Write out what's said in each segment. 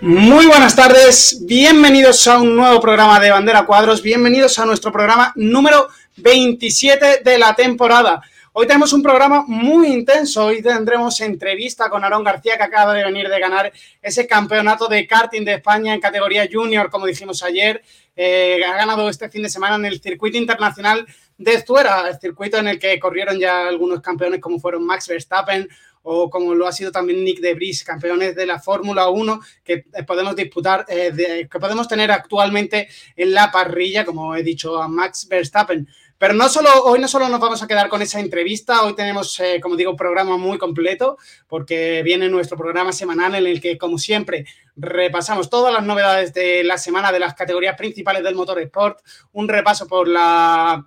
Muy buenas tardes, bienvenidos a un nuevo programa de Bandera Cuadros, bienvenidos a nuestro programa número 27 de la temporada. Hoy tenemos un programa muy intenso. Hoy tendremos entrevista con Aarón García, que acaba de venir de ganar ese campeonato de karting de España en categoría junior, como dijimos ayer. Eh, ha ganado este fin de semana en el circuito internacional de Zuera, el circuito en el que corrieron ya algunos campeones como fueron Max Verstappen o como lo ha sido también Nick de Vries, campeones de la Fórmula 1 que podemos disputar, eh, que podemos tener actualmente en la parrilla, como he dicho, a Max Verstappen. Pero no solo, hoy no solo nos vamos a quedar con esa entrevista, hoy tenemos, eh, como digo, un programa muy completo, porque viene nuestro programa semanal en el que, como siempre, repasamos todas las novedades de la semana de las categorías principales del motor sport, un repaso por la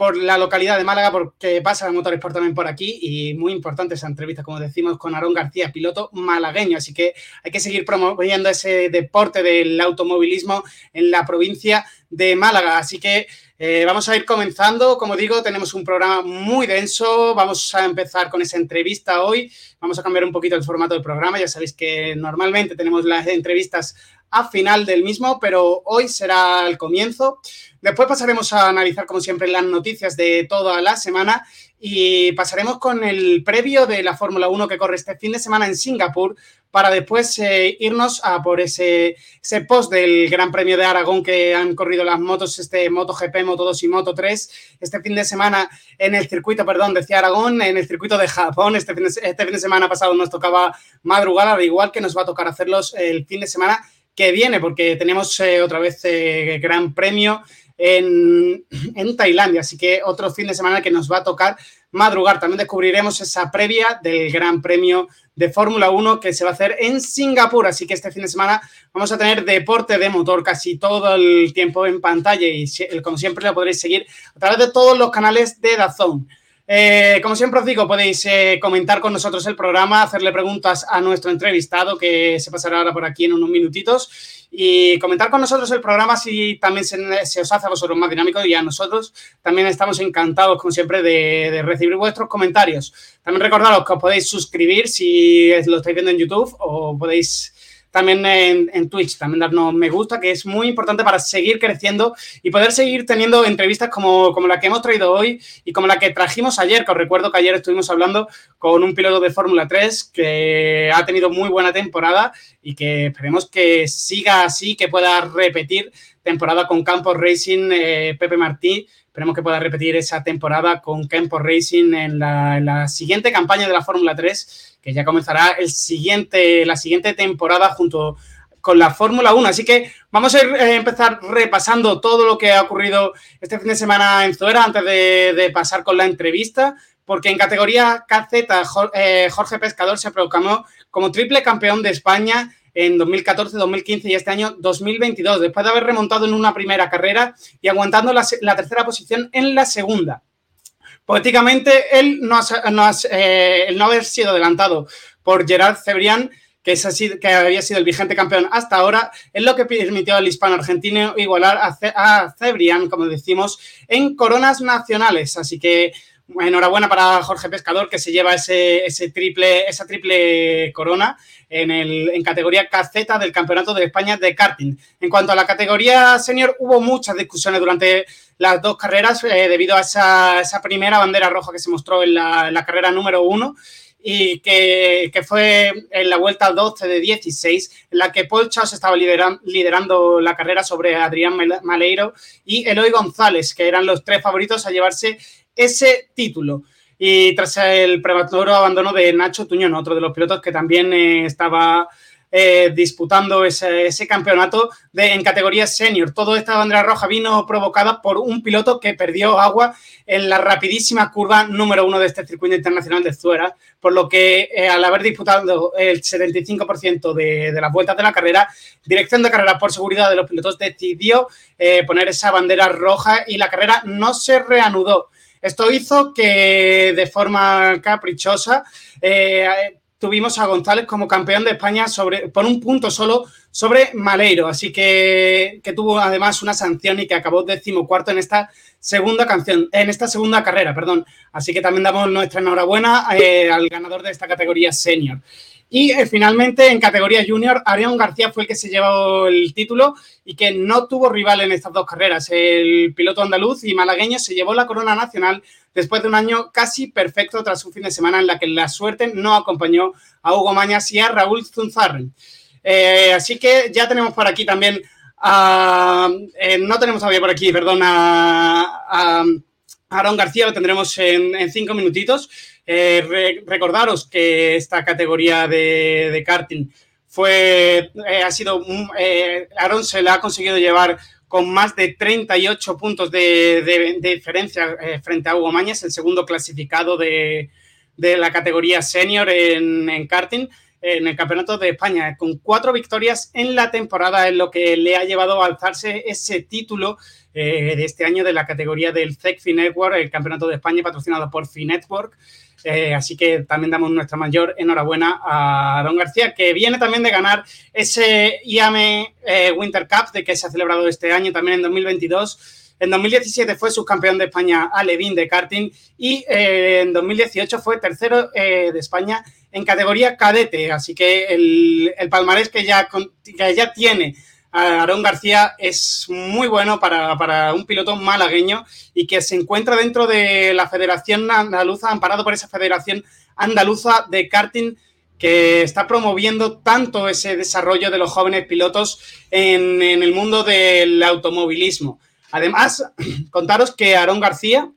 por la localidad de Málaga, porque pasa el motor sport también por aquí y muy importante esa entrevista, como decimos, con Aarón García, piloto malagueño. Así que hay que seguir promoviendo ese deporte del automovilismo en la provincia de Málaga. Así que eh, vamos a ir comenzando. Como digo, tenemos un programa muy denso. Vamos a empezar con esa entrevista hoy. Vamos a cambiar un poquito el formato del programa. Ya sabéis que normalmente tenemos las entrevistas a final del mismo, pero hoy será el comienzo. Después pasaremos a analizar, como siempre, las noticias de toda la semana y pasaremos con el previo de la Fórmula 1 que corre este fin de semana en Singapur para después eh, irnos a por ese, post del Gran Premio de Aragón que han corrido las motos, este MotoGP, Moto 2 y Moto 3, este fin de semana en el circuito, perdón, decía Aragón, en el circuito de Japón, este fin de, este fin de semana pasado nos tocaba madrugar, al igual que nos va a tocar hacerlos el fin de semana que viene, porque tenemos eh, otra vez eh, Gran Premio en, en, Tailandia, así que otro fin de semana que nos va a tocar madrugar. También descubriremos esa previa del Gran Premio de Fórmula 1 que se va a hacer en Singapur, así que este fin de semana vamos a tener deporte de motor casi todo el tiempo en pantalla y como siempre lo podréis seguir a través de todos los canales de Dazón. Eh, como siempre os digo, podéis eh, comentar con nosotros el programa, hacerle preguntas a nuestro entrevistado que se pasará ahora por aquí en unos minutitos y comentar con nosotros el programa si también se, os hace a vosotros más dinámico y a nosotros también estamos encantados, como siempre, de, de, recibir vuestros comentarios. También recordaros que os podéis suscribir si lo estáis viendo en YouTube o podéis también en, Twitch, también darnos me gusta, que es muy importante para seguir creciendo y poder seguir teniendo entrevistas como, como la que hemos traído hoy y como la que trajimos ayer, que os recuerdo que ayer estuvimos hablando con un piloto de Fórmula 3 que ha tenido muy buena temporada y que esperemos que siga así, que pueda repetir temporada con Campos Racing, eh, Pepe Martí. Esperemos que pueda repetir esa temporada con Campos Racing en la, en la siguiente campaña de la Fórmula 3 que ya comenzará el siguiente, la siguiente temporada junto con la Fórmula 1. Así que vamos a eh, empezar repasando todo lo que ha ocurrido este fin de semana en Zuera antes de, pasar con la entrevista, porque en categoría KZ eh, Jorge Pescador se proclamó como triple campeón de España en 2014, 2015 y este año 2022, después de haber remontado en una primera carrera y aguantando la tercera posición en la segunda. Poéticamente, él no, ha, eh, el no haber sido adelantado por Gerard Cebrián, que, es así, que había sido el vigente campeón hasta ahora, es lo que permitió al hispano argentino igualar a, Cebrián, como decimos, en coronas nacionales. Así que enhorabuena para Jorge Pescador, que se lleva ese, ese triple, esa triple corona en, el, en categoría KZ del Campeonato de España de karting. En cuanto a la categoría senior, hubo muchas discusiones durante las dos carreras eh, debido a esa, primera bandera roja que se mostró en la, carrera número uno y que, que, fue en la vuelta 12 de 16, en la que Paul Chaus estaba lideran, liderando la carrera sobre Adrián Maleiro y Eloy González, que eran los tres favoritos a llevarse ese título. Y tras el prematuro abandono de Nacho Tuñón, otro de los pilotos que también eh, estaba eh, disputando ese, campeonato de, en categoría senior. Toda esta bandera roja vino provocada por un piloto que perdió agua en la rapidísima curva número uno de este circuito internacional de Zuera, por lo que eh, al haber disputado el 75% de, de, las vueltas de la carrera, dirección de carrera por seguridad de los pilotos decidió eh, poner esa bandera roja y la carrera no se reanudó. Esto hizo que de forma caprichosa eh, tuvimos a González como campeón de España sobre, por un punto solo sobre Maleiro, así que, que tuvo además una sanción y que acabó decimocuarto en esta segunda canción, en esta segunda carrera, perdón. Así que también damos nuestra enhorabuena eh, al ganador de esta categoría senior. Y eh, finalmente, en categoría junior, Arión García fue el que se llevó el título y que no tuvo rival en estas dos carreras. El piloto andaluz y malagueño se llevó la corona nacional después de un año casi perfecto tras un fin de semana en la que la suerte no acompañó a Hugo Mañas y a Raúl Zunzarren. Eh, así que ya tenemos por aquí también, eh, no tenemos todavía por aquí, perdón, a, Aaron García, lo tendremos en cinco minutitos. Eh, recordaros que esta categoría de, karting fue, eh, ha sido, eh, Aaron se la ha conseguido llevar con más de 38 puntos de, diferencia frente a Hugo Mañas, el segundo clasificado de, la categoría senior en, karting en el Campeonato de España, con cuatro victorias en la temporada, en lo que le ha llevado a alzarse ese título de este año de la categoría del CECFI Network, el Campeonato de España patrocinado por Finetwork. Eh, así que también damos nuestra mayor enhorabuena a Don García, que viene también de ganar ese IAME eh, Winter Cup de que se ha celebrado este año también en 2022. En 2017 fue subcampeón de España Alevín de karting y eh, en 2018 fue tercero de España en categoría cadete. Así que el, el palmarés que ya, que ya tiene Aarón García es muy bueno para, un piloto malagueño y que se encuentra dentro de la Federación Andaluza, amparado por esa Federación Andaluza de Karting que está promoviendo tanto ese desarrollo de los jóvenes pilotos en, el mundo del automovilismo. Además, contaros que Aarón García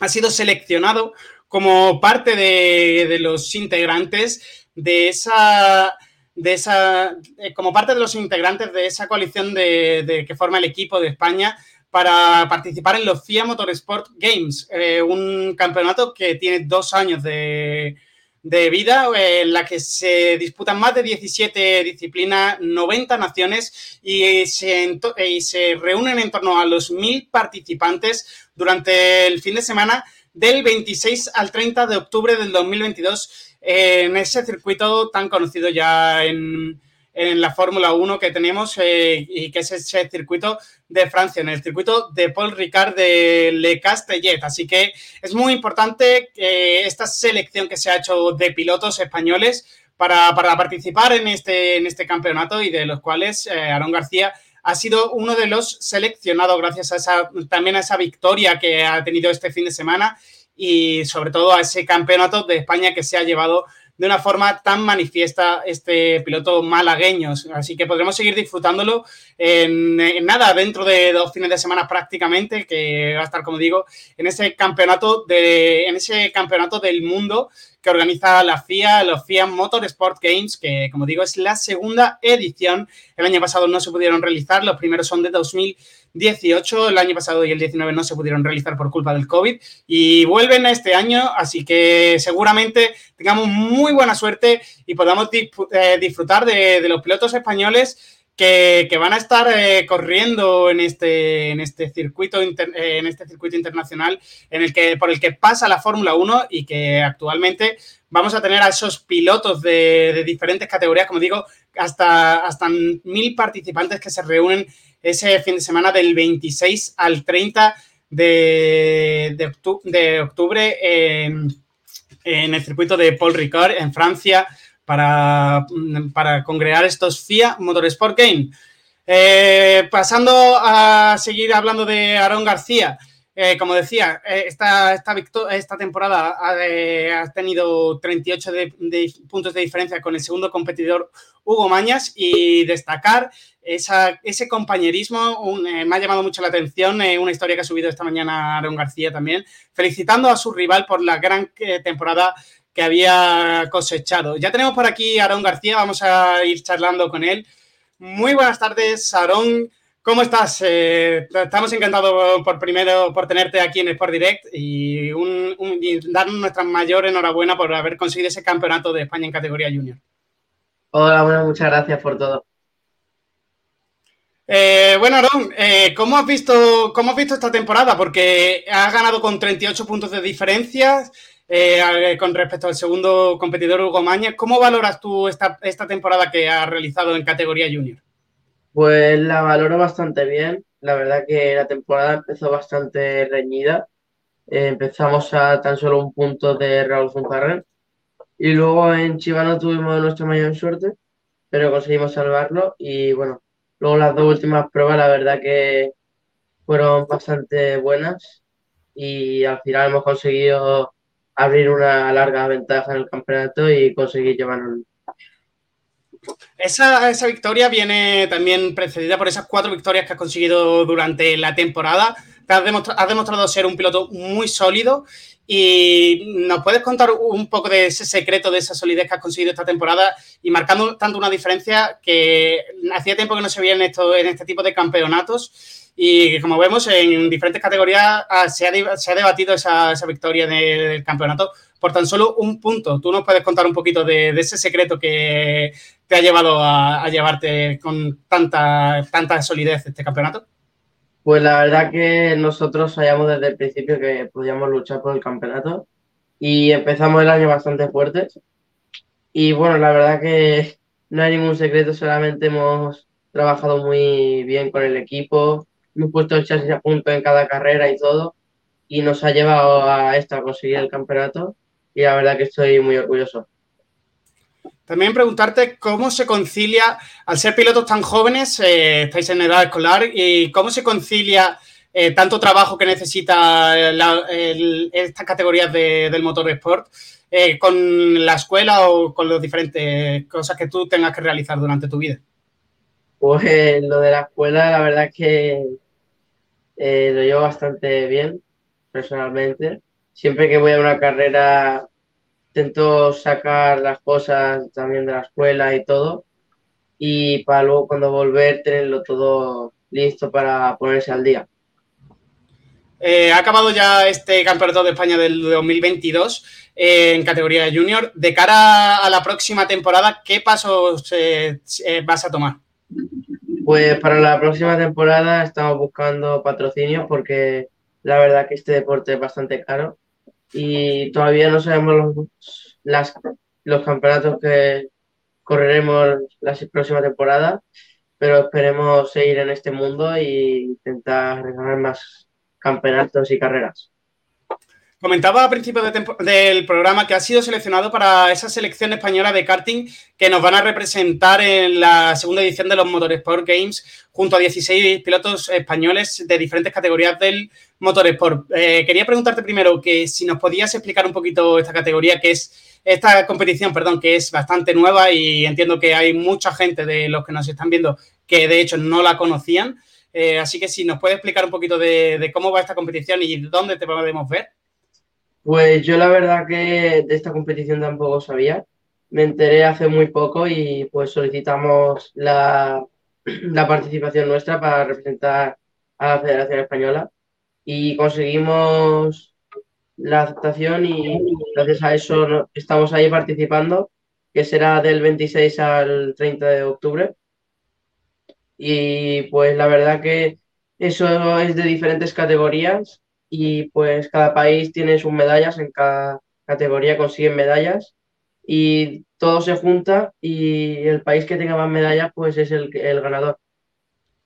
ha sido seleccionado como parte de los integrantes de esa de esa, eh, como parte de los integrantes de esa coalición de, que forma el equipo de España para participar en los FIA Motorsport Games, eh, un campeonato que tiene dos años de, vida, eh, en la que se disputan más de 17 disciplinas, 90 naciones y se, y se reúnen en torno a los mil participantes durante el fin de semana del 26 al 30 de octubre del 2022 en ese circuito tan conocido ya en, la Fórmula 1 que tenemos eh, y que es ese circuito de Francia, en el circuito de Paul Ricard de Le Castellet. Así que es muy importante que esta selección que se ha hecho de pilotos españoles para, participar en este, en este campeonato y de los cuales eh, Aaron García ha sido uno de los seleccionados gracias a esa, también a esa victoria que ha tenido este fin de semana y sobre todo a ese campeonato de España que se ha llevado de una forma tan manifiesta este piloto malagueño. Así que podremos seguir disfrutándolo en, nada, dentro de dos fines de semana prácticamente, que va a estar, como digo, en ese campeonato de, en ese campeonato del mundo que organiza la FIA, los FIA Motorsport Games, que como digo es la segunda edición. El año pasado no se pudieron realizar, los primeros son de 2018, el año pasado y el 19 no se pudieron realizar por culpa del COVID y vuelven este año, así que seguramente tengamos muy buena suerte y podamos eh, disfrutar de, de los pilotos españoles que, van a estar eh, corriendo en este, en este circuito eh, en este circuito internacional en el que, por el que pasa la Fórmula 1 y que actualmente vamos a tener a esos pilotos de, diferentes categorías, como digo, hasta, hasta mil participantes que se reúnen ese fin de semana del 26 al 30 de, octubre, en, en el circuito de Paul Ricard en Francia para, para congregar estos FIA Motorsport Game. Eh, pasando a seguir hablando de Aarón García, eh, como decía, eh, esta, esta, esta temporada ha, tenido 38 puntos de diferencia con el segundo competidor Hugo Mañas y destacar esa, ese compañerismo. me ha llamado mucho la atención una historia que ha subido esta mañana Aarón García también, felicitando a su rival por la gran temporada que había cosechado. Ya tenemos por aquí a Aarón García, vamos a ir charlando con él. Muy buenas tardes, Aarón. ¿Cómo estás? Eh, estamos encantados por primero por tenerte aquí en Sport Direct y, un, darnos nuestra mayor enhorabuena por haber conseguido ese campeonato de España en categoría junior. Hola, bueno, muchas gracias por todo. Eh, bueno, Aarón, eh, ¿cómo, has visto, ¿cómo has visto esta temporada? Porque has ganado con 38 puntos de diferencia, eh, con respecto al segundo competidor Hugo Mañez. ¿Cómo valoras tú esta, esta temporada que has realizado en categoría junior? Pues la valoro bastante bien. La verdad que la temporada empezó bastante reñida. Eh, empezamos a tan solo un punto de Raúl Zuncarren. Y luego en Chivano tuvimos nuestra mayor suerte, pero conseguimos salvarlo. Y bueno, luego las dos últimas pruebas, la verdad que fueron bastante buenas. Y al final hemos conseguido abrir una larga ventaja en el campeonato y conseguir llevarnos. Esa, esa victoria viene también precedida por esas cuatro victorias que has conseguido durante la temporada. has, demostrado, ser un piloto muy sólido y nos puedes contar un poco de ese secreto, de esa solidez que has conseguido esta temporada y marcando tanto una diferencia que hacía tiempo que no se veía en, esto, en este tipo de campeonatos y como vemos en diferentes categorías ah, se, ha, debatido esa, victoria del campeonato por tan solo un punto. ¿Tú nos puedes contar un poquito de, ese secreto que te ha llevado a, llevarte con tanta, tanta solidez este campeonato? Pues la verdad que nosotros sabíamos desde el principio que podíamos luchar por el campeonato y empezamos el año bastante fuertes. Y bueno, la verdad que no hay ningún secreto, solamente hemos trabajado muy bien con el equipo, hemos puesto el chasis a punto en cada carrera y todo, y nos ha llevado a esto, a conseguir el campeonato, y la verdad que estoy muy orgulloso. También preguntarte cómo se concilia, al ser pilotos tan jóvenes, eh, estáis en edad escolar, y cómo se concilia eh, tanto trabajo que necesita estas categorías del motor sport eh, con la escuela o con las diferentes cosas que tú tengas que realizar durante tu vida. Pues lo de la escuela, la verdad es que eh, lo llevo bastante bien, personalmente. Siempre que voy a una carrera intento sacar las cosas también de la escuela y todo. Y para luego cuando volver tenerlo todo listo para ponerse al día. Eh, ha acabado ya este Campeonato de España del 2022 eh, en categoría junior. De cara a la próxima temporada, ¿qué pasos vas a tomar? Pues para la próxima temporada estamos buscando patrocinios porque la verdad que este deporte es bastante caro y todavía no sabemos los, los campeonatos que correremos la próxima temporada, pero esperemos seguir en este mundo e intentar ganar más campeonatos y carreras. Comentaba al principio del programa que ha sido seleccionado para esa selección española de karting que nos van a representar en la segunda edición de los Motorsport Games junto a 16 pilotos españoles de diferentes categorías del Motorsport. Eh, quería preguntarte primero que si nos podías explicar un poquito esta categoría, que es esta competición, perdón, que es bastante nueva y entiendo que hay mucha gente de los que nos están viendo que de hecho no la conocían. Eh, así que si nos puedes explicar un poquito de cómo va esta competición y dónde te podemos ver. Pues yo la verdad que de esta competición tampoco sabía. Me enteré hace muy poco y pues solicitamos la, participación nuestra para representar a la Federación Española y conseguimos la aceptación y gracias a eso estamos ahí participando, que será del 26 al 30 de octubre. Y pues la verdad que eso es de diferentes categorías y pues cada país tiene sus medallas, en cada categoría consiguen medallas y todo se junta y el país que tenga más medallas pues es el, el ganador.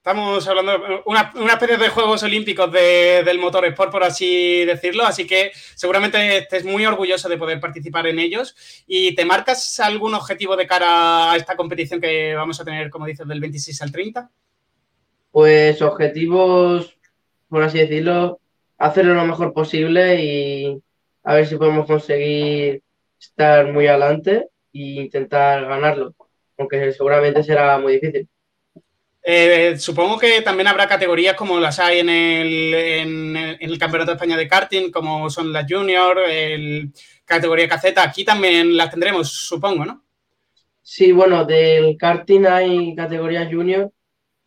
Estamos hablando de una, una especie de Juegos Olímpicos de, del motor sport, por así decirlo, así que seguramente estés muy orgulloso de poder participar en ellos. ¿Y te marcas algún objetivo de cara a esta competición que vamos a tener, como dices, del 26 al 30? Pues objetivos, por así decirlo, hacerlo lo mejor posible y a ver si podemos conseguir estar muy adelante e intentar ganarlo, aunque seguramente será muy difícil. Eh, supongo que también habrá categorías como las hay en el, en, el Campeonato de España de karting, como son las junior, el categoría caceta. Aquí también las tendremos, supongo, ¿no? Sí, bueno, del karting hay categorías junior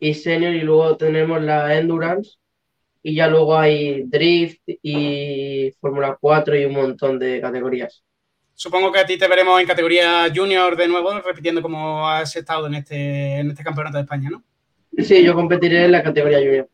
y senior y luego tenemos la endurance y ya luego hay Drift y Fórmula 4 y un montón de categorías. Supongo que a ti te veremos en categoría junior de nuevo, repitiendo como has estado en este, en este campeonato de España, ¿no? Sí, yo competiré en la categoría junior.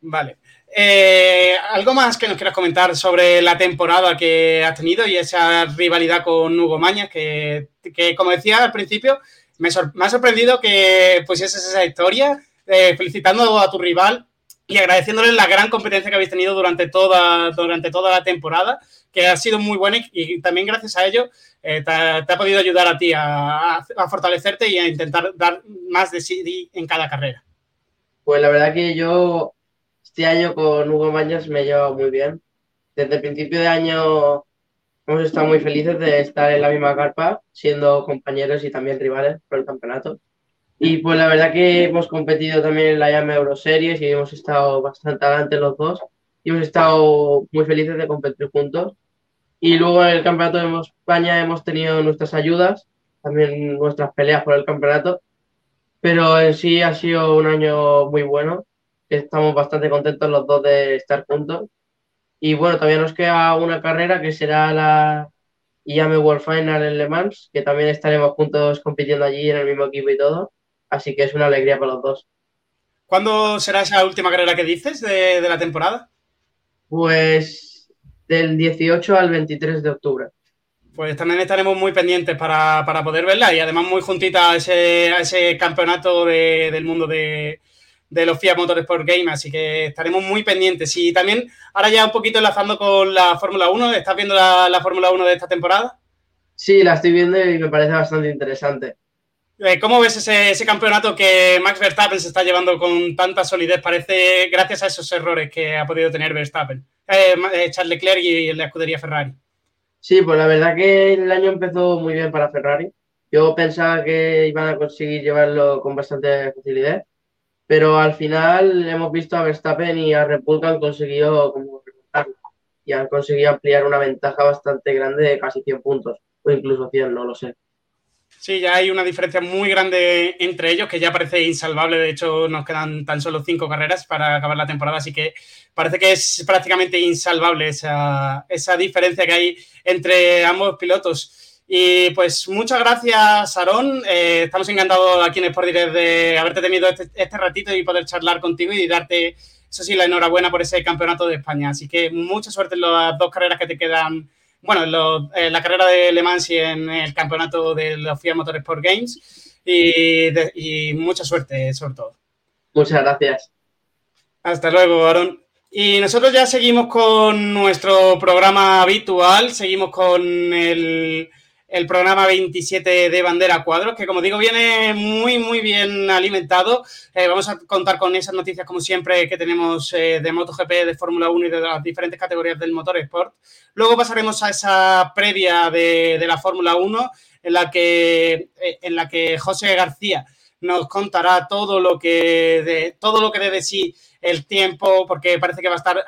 Vale. Eh, ¿Algo más que nos quieras comentar sobre la temporada que has tenido y esa rivalidad con Hugo Mañas? Que, como decía al principio, me, ha sorprendido que pusieses esa historia eh, felicitando a tu rival y agradeciéndole la gran competencia que habéis tenido durante toda, durante toda la temporada, que ha sido muy buena y, también gracias a ello eh, te, ha, podido ayudar a ti a, a, fortalecerte y a intentar dar más de sí en cada carrera. Pues la verdad que yo este año con Hugo Mañas me he llevado muy bien. Desde el principio de año hemos estado muy felices de estar en la misma carpa, siendo compañeros y también rivales por el campeonato. Y pues la verdad que hemos competido también en la llama Euroseries y hemos estado bastante adelante los dos. Y hemos estado muy felices de competir juntos. Y luego en el campeonato de España hemos tenido nuestras ayudas, también nuestras peleas por el campeonato. Pero en sí ha sido un año muy bueno estamos bastante contentos los dos de estar juntos. Y bueno, todavía nos queda una carrera que será la IAME World Final en Le Mans, que también estaremos juntos compitiendo allí en el mismo equipo y todo. Así que es una alegría para los dos. ¿Cuándo será esa última carrera que dices de, la temporada? Pues del 18 al 23 de octubre. Pues también estaremos muy pendientes para, poder verla y además muy juntita a ese, ese campeonato del mundo de, de los Fiat Motorsport Game, así que estaremos muy pendientes. Y también, ahora ya un poquito enlazando con la Fórmula 1, ¿estás viendo la, Fórmula 1 de esta temporada? Sí, la estoy viendo y me parece bastante interesante. Eh, ¿Cómo ves ese, campeonato que Max Verstappen se está llevando con tanta solidez? Parece gracias a esos errores que ha podido tener Verstappen, eh, eh, Charles Leclerc y la escudería Ferrari. Sí, pues la verdad que el año empezó muy bien para Ferrari. Yo pensaba que iban a conseguir llevarlo con bastante facilidad pero al final hemos visto a Verstappen y a Red Bull que han conseguido como y han conseguido ampliar una ventaja bastante grande de casi 100 puntos o incluso 100, no lo sé. Sí, ya hay una diferencia muy grande entre ellos que ya parece insalvable. De hecho, nos quedan tan solo cinco carreras para acabar la temporada, así que parece que es prácticamente insalvable esa, esa diferencia que hay entre ambos pilotos. Y pues muchas gracias, Aarón. Eh, estamos encantados aquí en Sport de haberte tenido este, este, ratito y poder charlar contigo y darte, eso sí, la enhorabuena por ese campeonato de España. Así que mucha suerte en las dos carreras que te quedan. Bueno, en, la carrera de Le Mans y en el campeonato de los FIA Motorsport Games. Y, y mucha suerte, sobre todo. Muchas gracias. Hasta luego, Aarón. Y nosotros ya seguimos con nuestro programa habitual, seguimos con el el programa 27 de Bandera Cuadros, que como digo viene muy, muy bien alimentado. Eh, vamos a contar con esas noticias, como siempre, que tenemos eh, de MotoGP, de Fórmula 1 y de las diferentes categorías del motor sport. Luego pasaremos a esa previa de, la Fórmula 1, en la, que, eh, en la que José García nos contará todo lo que de, todo lo que de sí el tiempo, porque parece que va a estar,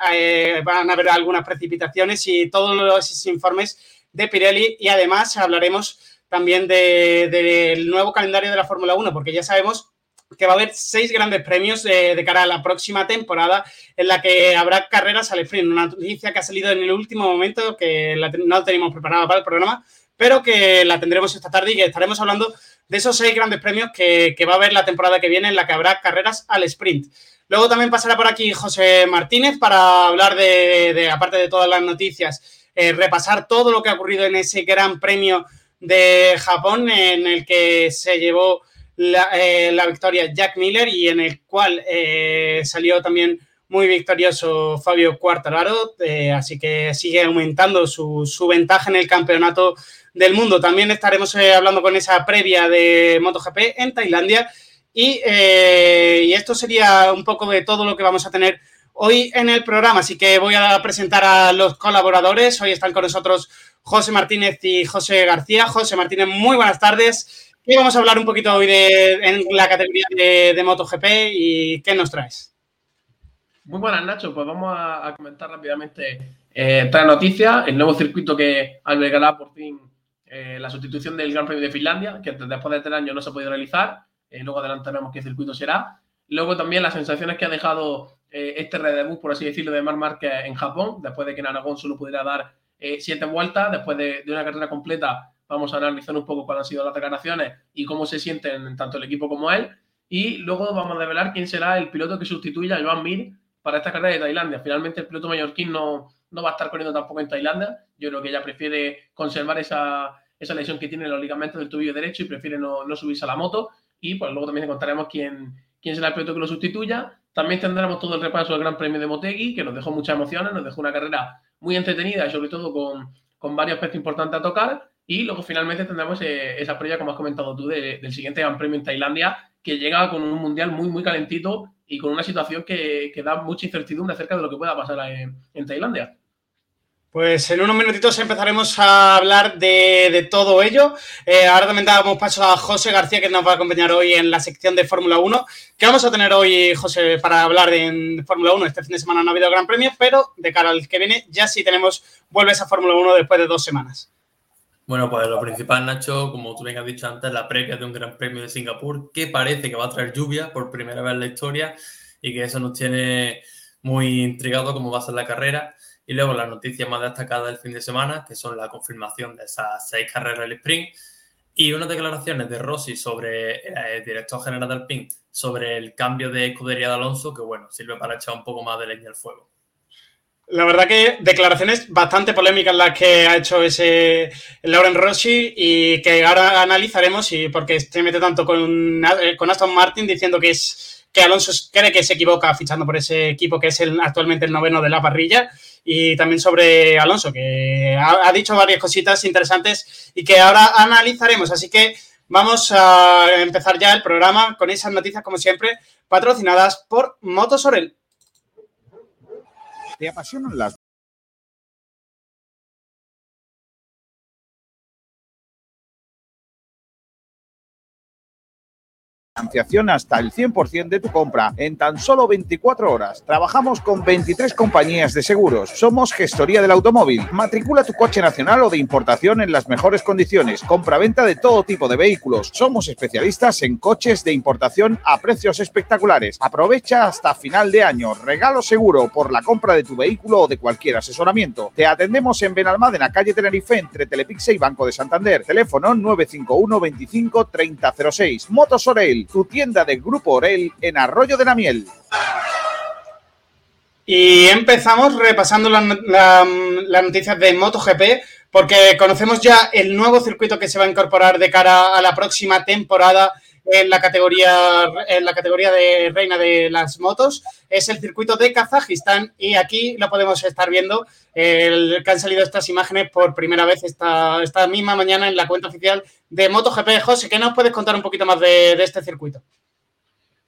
van a haber algunas precipitaciones y todos los informes de Pirelli y además hablaremos también del nuevo calendario de la Fórmula 1, porque ya sabemos que va a haber seis grandes premios de, cara a la próxima temporada en la que habrá carreras al sprint. Una noticia que ha salido en el último momento, que no teníamos preparada para el programa, pero que la tendremos esta tarde y que estaremos hablando de esos seis grandes premios que, va a haber la temporada que viene en la que habrá carreras al sprint. Luego también pasará por aquí José Martínez para hablar de aparte de todas las noticias, eh, repasar todo lo que ha ocurrido en ese Gran Premio de Japón en el que se llevó la, eh, victoria Jack Miller y en el cual eh, salió también muy victorioso Fabio Quartararo, así que sigue aumentando su, ventaja en el campeonato del mundo. También estaremos hablando con esa previa de MotoGP en Tailandia y, y esto sería un poco de todo lo que vamos a tener hoy en el programa. Así que voy a presentar a los colaboradores. Hoy están con nosotros José Martínez y José García. José Martínez, muy buenas tardes. Y vamos a hablar un poquito hoy de, en la categoría de, MotoGP y qué nos traes. Muy buenas, Nacho. Pues vamos a, comentar rápidamente eh, esta noticia, el nuevo circuito que albergará por fin eh, la sustitución del Gran Premio de Finlandia, que después de tres años no se ha podido realizar. Eh, luego adelantaremos qué circuito será. Luego también las sensaciones que ha dejado eh, este redebut, por así decirlo, de Marc Márquez en Japón, después de que en Aragón solo pudiera dar eh, siete vueltas, después de, una carrera completa, vamos a analizar un poco cuáles han sido las declaraciones y cómo se sienten tanto el equipo como él. Y luego vamos a develar quién será el piloto que sustituya a Joan Mir para esta carrera de Tailandia. Finalmente el piloto mallorquín no, no va a estar corriendo tampoco en Tailandia. Yo creo que ella prefiere conservar esa, esa lesión que tiene en los ligamentos del tobillo derecho y prefiere no, no subirse a la moto. Y pues luego también encontraremos quién, quién será el piloto que lo sustituya. También tendremos todo el repaso del Gran Premio de Motegi, que nos dejó muchas emociones, nos dejó una carrera muy entretenida y sobre todo con, con varios aspectos importantes a tocar. Y luego finalmente tendremos eh, esa previa, como has comentado tú, del siguiente Gran Premio en Tailandia, que llega con un mundial muy, muy calentito y con una situación que, que da mucha incertidumbre acerca de lo que pueda pasar en, en Tailandia. Pues en unos minutitos empezaremos a hablar de, todo ello. Eh, ahora también damos paso a José García, que nos va a acompañar hoy en la sección de Fórmula 1. ¿Qué vamos a tener hoy, José, para hablar de Fórmula 1? Este fin de semana no ha habido Gran Premio, pero de cara al que viene ya sí tenemos, vuelves a Fórmula 1 después de dos semanas. Bueno, pues lo principal, Nacho, como tú bien has dicho antes, la previa de un Gran Premio de Singapur, que parece que va a traer lluvia por primera vez en la historia y que eso nos tiene muy intrigado cómo va a ser la carrera. Y luego las noticias más destacadas del fin de semana, que son la confirmación de esas seis carreras del sprint y unas declaraciones de Rossi sobre eh, el director general del PIN sobre el cambio de escudería de Alonso, que bueno, sirve para echar un poco más de leña al fuego. La verdad que declaraciones bastante polémicas las que ha hecho ese Lauren Rossi y que ahora analizaremos y porque se mete tanto con, con Aston Martin diciendo que es que Alonso cree que se equivoca fichando por ese equipo que es el, actualmente el noveno de la parrilla y también sobre Alonso, que ha, dicho varias cositas interesantes y que ahora analizaremos. Así que vamos a empezar ya el programa con esas noticias, como siempre, patrocinadas por Motosorel. ¿Te apasionan las financiación hasta el 100% de tu compra en tan solo 24 horas. Trabajamos con 23 compañías de seguros. Somos gestoría del automóvil. Matricula tu coche nacional o de importación en las mejores condiciones. Compra-venta de todo tipo de vehículos. Somos especialistas en coches de importación a precios espectaculares. Aprovecha hasta final de año. Regalo seguro por la compra de tu vehículo o de cualquier asesoramiento. Te atendemos en Benalmádena, calle Tenerife, entre Telepixe y Banco de Santander. Teléfono 951 25 3006. Motosorel tu tienda del Grupo Orel en Arroyo de la Miel. Y empezamos repasando las la, la noticias de MotoGP, porque conocemos ya el nuevo circuito que se va a incorporar de cara a la próxima temporada en la categoría en la categoría de reina de las motos es el circuito de Kazajistán y aquí lo podemos estar viendo el, que han salido estas imágenes por primera vez esta, esta misma mañana en la cuenta oficial de MotoGP. José, ¿qué nos puedes contar un poquito más de, este circuito?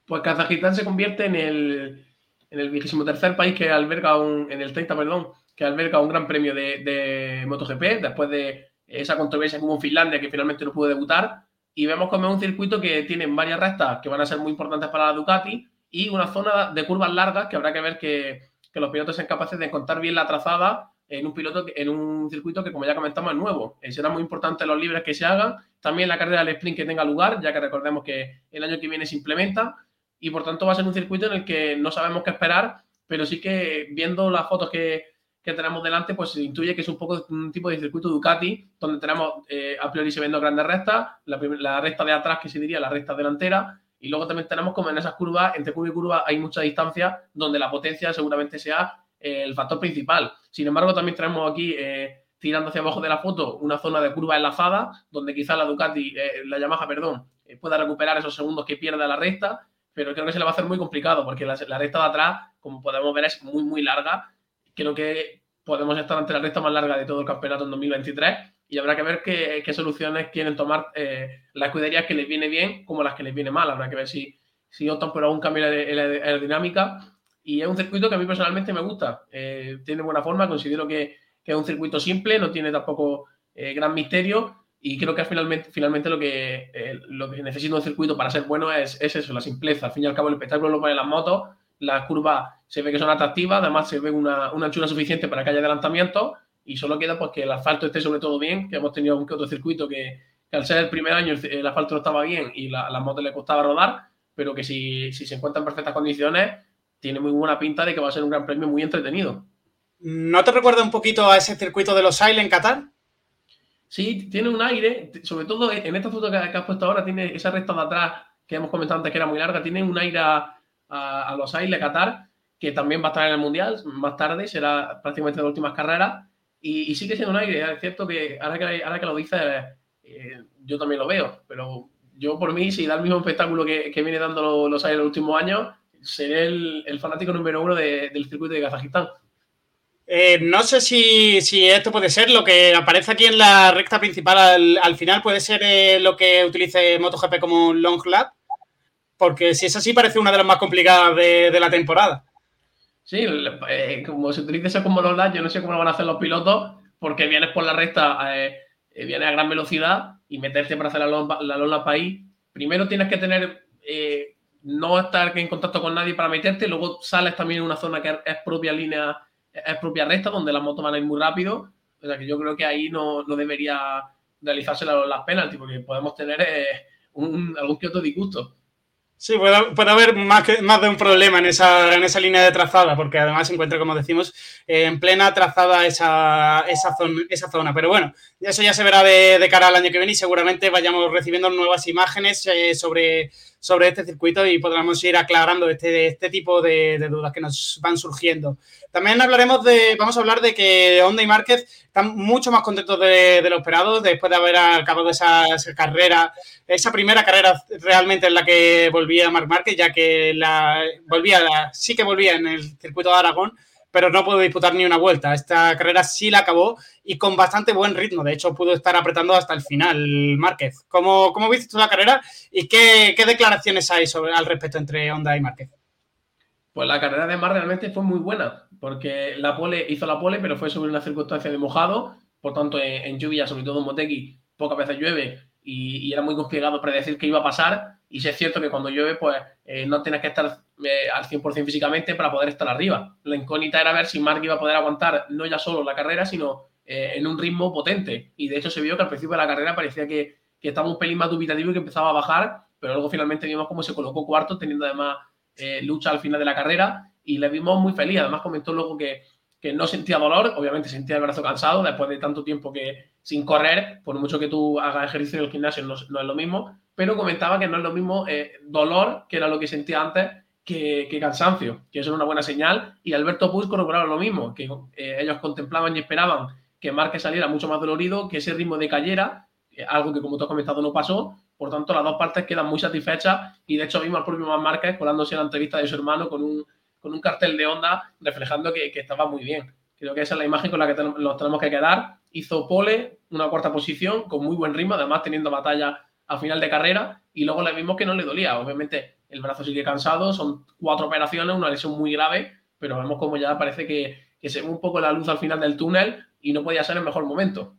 Pues Kazajistán se convierte en el en el vigésimo tercer país que alberga un, en el 30, perdón, que alberga un gran premio de, de MotoGP después de esa controversia en Finlandia que finalmente no pudo debutar y vemos como es un circuito que tiene varias rectas que van a ser muy importantes para la Ducati y una zona de curvas largas que habrá que ver que, que los pilotos sean capaces de encontrar bien la trazada en un piloto en un circuito que como ya comentamos es nuevo. Eh, será muy importante los libres que se hagan, también la carrera del sprint que tenga lugar, ya que recordemos que el año que viene se implementa y por tanto va a ser un circuito en el que no sabemos qué esperar, pero sí que viendo las fotos que, que tenemos delante, pues se intuye que es un poco un tipo de circuito Ducati, donde tenemos eh, a priori se ven dos grandes rectas, la, la, recta de atrás que se diría la recta delantera, y luego también tenemos como en esas curvas, entre curva y curva hay mucha distancia, donde la potencia seguramente sea eh, el factor principal. Sin embargo, también tenemos aquí, eh, tirando hacia abajo de la foto, una zona de curva enlazada, donde quizás la Ducati, eh, la Yamaha, perdón, pueda recuperar esos segundos que pierde la recta, pero creo que se le va a hacer muy complicado, porque la, la recta de atrás, como podemos ver, es muy, muy larga creo que podemos estar ante la recta más larga de todo el campeonato en 2023 y habrá que ver qué, qué soluciones quieren tomar eh, las escuderías que les viene bien como las que les viene mal. Habrá que ver si, si optan por algún cambio en la aerodinámica. Y es un circuito que a mí personalmente me gusta. Eh, tiene buena forma, considero que, que, es un circuito simple, no tiene tampoco eh, gran misterio. Y creo que finalmente, finalmente lo, que, eh, lo que necesita un circuito para ser bueno es, es eso, la simpleza. Al fin y al cabo, el espectáculo lo ponen las motos las curvas se ve que son atractivas, además se ve una, una anchura suficiente para que haya adelantamiento y solo queda pues que el asfalto esté sobre todo bien, que hemos tenido un que otro circuito que, que al ser el primer año el, el asfalto no estaba bien y la, las motos le costaba rodar, pero que si, si se encuentra en perfectas condiciones, tiene muy buena pinta de que va a ser un gran premio muy entretenido. ¿No te recuerda un poquito a ese circuito de los Ailes en Qatar? Sí, tiene un aire, sobre todo en esta foto que, que has puesto ahora, tiene esa recta de atrás que hemos comentado antes que era muy larga, tiene un aire a, a, los Ailes de Qatar que también va a estar en el Mundial más tarde, será prácticamente de últimas carreras. Y, sigue siendo un aire, es cierto que ahora que, ahora que lo dices, eh, yo también lo veo, pero yo por mí, si da el mismo espectáculo que, viene dando los, aires en los últimos años, seré el, fanático número uno del circuito de Kazajistán. Eh, no sé si, esto puede ser lo que aparece aquí en la recta principal al, final, puede ser eh, lo que utilice MotoGP como long lap, porque si es así parece una de las más complicadas de la temporada. Sí, eh, como se utiliza eso como los yo no sé cómo lo van a hacer los pilotos, porque vienes por la recta, eh, eh, vienes a gran velocidad y meterte para hacer la lona, para ahí. Primero tienes que tener, no estar en contacto con nadie para meterte, luego sales también en una zona que es propia línea, es propia recta, donde las motos van a ir muy rápido. O sea que yo creo que ahí no, debería realizarse las penaltis, porque podemos tener algún que otro disgusto. Sí, puede, haber más, que, más de un problema en esa, en esa línea de trazada, porque además se encuentra, como decimos, en plena trazada esa, esa, zona, esa zona. Pero bueno, eso ya se verá de, cara al año que viene y seguramente vayamos recibiendo nuevas imágenes eh, sobre, sobre este circuito y podremos ir aclarando este, este tipo de, dudas que nos van surgiendo. También hablaremos de, vamos a hablar de que Honda y Márquez están mucho más contentos de, lo esperado después de haber acabado esa, carrera, esa primera carrera realmente en la que volvía Marc Márquez, ya que la volvía, sí que volvía en el circuito de Aragón, pero no pudo disputar ni una vuelta. Esta carrera sí la acabó y con bastante buen ritmo. De hecho, pudo estar apretando hasta el final Márquez. ¿Cómo, cómo viste tú la carrera y qué, declaraciones hay sobre, al respecto entre Honda y Márquez? Pues la carrera de Mar realmente fue muy buena, porque la pole hizo la pole, pero fue sobre una circunstancia de mojado. Por tanto, en, lluvia, sobre todo en Motegi, pocas veces llueve y, era muy complicado predecir qué iba a pasar. Y sí es cierto que cuando llueve, pues eh, no tienes que estar eh, al 100% físicamente para poder estar arriba. La incógnita era ver si Mark iba a poder aguantar no ya solo la carrera, sino eh, en un ritmo potente. Y de hecho se vio que al principio de la carrera parecía que, que estaba un pelín más dubitativo y que empezaba a bajar, pero luego finalmente vimos cómo se colocó cuarto, teniendo además lucha al final de la carrera y le vimos muy feliz. Además comentó luego que, que no sentía dolor, obviamente sentía el brazo cansado después de tanto tiempo que sin correr, por mucho que tú hagas ejercicio en el gimnasio no, no es lo mismo, pero comentaba que no es lo mismo dolor, que era lo que sentía antes, que, cansancio, que eso es una buena señal. Y Alberto Puig corroboraba lo mismo, que eh, ellos contemplaban y esperaban que Márquez saliera mucho más dolorido, que ese ritmo de cayera, eh, algo que como tú has comentado no pasó. Por tanto, las dos partes quedan muy satisfechas y de hecho vimos al propio Márquez colándose en la entrevista de su hermano con un, con un cartel de onda reflejando que, que, estaba muy bien. Creo que esa es la imagen con la que nos tenemos que quedar. Hizo pole, una cuarta posición, con muy buen ritmo, además teniendo batalla a final de carrera, y luego le vimos que no le dolía. Obviamente, el brazo sigue cansado, son cuatro operaciones, una lesión muy grave, pero vemos como ya parece que, se ve un poco la luz al final del túnel y no podía ser el mejor momento.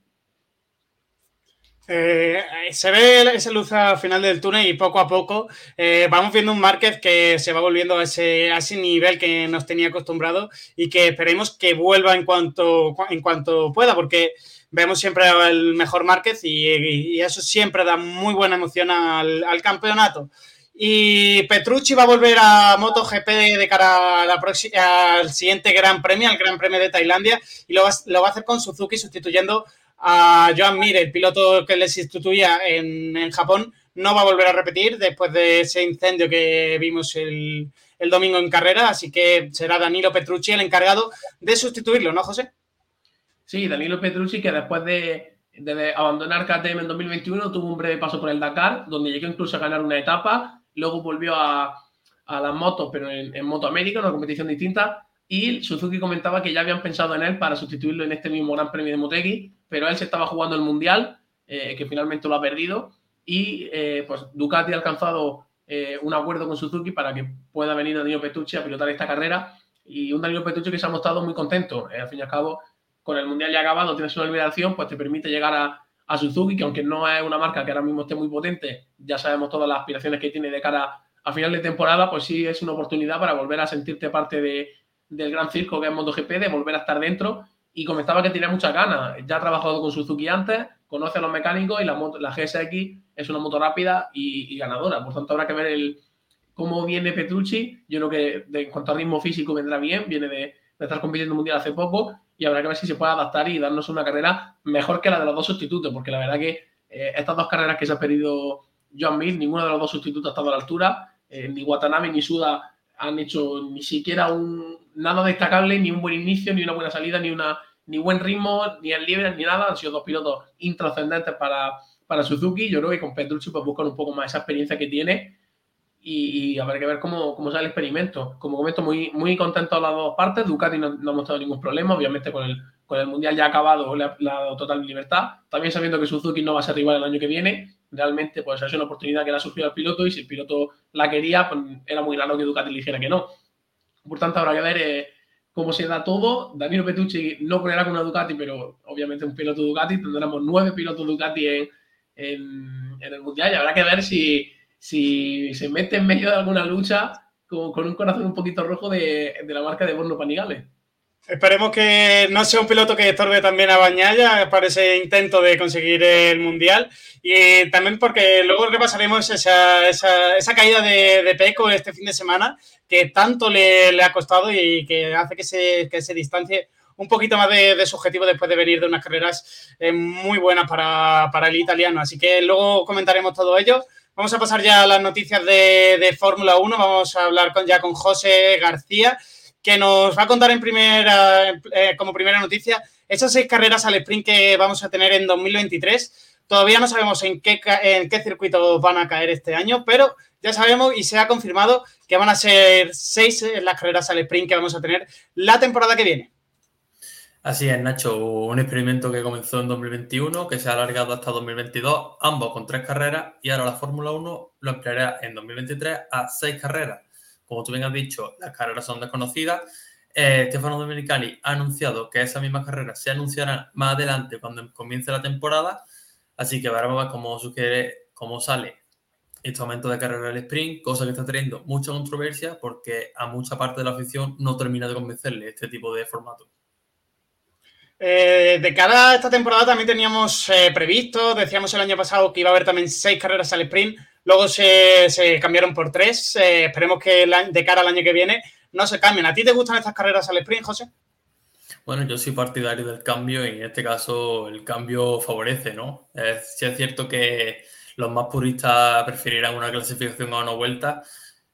Eh, se ve esa luz al final del túnel y poco a poco eh, vamos viendo un Márquez que se va volviendo a ese, a ese nivel que nos tenía acostumbrado y que esperemos que vuelva en cuanto, en cuanto pueda, porque vemos siempre el mejor Márquez y, eso siempre da muy buena emoción al campeonato. Y Petrucci va a volver a MotoGP de cara a la al siguiente Gran Premio, al Gran Premio de Tailandia, y lo va, a hacer con Suzuki sustituyendo a Joan Mir, el piloto que le sustituía en, Japón. No va a volver a repetir después de ese incendio que vimos el, el domingo en carrera, así que será Danilo Petrucci el encargado de sustituirlo, ¿no, José? Sí, Danilo Petrucci, que después de, de abandonar KTM en 2021 tuvo un breve paso por el Dakar, donde llegó incluso a ganar una etapa luego volvió a, las motos, pero en, Moto América, una competición distinta, y Suzuki comentaba que ya habían pensado en él para sustituirlo en este mismo Gran Premio de Motegi, pero él se estaba jugando el Mundial, eh, que finalmente lo ha perdido, y eh, pues Ducati ha alcanzado eh, un acuerdo con Suzuki para que pueda venir Danilo Petrucci a pilotar esta carrera, y un Danilo Petrucci que se ha mostrado muy contento, al fin y al cabo, con el Mundial ya acabado, tienes una liberación, pues te permite llegar a, a Suzuki, que aunque no es una marca que ahora mismo esté muy potente, ya sabemos todas las aspiraciones que tiene de cara a final de temporada, pues sí es una oportunidad para volver a sentirte parte de, del gran circo que es MotoGP, de volver a estar dentro. Y comentaba que tiene muchas ganas. Ya ha trabajado con Suzuki antes, conoce a los mecánicos y la, la GSX es una moto rápida y, ganadora. Por tanto, habrá que ver el, cómo viene Petrucci. Yo creo que en cuanto a ritmo físico vendrá bien, viene de, de estar compitiendo mundial hace poco y habrá que ver si se puede adaptar y darnos una carrera mejor que la de los dos sustitutos, porque la verdad que eh, estas dos carreras que se ha pedido John Mir, ninguno de los dos sustitutos ha estado a la altura, eh, ni Watanabe ni Suda han hecho ni siquiera un nada destacable, ni un buen inicio, ni una buena salida, ni una ni buen ritmo, ni el libre, ni nada. Han sido dos pilotos intrascendentes para, para Suzuki. Yo creo que con Petrucci pues buscan un poco más esa experiencia que tiene y, habrá que ver cómo, cómo, sale el experimento. Como comento, muy, muy contento las dos partes. Ducati no, no ha mostrado ningún problema, obviamente con el, con el Mundial ya acabado le ha, dado total libertad. También sabiendo que Suzuki no va a ser rival el año que viene, realmente pues es una oportunidad que le ha surgido al piloto y si el piloto la quería, pues era muy raro que Ducati le dijera que no. Por tanto, habrá que ver eh, cómo se da todo. Danilo Petrucci no correrá con una Ducati, pero obviamente un piloto Ducati. Tendremos nueve pilotos Ducati en, en, el Mundial y habrá que ver si, si se mete en medio de alguna lucha con, un corazón un poquito rojo de, la marca de Borno Panigales. Esperemos que no sea un piloto que estorbe también a Bañaya para ese intento de conseguir el Mundial. Y también porque luego repasaremos esa, esa, caída de, de, Peco este fin de semana, que tanto le, ha costado y que hace que se, que se distancie un poquito más de, de, su objetivo después de venir de unas carreras eh, muy buenas para, para, el italiano. Así que luego comentaremos todo ello. Vamos a pasar ya a las noticias de, de Fórmula 1. Vamos a hablar con, ya con José García que nos va a contar en primera, eh, como primera noticia esas seis carreras al sprint que vamos a tener en 2023. Todavía no sabemos en qué, en qué circuitos van a caer este año, pero ya sabemos y se ha confirmado que van a ser seis eh, las carreras al sprint que vamos a tener la temporada que viene. Así es, Nacho, un experimento que comenzó en 2021, que se ha alargado hasta 2022, ambos con tres carreras, y ahora la Fórmula 1 lo empleará en 2023 a seis carreras como tú bien has dicho, las carreras son desconocidas. Eh, Stefano Domenicali ha anunciado que esas mismas carreras se anunciarán más adelante cuando comience la temporada. Así que veremos cómo, sugiere, cómo sale este momento de carrera del sprint, cosa que está teniendo mucha controversia porque a mucha parte de la afición no termina de convencerle este tipo de formato. Eh, de cara a esta temporada también teníamos eh, previsto, decíamos el año pasado que iba a haber también seis carreras al sprint. Luego se, se cambiaron por tres. Eh, esperemos que la, de cara al año que viene no se cambien. ¿A ti te gustan estas carreras al sprint, José? Bueno, yo soy partidario del cambio y en este caso el cambio favorece, ¿no? Sí es cierto que los más puristas preferirán una clasificación a una vuelta,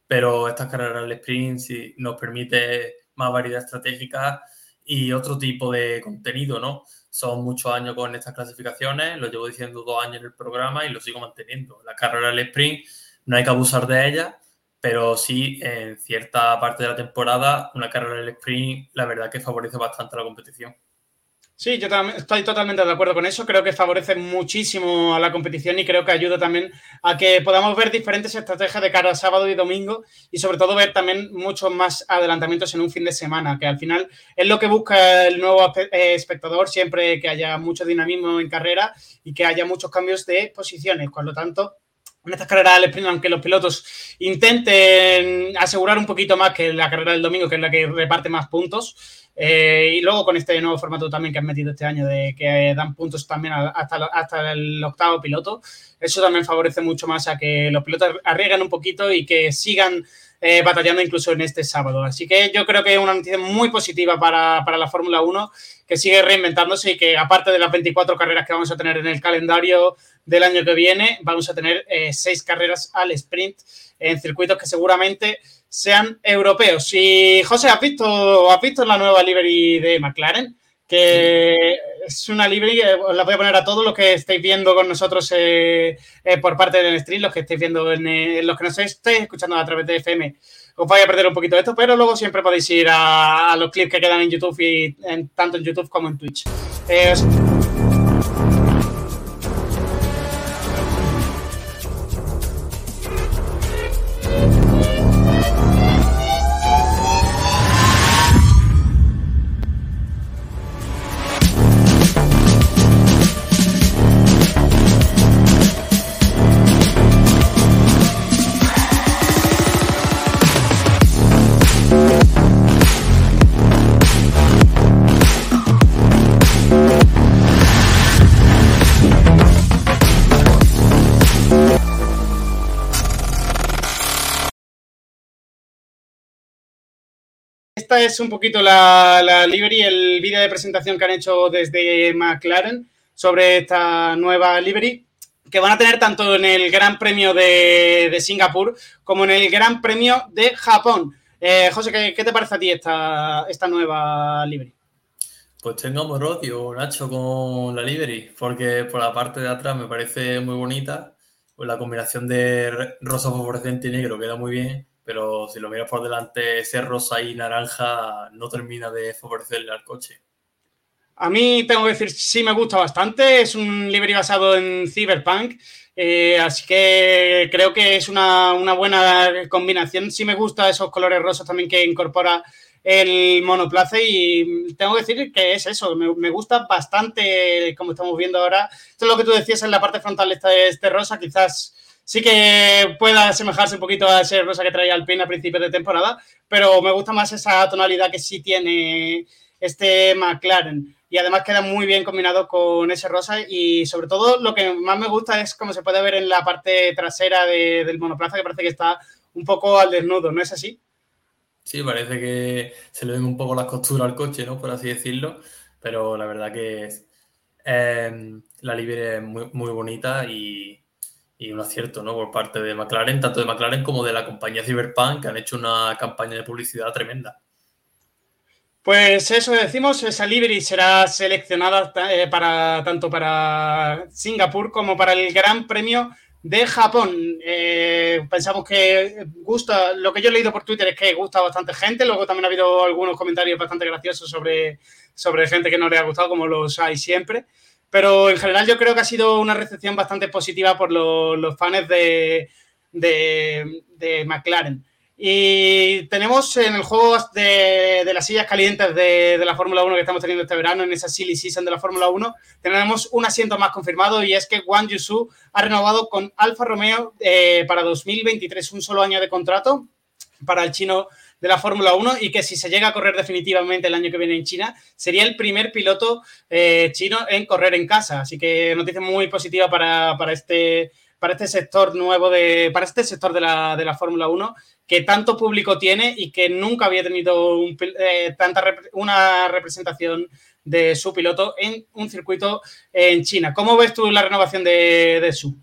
pero estas carreras al sprint sí nos permite más variedad estratégica y otro tipo de contenido, ¿no? Son muchos años con estas clasificaciones, lo llevo diciendo dos años en el programa y lo sigo manteniendo. La carrera del sprint no hay que abusar de ella, pero sí en cierta parte de la temporada una carrera del sprint la verdad que favorece bastante la competición. Sí, yo estoy totalmente de acuerdo con eso. Creo que favorece muchísimo a la competición y creo que ayuda también a que podamos ver diferentes estrategias de cara a sábado y domingo y sobre todo ver también muchos más adelantamientos en un fin de semana, que al final es lo que busca el nuevo eh, espectador, siempre que haya mucho dinamismo en carrera y que haya muchos cambios de posiciones. Por lo tanto, en estas carreras del sprint, aunque los pilotos intenten asegurar un poquito más que la carrera del domingo, que es la que reparte más puntos, eh, y luego con este nuevo formato también que han metido este año de que dan puntos también hasta, hasta el octavo piloto, eso también favorece mucho más a que los pilotos arriesguen un poquito y que sigan eh, batallando incluso en este sábado. Así que yo creo que es una noticia muy positiva para, para la Fórmula 1, que sigue reinventándose y que aparte de las 24 carreras que vamos a tener en el calendario del año que viene, vamos a tener eh, seis carreras al sprint en circuitos que seguramente sean europeos. Y José, ¿has visto, ¿has visto la nueva livery de McLaren? Que es una livery, os la voy a poner a todos los que estáis viendo con nosotros eh, eh, por parte del stream, los que estáis viendo, en, eh, los que nos estáis escuchando a través de FM, os vais a perder un poquito de esto, pero luego siempre podéis ir a, a los clips que quedan en YouTube y en, tanto en YouTube como en Twitch. Eh, esta es un poquito la, la livery, el vídeo de presentación que han hecho desde McLaren sobre esta nueva livery que van a tener tanto en el Gran Premio de, de Singapur como en el Gran Premio de Japón. Eh, José, ¿qué, te parece a ti esta, esta nueva livery? Pues tengo amor odio, Nacho, con la livery, porque por la parte de atrás me parece muy bonita. Pues la combinación de rosa fosforescente y negro queda muy bien, pero si lo miras por delante, ese rosa y naranja no termina de favorecerle al coche. A mí tengo que decir, sí me gusta bastante. Es un livery basado en Cyberpunk. Eh, así que creo que es una, buena combinación. Sí me gusta esos colores rosas también que incorpora el monoplace y tengo que decir que es eso, me, gusta bastante como estamos viendo ahora. Esto es lo que tú decías en la parte frontal de este, este rosa, quizás sí que pueda asemejarse un poquito a ese rosa que traía Alpine a principios de temporada, pero me gusta más esa tonalidad que sí tiene este McLaren y además queda muy bien combinado con ese rosa y sobre todo lo que más me gusta es como se puede ver en la parte trasera del monoplaza que parece que está un poco al desnudo, ¿no es así? Sí, parece que se le ven un poco las costuras al coche, ¿no? Por así decirlo, pero la verdad que em, la libre es muy, muy bonita y, y, un acierto, ¿no? Por parte de McLaren, tanto de McLaren como de la compañía Cyberpunk, que han hecho una campaña de publicidad tremenda. Pues eso decimos, esa livery será seleccionada eh, para tanto para Singapur como para el Gran Premio de Japón. Eh, pensamos que gusta, lo que yo he leído por Twitter es que gusta bastante gente, luego también ha habido algunos comentarios bastante graciosos sobre, sobre gente que no le ha gustado, como los hay siempre. Pero en general yo creo que ha sido una recepción bastante positiva por los, fans de, de McLaren. Y tenemos en el juego de, las sillas calientes de, la Fórmula 1 que estamos teniendo este verano, en esa silly season de la Fórmula 1, tenemos un asiento más confirmado y es que Wang Yusu ha renovado con Alfa Romeo eh, para 2023 un solo año de contrato para el chino de la Fórmula 1 y que si se llega a correr definitivamente el año que viene en China, sería el primer piloto eh, chino en correr en casa. Así que noticia muy positiva para, para este para este sector nuevo de, para este sector de la, de la Fórmula 1 que tanto público tiene y que nunca había tenido eh, tanta una representación de su piloto en un circuito en China. ¿Cómo ves tú la renovación de, de Su?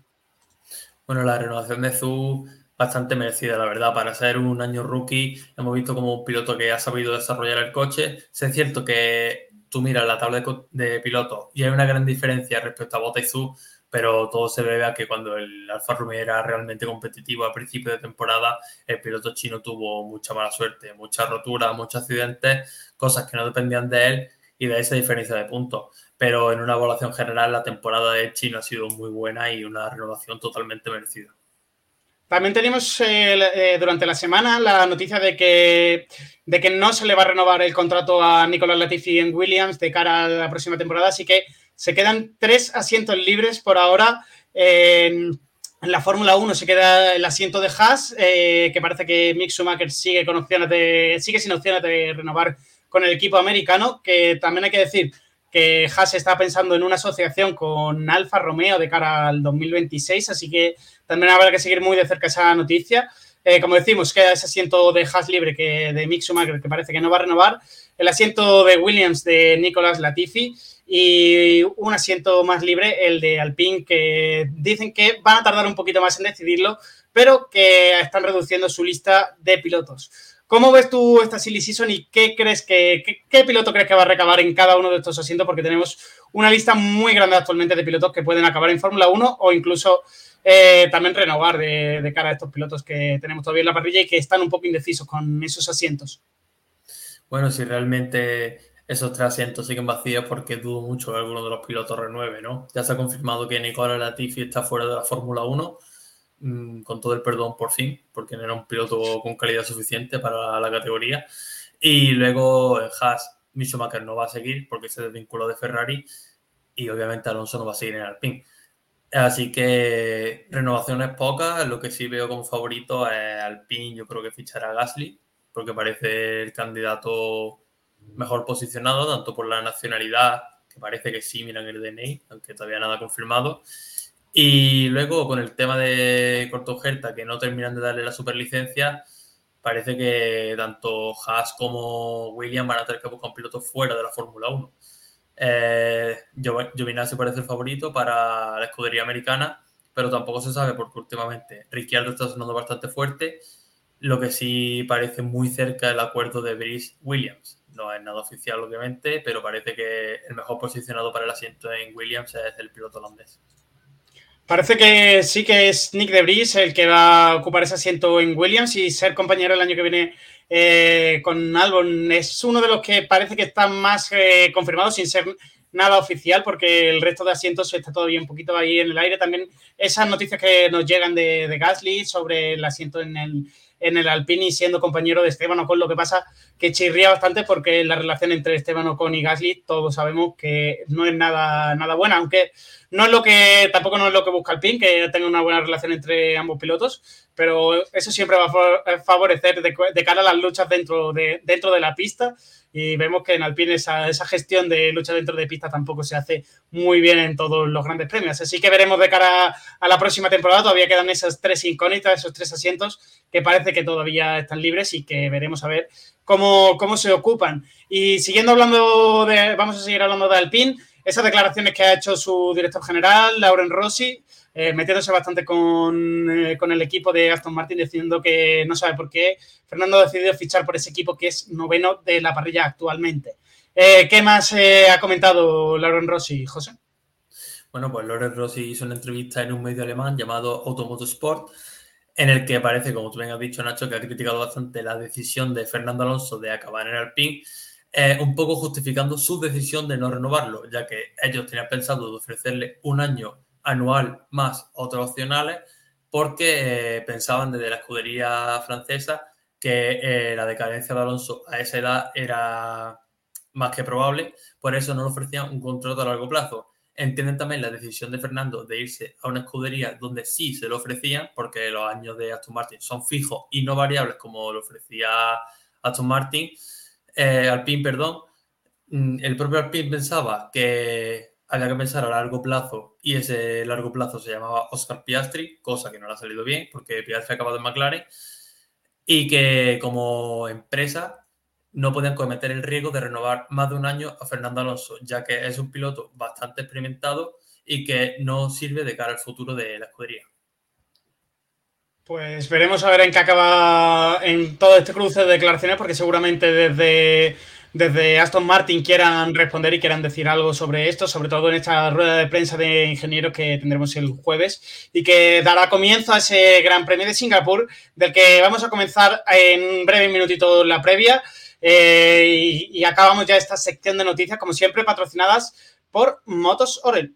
Bueno, la renovación de Su bastante merecida, la verdad. Para ser un año rookie, hemos visto como un piloto que ha sabido desarrollar el coche. es cierto que tú miras la tabla de, de pilotos y hay una gran diferencia respecto a Bota y Su pero todo se debe a que cuando el Alfa Romeo era realmente competitivo a principio de temporada, el piloto chino tuvo mucha mala suerte, muchas roturas, muchos accidentes, cosas que no dependían de él y de esa diferencia de puntos. Pero en una evaluación general, la temporada de chino ha sido muy buena y una renovación totalmente merecida. También tenemos eh, eh, durante la semana la noticia de que, de que no se le va a renovar el contrato a Nicolás Latifi en Williams de cara a la próxima temporada, así que se quedan tres asientos libres por ahora. en la Fórmula 1 se queda el asiento de Haas, eh, que parece que Mick Schumacher sigue, sigue sin opciones de renovar con el equipo americano, que también hay que decir que Haas está pensando en una asociación con Alfa Romeo de cara al 2026, así que también habrá que seguir muy de cerca esa noticia. Eh, como decimos, queda ese asiento de Haas libre que de Mick Schumacher, que parece que no va a renovar, el asiento de Williams de Nicolas Latifi y un asiento más libre, el de Alpine, que dicen que van a tardar un poquito más en decidirlo, pero que están reduciendo su lista de pilotos. ¿Cómo ves tú esta silly season y qué crees que qué, piloto crees que va a recabar en cada uno de estos asientos? Porque tenemos una lista muy grande actualmente de pilotos que pueden acabar en Fórmula 1 o incluso eh, también renovar de, cara a estos pilotos que tenemos todavía en la parrilla y que están un poco indecisos con esos asientos. Bueno, si realmente esos tres asientos siguen vacíos porque dudo mucho que alguno de los pilotos renueve, ¿no? Ya se ha confirmado que Nicola Latifi está fuera de la Fórmula 1, mm, con todo el perdón por fin, porque no era un piloto con calidad suficiente para la categoría. Y luego en Haas, Mick no va a seguir porque se desvinculó de Ferrari y obviamente Alonso no va a seguir en Alpine. Así que renovaciones pocas, lo que sí veo como favorito es Alpine, yo creo que fichará a Gasly, porque parece el candidato mejor posicionado, tanto por la nacionalidad, que parece que sí miran el DNI, aunque todavía nada confirmado. Y luego con el tema de Cortogerta, que no terminan de darle la superlicencia, parece que tanto Haas como William van a tener que buscar un piloto fuera de la Fórmula 1. Eh, Giovinazzi parece el favorito para la escudería americana, pero tampoco se sabe porque últimamente Ricciardo está sonando bastante fuerte Lo que sí parece muy cerca el acuerdo de Brice Williams. No es nada oficial, obviamente, pero parece que el mejor posicionado para el asiento en Williams es el piloto holandés. Parece que sí que es Nick de Vries el que va a ocupar ese asiento en Williams y ser compañero el año que viene eh, con Albon. Es uno de los que parece que está más eh, confirmado sin ser nada oficial porque el resto de asientos está todavía un poquito ahí en el aire. También esas noticias que nos llegan de, Gasly sobre el asiento en el, en el Alpine y siendo compañero de Esteban Ocon. Lo que pasa que chirría bastante porque la relación entre Esteban Ocon y Gasly todos sabemos que no es nada, nada buena, aunque no es lo que, tampoco no es lo que busca Alpine, que tenga una buena relación entre ambos pilotos, pero eso siempre va a favorecer de, de cara a las luchas dentro de, dentro de la pista y vemos que en Alpine esa, esa, gestión de lucha dentro de pista tampoco se hace muy bien en todos los grandes premios. Así que veremos de cara a la próxima temporada. Todavía quedan esas tres incógnitas, esos tres asientos que parece que todavía están libres y que veremos a ver cómo, cómo se ocupan. Y siguiendo hablando de, vamos a seguir hablando de Alpine, esas declaraciones que ha hecho su director general, Lauren Rossi, eh, metiéndose bastante con, eh, con, el equipo de Aston Martin, diciendo que no sabe por qué Fernando ha decidido fichar por ese equipo que es noveno de la parrilla actualmente. Eh, ¿Qué más ha comentado Lauren Rossi, José? Bueno, pues Lauren Rossi hizo una entrevista en un medio alemán llamado Automotorsport, en el que parece, como tú bien has dicho, Nacho, que ha criticado bastante la decisión de Fernando Alonso de acabar en Alpine, eh, un poco justificando su decisión de no renovarlo, ya que ellos tenían pensado de ofrecerle un año anual más otros opcionales porque eh, pensaban desde la escudería francesa que eh, la decadencia de Alonso a esa edad era más que probable, por eso no le ofrecían un contrato a largo plazo. Entienden también la decisión de Fernando de irse a una escudería donde sí se lo ofrecían, porque los años de Aston Martin son fijos y no variables como lo ofrecía Aston Martin, eh, perdón. Mm, el propio Alpine pensaba que había que pensar a largo plazo y ese largo plazo se llamaba Oscar Piastri, cosa que no le ha salido bien porque Piastri ha acabado en McLaren y que como empresa no podían cometer el riesgo de renovar más de un año a Fernando Alonso, ya que es un piloto bastante experimentado y que no sirve de cara al futuro de la escudería. Pues veremos a ver en qué acaba en todo este cruce de declaraciones, porque seguramente desde desde Aston Martin quieran responder y quieran decir algo sobre esto, sobre todo en esta rueda de prensa de ingenieros que tendremos el jueves y que dará comienzo a ese Gran Premio de Singapur, del que vamos a comenzar en breve minutito la previa. Eh, y, y acabamos ya esta sección de noticias, como siempre, patrocinadas por Motos Orel.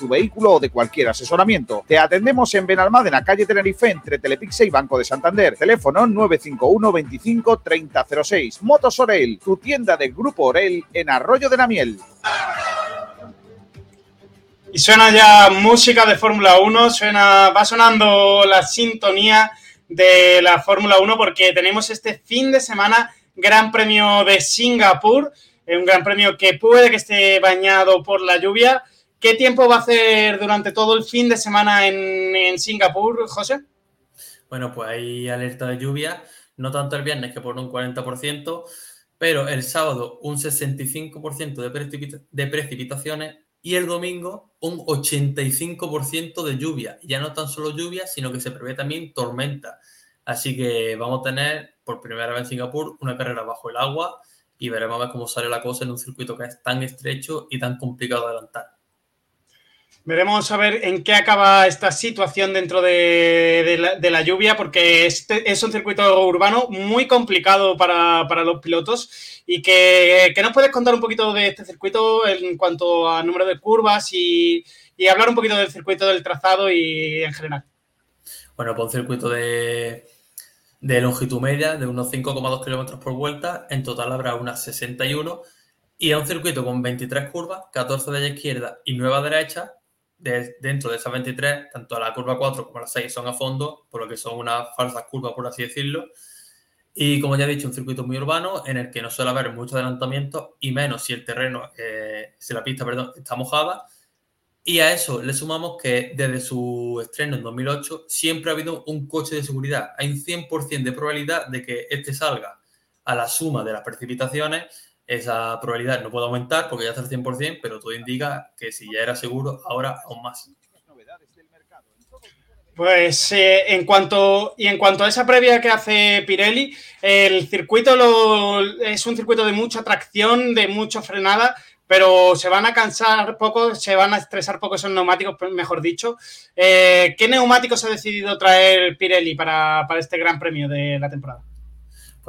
tu vehículo o de cualquier asesoramiento. Te atendemos en Benalmádena, calle Tenerife, entre Telepixe y Banco de Santander. Teléfono 951 25 3006. Motos Orel, tu tienda del Grupo Orel en Arroyo de la Miel. Y suena ya música de Fórmula 1, suena, va sonando la sintonía de la Fórmula 1 porque tenemos este fin de semana Gran Premio de Singapur, un gran premio que puede que esté bañado por la lluvia, ¿Qué tiempo va a hacer durante todo el fin de semana en, Singapur, José? Bueno, pues hay alerta de lluvia, no tanto el viernes que por un 40%, pero el sábado un 65% de, de precipitaciones y el domingo un 85% de lluvia. Ya no tan solo lluvia, sino que se prevé también tormenta. Así que vamos a tener por primera vez en Singapur una carrera bajo el agua y veremos a ver cómo sale la cosa en un circuito que es tan estrecho y tan complicado de adelantar. Veremos a ver en qué acaba esta situación dentro de, la, lluvia, porque este es un circuito urbano muy complicado para, los pilotos y que, nos puedes contar un poquito de este circuito en cuanto a número de curvas y, y hablar un poquito del circuito del trazado y en general. Bueno, pues un circuito de, de longitud media de unos 5,2 kilómetros por vuelta, en total habrá unas 61 y es un circuito con 23 curvas, 14 de la izquierda y 9 a derecha, dentro de esas 23, tanto la curva 4 como la 6 son a fondo, por lo que son unas falsas curvas, por así decirlo. Y como ya he dicho, un circuito muy urbano en el que no suele haber mucho adelantamiento y menos si el terreno, eh, si la pista, perdón, está mojada. Y a eso le sumamos que desde su estreno en 2008 siempre ha habido un coche de seguridad. Hay un 100% de probabilidad de que este salga a la suma de las precipitaciones. Esa probabilidad no puede aumentar porque ya está al 100%, pero todo indica que si ya era seguro, ahora aún más. Pues eh, en cuanto y en cuanto a esa previa que hace Pirelli, el circuito es un circuito de mucha tracción, de mucha frenada, pero se van a cansar poco, se van a estresar poco esos neumáticos, mejor dicho. Eh, ¿Qué neumáticos ha decidido traer Pirelli para, este Gran Premio de la temporada?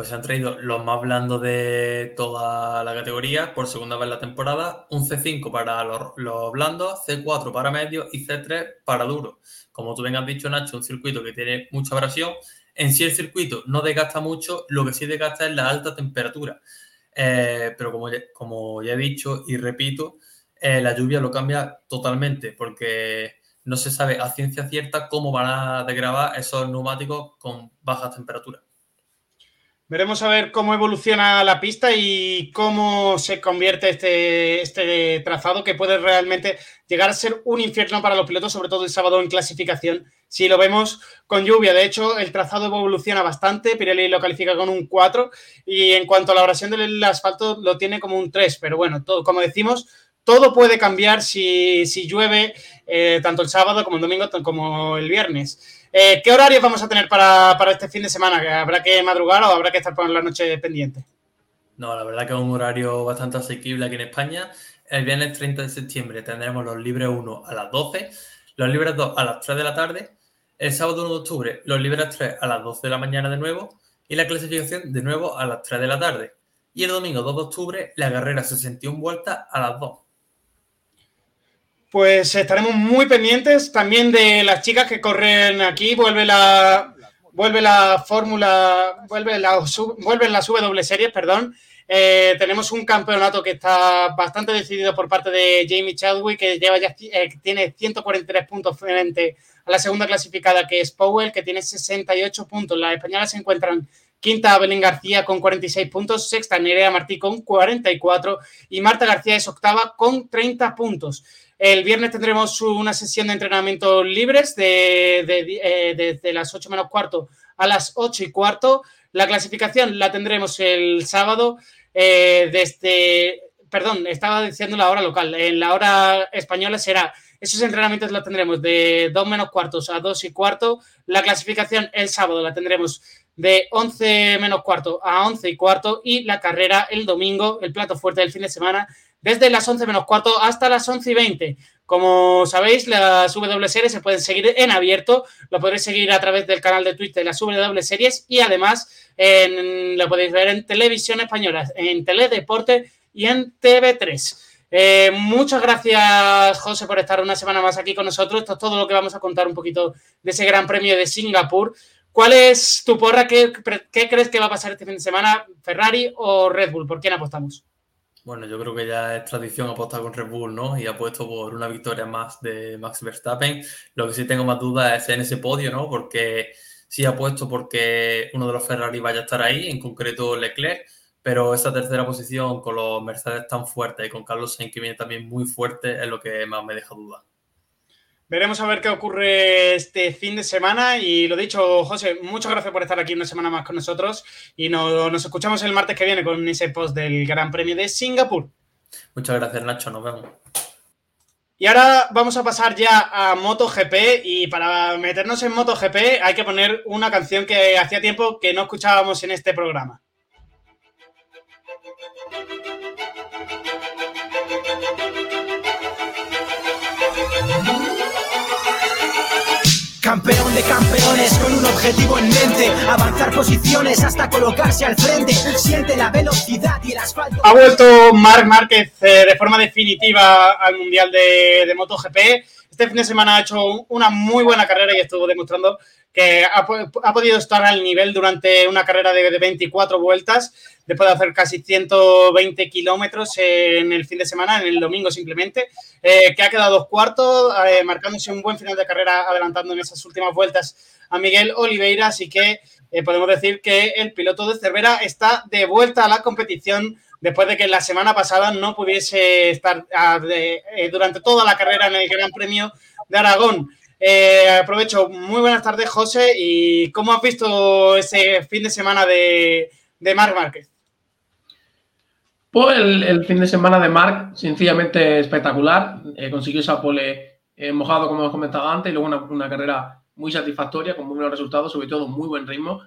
Pues se han traído los más blandos de toda la categoría por segunda vez en la temporada, un C5 para los, los blandos, C4 para medios y C3 para duros como tú bien has dicho, Nacho, un circuito que tiene mucha abrasión. En sí el circuito no desgasta mucho, lo que sí desgasta es la alta temperatura. Eh, pero como ya, como ya he dicho y repito, eh, la lluvia lo cambia totalmente porque no se sabe a ciencia cierta cómo van a degravar esos neumáticos con bajas temperaturas. Veremos a ver cómo evoluciona la pista y cómo se convierte este, este trazado que puede realmente llegar a ser un infierno para los pilotos, sobre todo el sábado en clasificación, si lo vemos con lluvia. De hecho, el trazado evoluciona bastante, Pirelli lo califica con un 4 y en cuanto a la abrasión del asfalto lo tiene como un 3, pero bueno, todo, como decimos, todo puede cambiar si, llueve eh, tanto el sábado como el domingo como el viernes. Eh, ¿Qué horarios vamos a tener para, este fin de semana? ¿Habrá que madrugar o habrá que estar por la noche pendiente? No, la verdad que es un horario bastante asequible aquí en España. El viernes 30 de septiembre tendremos los libres 1 a las 12, los libres 2 a las 3 de la tarde, el sábado 1 de octubre los libres 3 a las 12 de la mañana de nuevo y la clasificación de nuevo a las 3 de la tarde. Y el domingo 2 de octubre la carrera 61 vueltas a las 2 pues estaremos muy pendientes también de las chicas que corren aquí. Vuelve la, vuelve la fórmula, vuelve la, vuelven las W series, perdón. Eh, tenemos un campeonato que está bastante decidido por parte de Jamie Chadwick, que lleva ya, eh, tiene 143 puntos frente a la segunda clasificada, que es Powell, que tiene 68 puntos. Las españolas se encuentran quinta Belén García con 46 puntos, sexta Nerea Martí con 44 y Marta García es octava con 30 puntos. El viernes tendremos una sesión de entrenamiento libres de, eh, las 8 menos cuarto a las 8 y cuarto. La clasificación la tendremos el sábado eh, desde, perdón, estaba diciendo la hora local, en la hora española será, esos entrenamientos los tendremos de 2 menos cuartos a 2 y cuarto. La clasificación el sábado la tendremos de 11 menos cuarto a 11 y cuarto y la carrera el domingo, el plato fuerte del fin de semana, desde las 11 menos cuarto hasta las 11 y 20. Como sabéis, las W Series se pueden seguir en abierto, lo podréis seguir a través del canal de Twitter de las W Series y además lo podéis ver en televisión española, en Teledeporte y en TV3. Eh, muchas gracias, José, por estar una semana más aquí con nosotros. Esto es todo lo que vamos a contar un poquito de ese Gran Premio de Singapur. ¿Cuál es tu porra? ¿Qué, ¿Qué, crees que va a pasar este fin de semana? ¿Ferrari o Red Bull? ¿Por quién apostamos? Bueno, yo creo que ya es tradición apostar con Red Bull, ¿no? Y apuesto por una victoria más de Max Verstappen. Lo que sí tengo más dudas es en ese podio, ¿no? Porque sí apuesto porque uno de los Ferrari vaya a estar ahí, en concreto Leclerc, pero esa tercera posición con los Mercedes tan fuertes y con Carlos Sainz que viene también muy fuerte es lo que más me deja duda. Veremos a ver qué ocurre este fin de semana. Y lo dicho, José, muchas gracias por estar aquí una semana más con nosotros. Y nos, escuchamos el martes que viene con ese post del Gran Premio de Singapur. Muchas gracias, Nacho. Nos vemos. Y ahora vamos a pasar ya a MotoGP. Y para meternos en MotoGP hay que poner una canción que hacía tiempo que no escuchábamos en este programa. Campeón de campeones con un objetivo en mente, avanzar posiciones hasta colocarse al frente. Siente la velocidad y el asfalto. Ha vuelto Marc Márquez eh, de forma definitiva al Mundial de, de MotoGP. Este fin de semana ha hecho una muy buena carrera y estuvo demostrando que ha, podido estar al nivel durante una carrera de, 24 vueltas, después de hacer casi 120 kilómetros en el fin de semana, en el domingo simplemente, eh, que ha quedado dos cuartos, eh, marcándose un buen final de carrera, adelantando en esas últimas vueltas a Miguel Oliveira, así que eh, podemos decir que el piloto de Cervera está de vuelta a la competición después de que la semana pasada no pudiese estar ah, durante toda la carrera en el Gran Premio de Aragón. Eh, aprovecho, muy buenas tardes, José. ¿Y cómo has visto ese fin de semana de, de Marc Márquez? Pues el, fin de semana de Marc, sencillamente espectacular. Eh, consiguió esa pole eh, mojado, como hemos comentado antes, y luego una, carrera muy satisfactoria, con muy buenos resultados, sobre todo muy buen ritmo.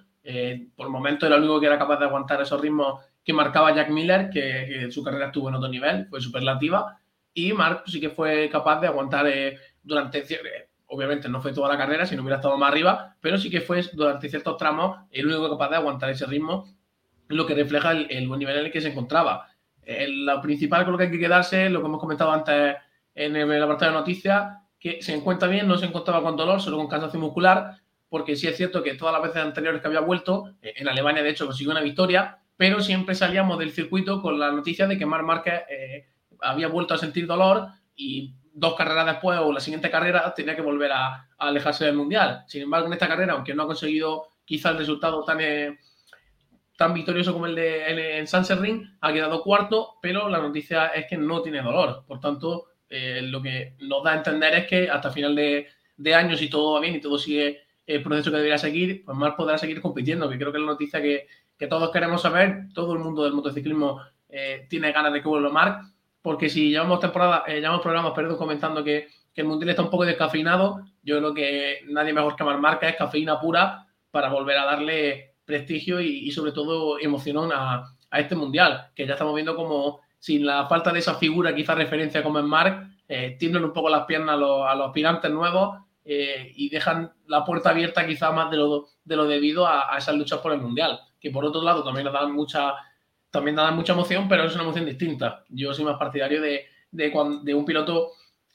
por el momento era el único que era capaz de aguantar esos ritmos que marcaba Jack Miller, que, su carrera estuvo en otro nivel, fue superlativa. Y Marc sí que fue capaz de aguantar durante obviamente no fue toda la carrera, si no hubiera estado más arriba, pero sí que fue durante ciertos tramos el único capaz de aguantar ese ritmo, lo que refleja el, buen nivel en el que se encontraba. lo principal con lo que hay que quedarse, lo que hemos comentado antes en el, apartado de noticias, que se encuentra bien, no se encontraba con dolor, solo con cansancio muscular, porque sí es cierto que todas las veces anteriores que había vuelto, eh, en Alemania de hecho consiguió una victoria, pero siempre salíamos del circuito con la noticia de que Marc Márquez eh, había vuelto a sentir dolor y dos carreras después o la siguiente carrera tenía que volver a, alejarse del Mundial. Sin embargo, en esta carrera, aunque no ha conseguido quizá el resultado tan, eh, tan victorioso como el de en, Sunset Ring, ha quedado cuarto, pero la noticia es que no tiene dolor. Por tanto, eh, lo que nos da a entender es que hasta final de, de año, si todo va bien y todo sigue el proceso que debería seguir, pues más podrá seguir compitiendo, que creo que es la noticia que, que todos queremos saber. Todo el mundo del motociclismo eh, tiene ganas de que vuelva Marc porque si llevamos temporada, eh, llevamos programas, perdón, comentando que, el Mundial está un poco descafeinado, yo creo que nadie mejor que Marca es cafeína pura para volver a darle prestigio y, sobre todo emoción a, este Mundial, que ya estamos viendo como sin la falta de esa figura, quizá referencia como en Marc, eh, tienden un poco las piernas a los, aspirantes nuevos eh, y dejan la puerta abierta quizá más de lo, de lo debido a, a, esas luchas por el Mundial, que por otro lado también nos dan mucha también da mucha emoción, pero es una emoción distinta. Yo soy más partidario de, de, un piloto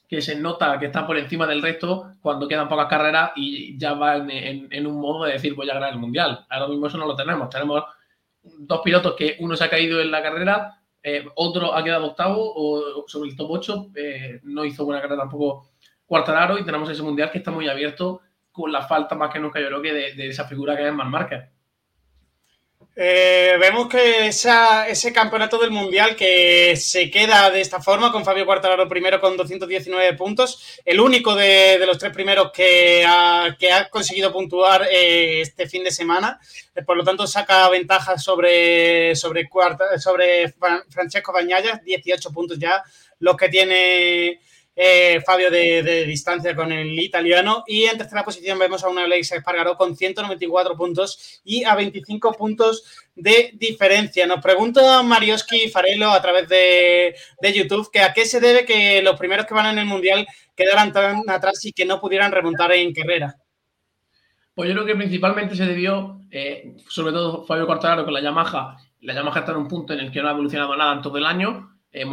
que se nota que está por encima del resto cuando quedan pocas carreras y ya va en, un modo de decir voy a ganar el mundial. Ahora mismo eso no lo tenemos. Tenemos dos pilotos que uno se ha caído en la carrera, eh, otro ha quedado octavo o sobre el top 8, eh, no hizo buena carrera tampoco Cuartararo y tenemos ese mundial que está muy abierto con la falta más que nunca yo creo que de, de esa figura que es Mar Márquez. Eh, vemos que ese campeonato del Mundial que se queda de esta forma, con Fabio Quartararo primero con 219 puntos, el único de, los tres primeros que ha, que ha conseguido puntuar eh, este fin de semana. Eh, por lo tanto, saca ventaja sobre, sobre, sobre Francesco Bañaya, 18 puntos ya, los que tiene eh, Fabio de, distancia con el italiano. Y en tercera posición vemos a una Alex Espargaró con 194 puntos y a 25 puntos de diferencia. Nos pregunta Marioski Farelo a través de, YouTube que a qué se debe que los primeros que van en el Mundial quedaran tan atrás y que no pudieran remontar en carrera. Pues yo creo que principalmente se debió, eh, sobre todo Fabio Quartararo con la Yamaha. La Yamaha está en un punto en el que no ha evolucionado nada en todo el año. Eh,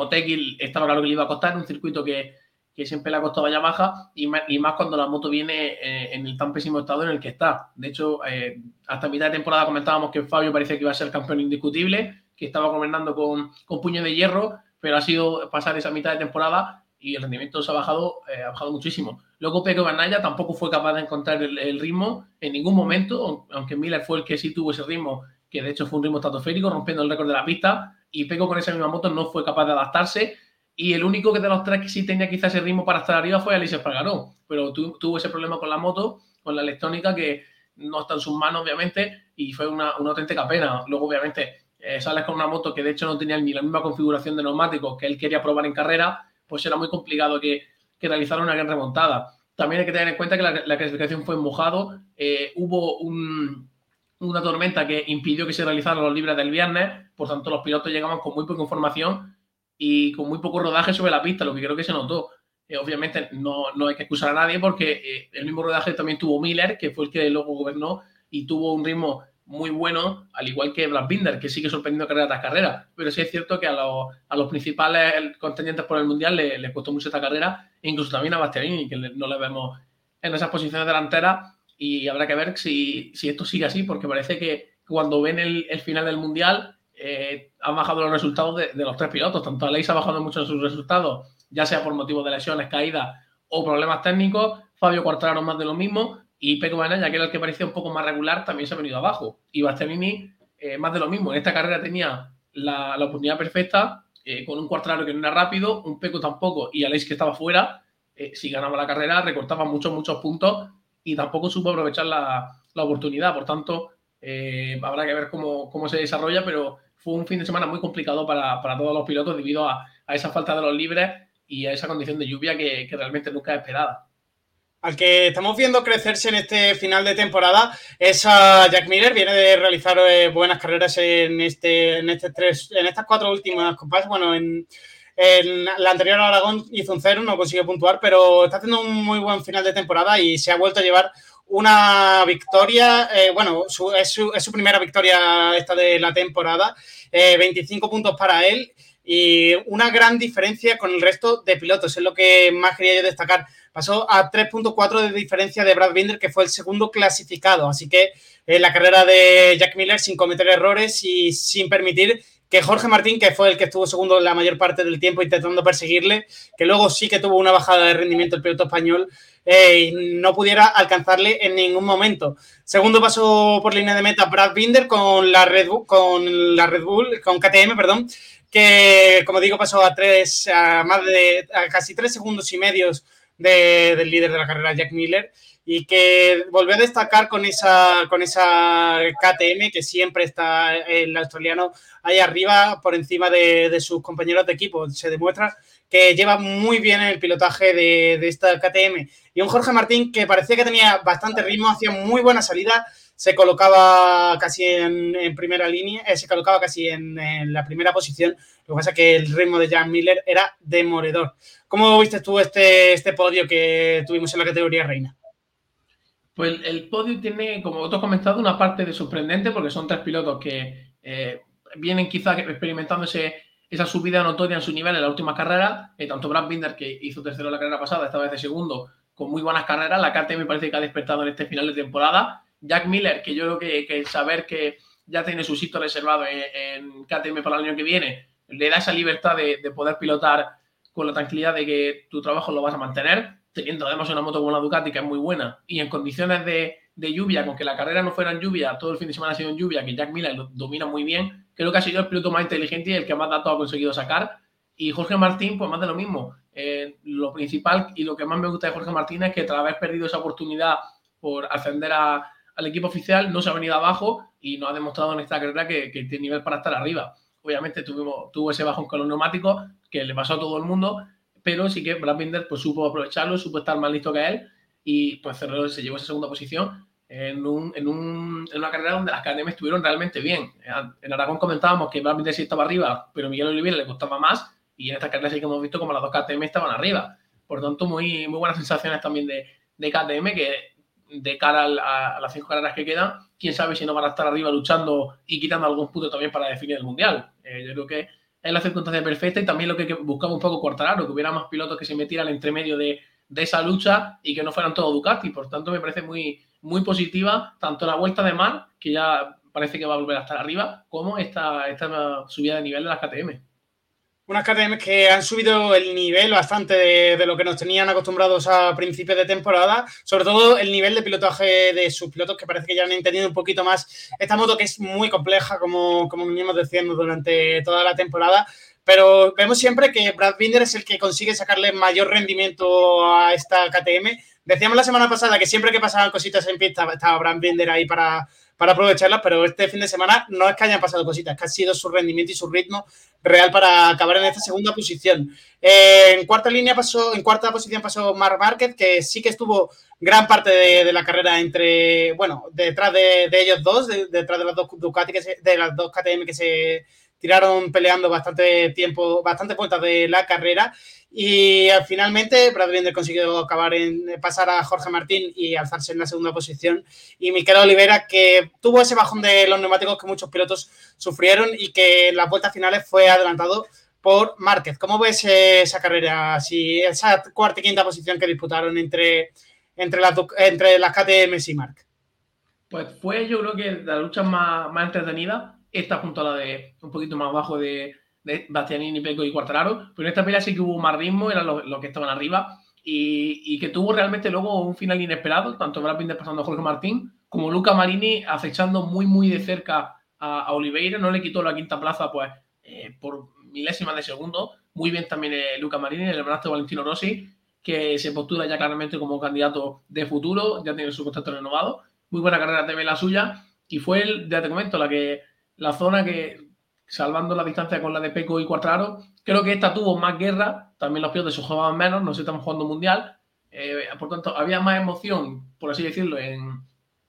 estaba claro que le iba a costar, un circuito que que siempre le ha costado Yamaha y más, cuando la moto viene eh, en el tan pésimo estado en el que está. De hecho, eh, hasta mitad de temporada comentábamos que Fabio parecía que iba a ser campeón indiscutible, que estaba gobernando con, con puño de hierro, pero ha sido pasar esa mitad de temporada y el rendimiento se ha bajado, eh, ha bajado muchísimo. Luego Peco Banaya tampoco fue capaz de encontrar el, ritmo en ningún momento, aunque Miller fue el que sí tuvo ese ritmo, que de hecho fue un ritmo estratosférico, rompiendo el récord de la pista, y Peco con esa misma moto no fue capaz de adaptarse y el único que de los tres que sí tenía quizás ese ritmo para estar arriba fue Alicia Espargaró. Pero tuvo ese problema con la moto, con la electrónica, que no está en sus manos, obviamente, y fue una, una auténtica pena. Luego, obviamente, eh, sales con una moto que de hecho no tenía ni la misma configuración de neumáticos que él quería probar en carrera, pues era muy complicado que, que realizara una gran remontada. También hay que tener en cuenta que la, clasificación fue en mojado. Eh, hubo una tormenta que impidió que se realizaran los libres del viernes, por tanto los pilotos llegaban con muy poca información y con muy poco rodaje sobre la pista, lo que creo que se notó. Eh, obviamente no, no, hay que excusar a nadie porque eh, el mismo rodaje también tuvo Miller, que fue el que luego gobernó y tuvo un ritmo muy bueno, al igual que Brad Binder, que sigue sorprendiendo carrera tras carrera. Pero sí es cierto que a, los, a los principales contendientes por el Mundial les, costó mucho esta carrera, e incluso también a Bastianini, que no le vemos en esas posiciones delanteras y habrá que ver si, esto sigue así, porque parece que cuando ven el, final del Mundial eh, han bajado los resultados de, los tres pilotos. Tanto Aleix ha bajado mucho en sus resultados, ya sea por motivos de lesiones, caídas o problemas técnicos. Fabio Quartararo más de lo mismo. Y Peco Banaya, que era el que parecía un poco más regular, también se ha venido abajo. Y Bastianini, eh, más de lo mismo. En esta carrera tenía la, oportunidad perfecta, eh, con un Quartararo que no era rápido, un Peco tampoco, y Aleix que estaba fuera. si ganaba la carrera, recortaba muchos, muchos puntos y tampoco supo aprovechar la, oportunidad. Por tanto, habrá que ver cómo, se desarrolla, pero fue un fin de semana muy complicado para, todos los pilotos debido a, esa falta de los libres y a esa condición de lluvia que, realmente nunca es esperada. Al que estamos viendo crecerse en este final de temporada es a Jack Miller, viene de realizar eh, buenas carreras en este, en este tres, en estas cuatro últimas compases, bueno, en, en la anterior Aragón hizo un cero, no consiguió puntuar, pero está haciendo un muy buen final de temporada y se ha vuelto a llevar una victoria, eh, bueno, es, su, primera victoria esta de la temporada, 25 eh, puntos para él y una gran diferencia con el resto de pilotos, es lo que más quería yo destacar. Pasó a 3.4 de diferencia de Brad Binder, que fue el segundo clasificado, así que eh, la carrera de Jack Miller sin cometer errores y sin permitir que Jorge Martín, que fue el que estuvo segundo la mayor parte del tiempo intentando perseguirle, que luego sí que tuvo una bajada de rendimiento el piloto español, eh, no pudiera alcanzarle en ningún momento. Segundo pasó por línea de meta Brad Binder con la Red Bull, con la Red Bull, con KTM, perdón, que como digo pasó a tres, a más de casi tres segundos y medios del líder de la carrera, Jack Miller y que volvió a destacar con esa, con esa KTM que siempre está el australiano ahí arriba por encima de, sus compañeros de equipo. Se demuestra que lleva muy bien el pilotaje de, esta KTM. Y un Jorge Martín que parecía que tenía bastante ritmo, hacía muy buena salida, se colocaba casi en, primera línea, eh, se colocaba casi en, en, la primera posición. Lo que pasa es que el ritmo de Jan Miller era demoledor. ¿Cómo viste tú este, este podio que tuvimos en la categoría reina? Pues el podio tiene, como otros comentado, una parte de sorprendente porque son tres pilotos que eh, vienen quizás experimentándose esa subida notoria en su nivel en la última carrera. Eh, tanto Brad Binder, que hizo tercero la carrera pasada, esta vez de segundo, con muy buenas carreras. La KTM me parece que ha despertado en este final de temporada. Jack Miller, que yo creo que, saber que ya tiene su sitio reservado en, KTM para el año que viene, le da esa libertad de poder pilotar con la tranquilidad de que tu trabajo lo vas a mantener teniendo además una moto como la Ducati que es muy buena y en condiciones de, lluvia, con que la carrera no fuera en lluvia, todo el fin de semana ha sido en lluvia, que Jack Miller lo domina muy bien, creo que ha sido el piloto más inteligente y el que más datos ha conseguido sacar. Y Jorge Martín, pues más de lo mismo. Eh, lo principal y lo que más me gusta de Jorge Martín es que tras haber perdido esa oportunidad por ascender al equipo oficial, no se ha venido abajo y nos ha demostrado en esta carrera que, tiene nivel para estar arriba. Obviamente tuvimos, tuvo ese bajón con los neumáticos que le pasó a todo el mundo, pero sí que Brad pues, supo aprovecharlo, supo estar más listo que él y pues Cerrero se llevó esa segunda posición en, un, en, un, en una carrera donde las KTM estuvieron realmente bien. En Aragón comentábamos que Brad Binder sí estaba arriba, pero Miguel Oliveira le costaba más y en esta carrera sí que hemos visto como las dos KTM estaban arriba. Por tanto, muy, muy buenas sensaciones también de, de KTM que de cara a, las cinco carreras que quedan, quién sabe si no van a estar arriba luchando y quitando algún punto también para definir el Mundial. Eh, yo creo que es la circunstancia perfecta y también lo que buscamos un poco Cortararo, que hubiera más pilotos que se metieran entre medio de, esa lucha y que no fueran todos Ducati. Por tanto, me parece muy, muy positiva tanto la vuelta de mar, que ya parece que va a volver a estar arriba, como esta, esta subida de nivel de las KTM unas que han subido el nivel bastante de, lo que nos tenían acostumbrados a principios de temporada, sobre todo el nivel de pilotaje de sus pilotos que parece que ya han entendido un poquito más esta moto que es muy compleja, como, como venimos diciendo durante toda la temporada, pero vemos siempre que Brad Binder es el que consigue sacarle mayor rendimiento a esta KTM. Decíamos la semana pasada que siempre que pasaban cositas en pista estaba Brad Binder ahí para para aprovecharlas, pero este fin de semana no es que hayan pasado cositas, es que ha sido su rendimiento y su ritmo real para acabar en esta segunda posición. en cuarta línea pasó, en cuarta posición pasó Mark Márquez, que sí que estuvo gran parte de, la carrera entre, bueno, detrás de, ellos dos, detrás de las dos Ducati, de las dos KTM que se tiraron peleando bastante tiempo, bastante vueltas de la carrera. Y finalmente Brad Binder consiguió acabar en pasar a Jorge Martín y alzarse en la segunda posición. Y Miquel Olivera, que tuvo ese bajón de los neumáticos que muchos pilotos sufrieron y que en las vueltas finales fue adelantado por Márquez. ¿Cómo ves esa carrera? Si esa cuarta y quinta posición que disputaron entre, entre las, entre las KTM y Mark? Pues fue yo creo que la lucha más, más entretenida, esta junto a la de un poquito más abajo de, Bastianini, Peco y Cuartararo, pero en esta pelea sí que hubo más ritmo, eran los, que estaban arriba, y, que tuvo realmente luego un final inesperado, tanto Brad pasando a Jorge Martín, como Luca Marini acechando muy, muy de cerca a, Oliveira, no le quitó la quinta plaza, pues, eh, por milésimas de segundo, muy bien también eh, Luca Marini, el hermano de Valentino Rossi, que se postura ya claramente como candidato de futuro, ya tiene su contrato renovado, muy buena carrera de la suya, y fue, el, ya te comento, la que la zona que salvando la distancia con la de Peco y Cuartararo. Creo que esta tuvo más guerra, también los pilotos se jugaban menos, no se estamos jugando mundial. Eh, por tanto, había más emoción, por así decirlo, en,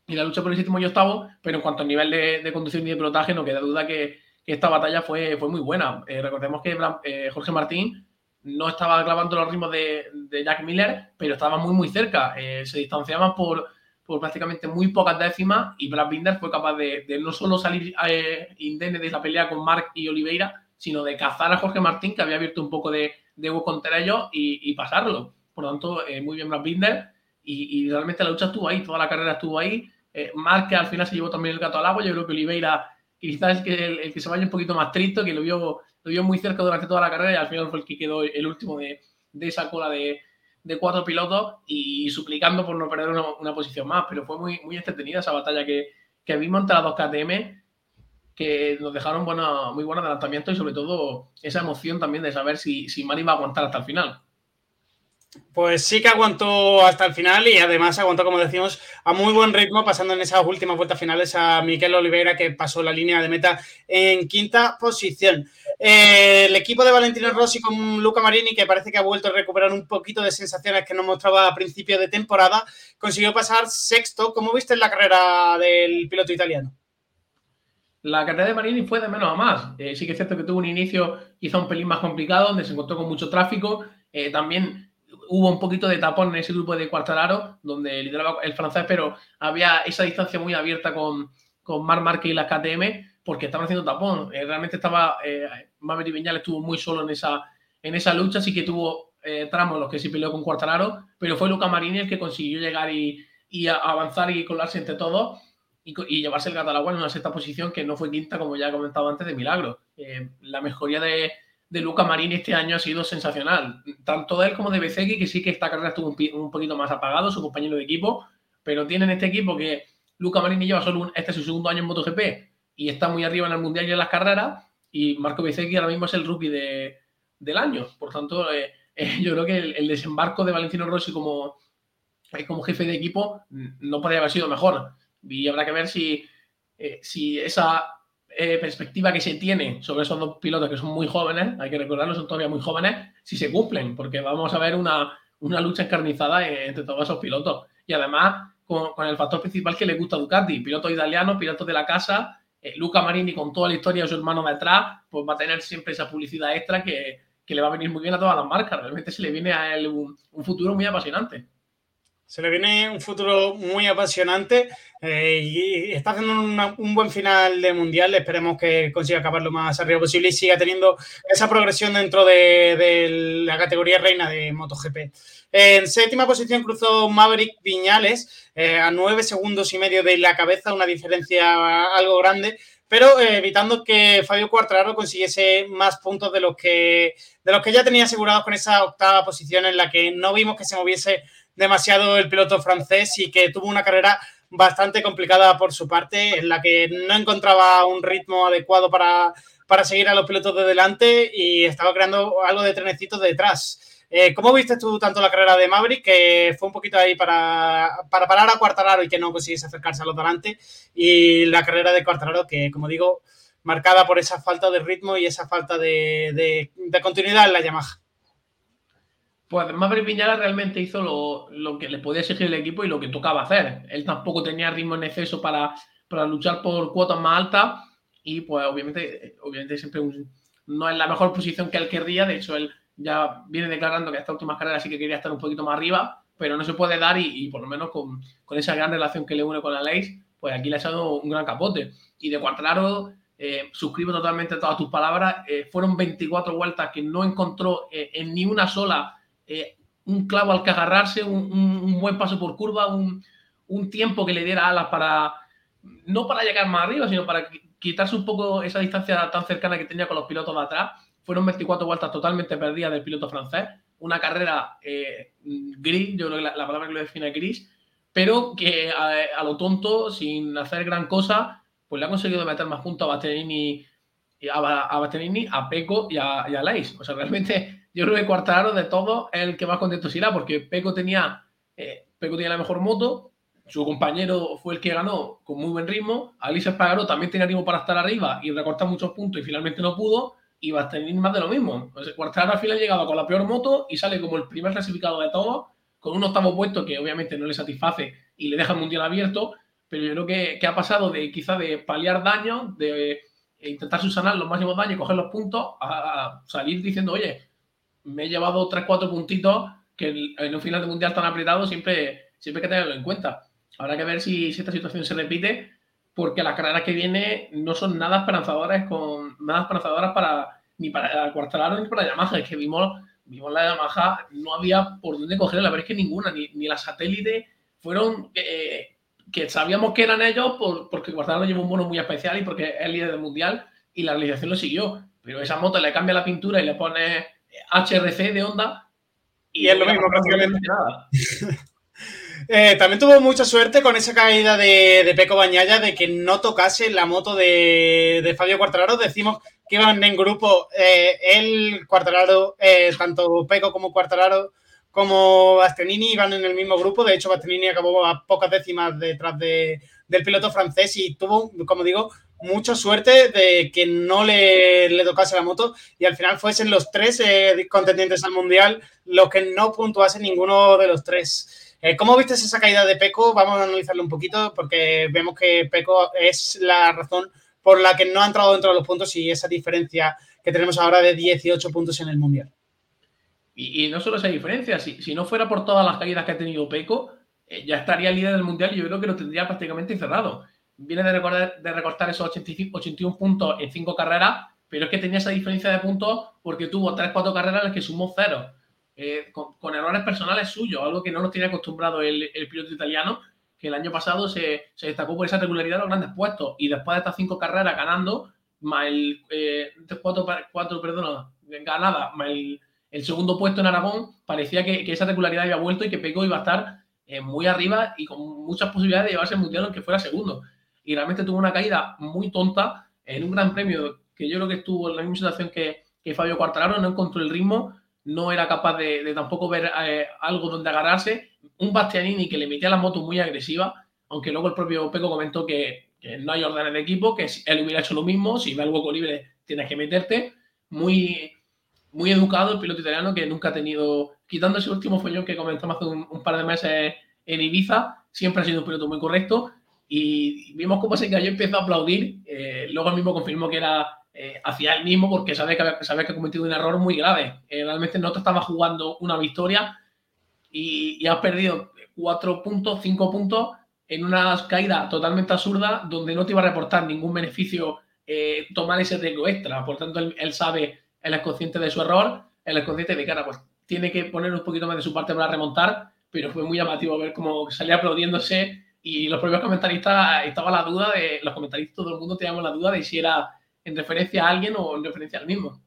la lucha por el séptimo y octavo, pero en cuanto al nivel de, conducción y de pilotaje, no queda duda que, esta batalla fue, fue muy buena. Eh, recordemos que eh, Jorge Martín no estaba clavando los ritmos de, de Jack Miller, pero estaba muy, muy cerca. se distanciaban por por prácticamente muy pocas décimas y Brad Binder fue capaz de, no solo salir eh, indemne de la pelea con Mark y Oliveira, sino de cazar a Jorge Martín, que había abierto un poco de, de hueco contra ellos y, pasarlo. Por lo tanto, eh, muy bien Brad Binder y, realmente la lucha estuvo ahí, toda la carrera estuvo ahí. Eh, Mark que al final se llevó también el gato al agua, yo creo que Oliveira quizás es que el, que se vaya un poquito más triste, que lo vio, lo vio muy cerca durante toda la carrera y al final fue el que quedó el último de, de esa cola de, de cuatro pilotos y suplicando por no perder una, posición más. Pero fue muy, muy entretenida esa batalla que, que vimos entre las dos KTM, que nos dejaron buena, muy buen adelantamiento y sobre todo esa emoción también de saber si, si Mari va a aguantar hasta el final. Pues sí que aguantó hasta el final y además aguantó, como decimos, a muy buen ritmo, pasando en esas últimas vueltas finales a Miquel Oliveira, que pasó la línea de meta en quinta posición. El equipo de Valentino Rossi con Luca Marini, que parece que ha vuelto a recuperar un poquito de sensaciones que nos mostraba a principio de temporada, consiguió pasar sexto. ¿Cómo viste la carrera del piloto italiano? La carrera de Marini fue de menos a más. Eh, sí que es cierto que tuvo un inicio quizá un pelín más complicado, donde se encontró con mucho tráfico. Eh, también hubo un poquito de tapón en ese grupo de Cuartararo, donde lideraba el francés, pero había esa distancia muy abierta con, con Marc Marquez y las KTM, porque estaban haciendo tapón. Eh, realmente estaba, eh, Maverick Viñales estuvo muy solo en esa, en esa lucha, sí que tuvo eh, tramos los que sí peleó con Cuartararo, pero fue Luca Marini el que consiguió llegar y, y avanzar y colarse entre todos y, y, llevarse el gato en una sexta posición que no fue quinta, como ya he comentado antes, de milagro. Eh, la mejoría de de Luca Marini este año ha sido sensacional. Tanto de él como de Bezegui, que sí que esta carrera estuvo un, poquito más apagado, su compañero de equipo, pero tienen este equipo que Luca Marini lleva solo un, este es su segundo año en MotoGP y está muy arriba en el Mundial y en las carreras, y Marco Bezegui ahora mismo es el rookie de, del año. Por tanto, eh, eh, yo creo que el, desembarco de Valentino Rossi como, eh, como jefe de equipo no podría haber sido mejor. Y habrá que ver si, si esa eh, perspectiva que se tiene sobre esos dos pilotos que son muy jóvenes, hay que recordarlo, son todavía muy jóvenes, si se cumplen, porque vamos a ver una, una lucha encarnizada entre todos esos pilotos. Y además, con, el factor principal que le gusta a Ducati, piloto italiano, piloto de la casa, eh, Luca Marini con toda la historia de su hermano detrás, pues va a tener siempre esa publicidad extra que, que le va a venir muy bien a todas las marcas. Realmente se le viene a él un, un futuro muy apasionante. Se le viene un futuro muy apasionante eh, y está haciendo un buen final de mundial. Esperemos que consiga acabar lo más arriba posible y siga teniendo esa progresión dentro de, la categoría reina de MotoGP. En séptima posición cruzó Maverick Viñales eh, a nueve segundos y medio de la cabeza, una diferencia algo grande, pero eh, evitando que Fabio Quartararo consiguiese más puntos de los que de los que ya tenía asegurados con esa octava posición en la que no vimos que se moviese demasiado el piloto francés y que tuvo una carrera bastante complicada por su parte, en la que no encontraba un ritmo adecuado para, para seguir a los pilotos de delante y estaba creando algo de trenecitos detrás. Eh, ¿Cómo viste tú tanto la carrera de Maverick, que fue un poquito ahí para, para parar a Cuartararo y que no consiguiese acercarse a los delante, y la carrera de Cuartararo, que como digo, marcada por esa falta de ritmo y esa falta de, de continuidad en la Yamaha? Pues Maverick Viñala realmente hizo lo, que le podía exigir el equipo y lo que tocaba hacer. Él tampoco tenía ritmo en exceso para, para luchar por cuotas más altas y pues obviamente, obviamente siempre no es la mejor posición que él querría. De hecho, él ya viene declarando que esta última carrera sí que quería estar un poquito más arriba, pero no se puede dar y, por lo menos con, esa gran relación que le une con la ley, pues aquí le ha echado un gran capote. Y de Cuartararo, eh, suscribo totalmente todas tus palabras. Eh, fueron 24 vueltas que no encontró eh, en ni una sola eh, un clavo al que agarrarse, un, buen paso por curva, un, tiempo que le diera alas para, no para llegar más arriba, sino para quitarse un poco esa distancia tan cercana que tenía con los pilotos de atrás. Fueron 24 vueltas totalmente perdidas del piloto francés, una carrera eh, gris, yo creo que la, palabra que lo define es gris, pero que a, lo tonto, sin hacer gran cosa, pues le ha conseguido meter más junto a Bastianini, a, a, a Peco y a, y a O sea, realmente yo creo que Cuartararo de todos es el que más contento será, porque Peco tenía, eh, tenía la mejor moto, su compañero fue el que ganó con muy buen ritmo, Alicia Espargaró también tenía ritmo para estar arriba y recortar muchos puntos y finalmente no pudo, y va a tener más de lo mismo. Pues Cuartararo al final ha llegado con la peor moto y sale como el primer clasificado de todos, con un octavo puesto que obviamente no le satisface y le deja el mundial abierto, pero yo creo que, que ha pasado de quizá de paliar daños, de intentar subsanar los máximos daños y coger los puntos, a salir diciendo, oye, me he llevado 3-4 puntitos que en un final de mundial tan apretado siempre, siempre hay que tenerlo en cuenta. Habrá que ver si, esta situación se repite, porque las carreras que vienen no son nada esperanzadoras, con, nada esperanzadoras para, ni para Cuartararo ni para Yamaha. Es que vimos, vimos la Yamaha, no había por dónde cogerla, la verdad es que ninguna, ni, ni la satélite fueron eh, que sabíamos que eran ellos por, porque Cuartararo lleva un mono muy especial y porque es líder del mundial y la realización lo siguió. Pero esa moto le cambia la pintura y le pone HRC de Honda. Y, es lo mismo prácticamente. Nada. Eh, también tuvo mucha suerte con esa caída de, de, Peco Bañaya de que no tocase la moto de, Fabio Cuartararo. Decimos que iban en grupo eh, el Cuartararo, eh, tanto Peco como Cuartararo como Bastianini iban en el mismo grupo. De hecho, Bastianini acabó a pocas décimas detrás de, del piloto francés y tuvo, como digo, mucha suerte de que no le, le, tocase la moto y al final fuesen los tres eh, contendientes al mundial los que no puntuasen ninguno de los tres. Eh, ¿Cómo viste esa caída de Peco? Vamos a analizarlo un poquito porque vemos que Peco es la razón por la que no ha entrado dentro de los puntos y esa diferencia que tenemos ahora de 18 puntos en el mundial. Y, no solo esa diferencia, si, si, no fuera por todas las caídas que ha tenido Peco, eh, ya estaría líder del mundial y yo creo que lo tendría prácticamente cerrado viene de, recordar, de recortar esos 81 puntos en cinco carreras, pero es que tenía esa diferencia de puntos porque tuvo 3-4 carreras en las que sumó cero, eh, con, errores personales suyos, algo que no nos tiene acostumbrado el, piloto italiano, que el año pasado se, destacó por esa regularidad de los grandes puestos. Y después de estas cinco carreras ganando, más el eh, cuatro, cuatro, perdona, ganada, más el, segundo puesto en Aragón, parecía que, esa regularidad había vuelto y que Peco iba a estar eh, muy arriba y con muchas posibilidades de llevarse el mundial aunque fuera segundo y realmente tuvo una caída muy tonta en un gran premio que yo creo que estuvo en la misma situación que, que Fabio Quartararo, no encontró el ritmo, no era capaz de, tampoco ver eh, algo donde agarrarse. Un Bastianini que le metía la moto muy agresiva, aunque luego el propio Peco comentó que, no hay órdenes de equipo, que él hubiera hecho lo mismo, si ve algo hueco libre tienes que meterte. Muy, muy educado el piloto italiano que nunca ha tenido, quitando ese último follón que comenzamos hace un, un par de meses en Ibiza, siempre ha sido un piloto muy correcto y vimos cómo se cayó y empezó a aplaudir. Eh, luego él mismo confirmó que era eh, hacia él mismo porque sabe que, sabe que ha cometido un error muy grave. Eh, realmente no te estaba jugando una victoria y, y, has perdido cuatro puntos, cinco puntos en una caída totalmente absurda donde no te iba a reportar ningún beneficio tomar ese riesgo extra. Por tanto, él, él, sabe, él es consciente de su error, él es consciente de que ahora pues tiene que poner un poquito más de su parte para remontar, pero fue muy llamativo ver cómo salía aplaudiéndose y los propios comentaristas estaba la duda de, los comentaristas, todo el mundo teníamos la duda de si era en referencia a alguien o en referencia al mismo.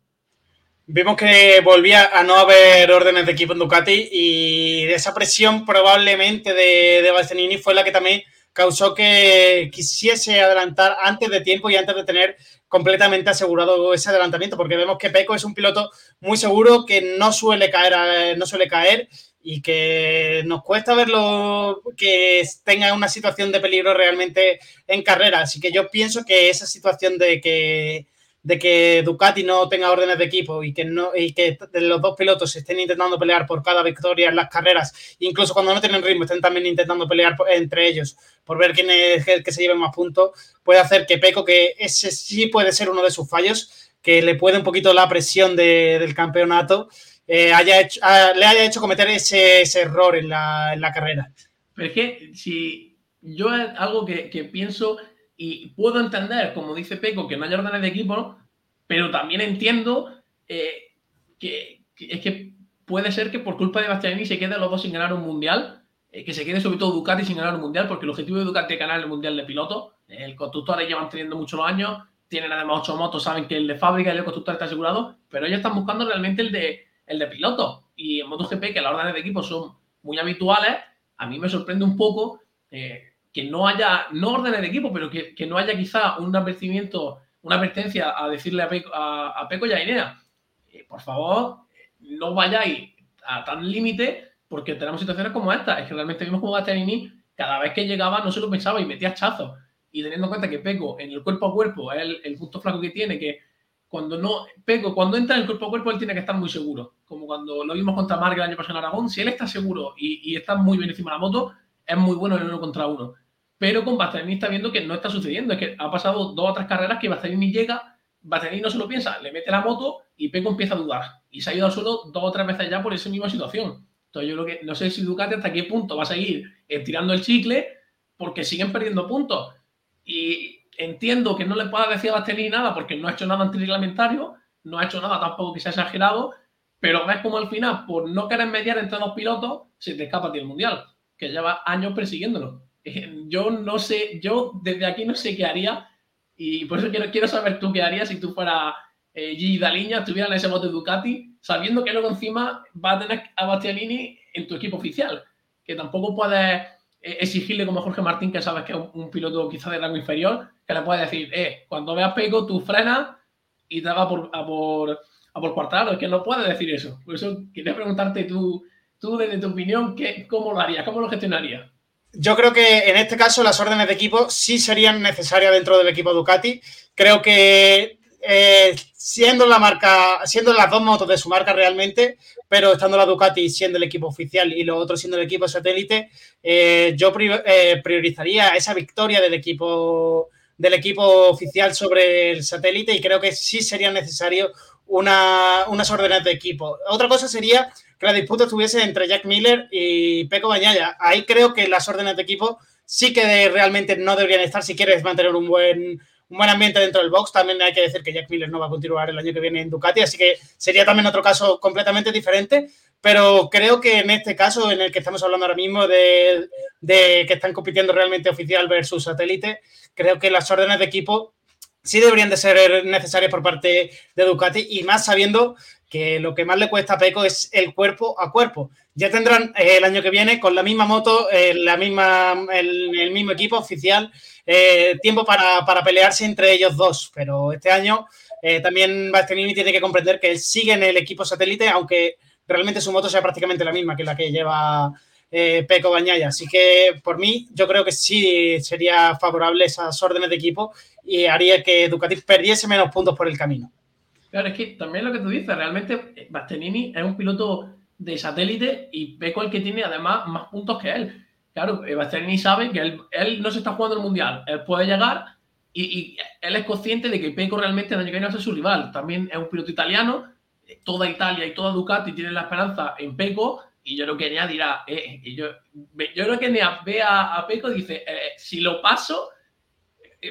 Vimos que volvía a no haber órdenes de equipo en Ducati y esa presión probablemente de, de Bastianini fue la que también causó que quisiese adelantar antes de tiempo y antes de tener completamente asegurado ese adelantamiento, porque vemos que Peco es un piloto muy seguro que no suele caer, no suele caer y que nos cuesta verlo que tenga una situación de peligro realmente en carrera. Así que yo pienso que esa situación de que, de que Ducati no tenga órdenes de equipo y que, no, y que los dos pilotos estén intentando pelear por cada victoria en las carreras, incluso cuando no tienen ritmo, estén también intentando pelear entre ellos por ver quién es el que se lleve más puntos, puede hacer que Peco, que ese sí puede ser uno de sus fallos, que le puede un poquito la presión del campeonato, eh, haya hecho, ah, le haya hecho cometer ese, error en la, carrera. Pero es que si yo algo que, pienso y puedo entender, como dice Peco, que no hay órdenes de equipo, pero también entiendo eh, que, es que puede ser que por culpa de Bastianini se queden los dos sin ganar un mundial, eh, que se quede sobre todo Ducati sin ganar un mundial, porque el objetivo de Ducati es ganar el mundial de pilotos. El constructor llevan teniendo muchos años, tienen además ocho motos, saben que el de fábrica y el constructor está asegurado, pero ellos están buscando realmente el de, el de pilotos. Y en MotoGP, que las órdenes de equipo son muy habituales, a mí me sorprende un poco eh, que no haya, no órdenes de equipo, pero que, no haya quizá un advertimiento, una advertencia a decirle a Peco, a, Peco y a Inea, eh, por favor, no vayáis a tan límite porque tenemos situaciones como esta. Es que realmente vimos como Bastianini cada vez que llegaba no se lo pensaba y metía chazos. Y teniendo en cuenta que Peco en el cuerpo a cuerpo es el, punto flaco que tiene, que cuando no, Peco, cuando entra en el cuerpo a cuerpo, él tiene que estar muy seguro. Como cuando lo vimos contra Mark el año pasado en Aragón, si él está seguro y, está muy bien encima de la moto, es muy bueno en uno contra uno. Pero con Bastianini está viendo que no está sucediendo. Es que ha pasado dos o tres carreras que Bastianini llega, Bastianini no se lo piensa, le mete la moto y Peco empieza a dudar. Y se ha ido al suelo dos o tres veces ya por esa misma situación. Entonces yo creo que no sé si Ducati hasta qué punto va a seguir tirando el chicle porque siguen perdiendo puntos. Y entiendo que no le pueda decir a Bastianini nada porque no ha hecho nada antirreglamentario, no ha hecho nada tampoco que sea exagerado, pero ves como al final, por no querer mediar entre dos pilotos, se te escapa a ti el mundial, que lleva años persiguiéndolo. Yo no sé, yo desde aquí no sé qué haría, y por eso quiero, quiero saber tú qué harías si tú fueras eh, Gigi Daliña, estuviera en ese bote Ducati, sabiendo que luego encima va a tener a Bastianini en tu equipo oficial, que tampoco puedes eh, exigirle como Jorge Martín, que sabes que es un, piloto quizá de rango inferior, que le puedes decir, eh, cuando veas Peco, tú frenas y te vas por, a por, a por cuartado. Es que no puedes decir eso. Por eso quería preguntarte tú, tú desde tu opinión, ¿qué, ¿cómo lo harías? ¿Cómo lo gestionarías? Yo creo que en este caso las órdenes de equipo sí serían necesarias dentro del equipo Ducati. Creo que eh, siendo la marca, siendo las dos motos de su marca realmente, pero estando la Ducati siendo el equipo oficial y los otros siendo el equipo satélite, eh, yo eh, priorizaría esa victoria del equipo del equipo oficial sobre el satélite y creo que sí sería necesario una, unas órdenes de equipo. Otra cosa sería que la disputa estuviese entre Jack Miller y Peco Bañaya. Ahí creo que las órdenes de equipo sí que realmente no deberían estar si quieres mantener un buen un buen ambiente dentro del box. También hay que decir que Jack Miller no va a continuar el año que viene en Ducati, así que sería también otro caso completamente diferente. Pero creo que en este caso, en el que estamos hablando ahora mismo de, que están compitiendo realmente oficial versus satélite, creo que las órdenes de equipo sí deberían de ser necesarias por parte de Ducati y más sabiendo que lo que más le cuesta a Peco es el cuerpo a cuerpo. Ya tendrán eh, el año que viene con la misma moto, eh, la misma, el, mismo equipo oficial, eh, tiempo para, pelearse entre ellos dos. Pero este año también Bastianini tiene que comprender que él sigue en el equipo satélite, aunque realmente su moto sea prácticamente la misma que la que lleva Peco Bañaya. Así que por mí, yo creo que sí sería favorable esas órdenes de equipo y haría que Ducati perdiese menos puntos por el camino. Claro, es que también lo que tú dices, realmente Bastianini es un piloto de satélite y Peco el que tiene además más puntos que él. Claro, eh, Bastianini sabe que él, no se está jugando el mundial, él puede llegar y, él es consciente de que Peco realmente viene va a ser su rival. También es un piloto italiano, eh, toda Italia y toda Ducati tienen la esperanza en Peco y yo creo que Nea dirá, eh, yo, yo, creo que Nea ve a, Peco y dice, si lo paso,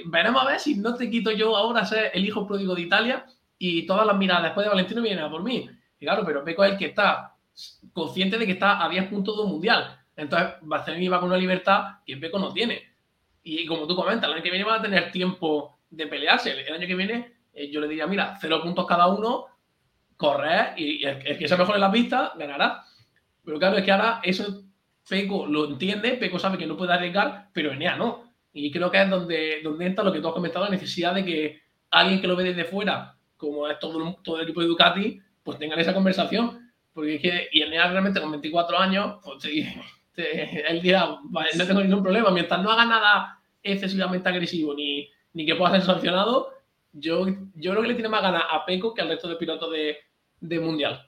veremos a ver si no te quito yo ahora ser el hijo pródigo de Italia y todas las miradas después de Valentino vienen a por mí. Y claro, pero Peco es el que está consciente de que está a 10 puntos de un mundial. Entonces, Barcelona va con una libertad que Peco no tiene. Y como tú comentas, el año que viene va a tener tiempo de pelearse. El año que viene eh, yo le diría, mira, cero puntos cada uno, correr y el, que sea mejor en la pista ganará. Pero claro, es que ahora eso Peco lo entiende, Peco sabe que no puede arriesgar, pero Enea no. Y creo que es donde, donde entra lo que tú has comentado, la necesidad de que alguien que lo ve desde fuera, como es todo, todo el equipo de Ducati, pues tengan esa conversación porque es que, y el Nea realmente con 24 años, pues él dirá, no tengo ningún problema. Mientras no haga nada excesivamente agresivo ni, ni que pueda ser sancionado, yo, yo creo que le tiene más ganas a Peco que al resto de pilotos de, de Mundial.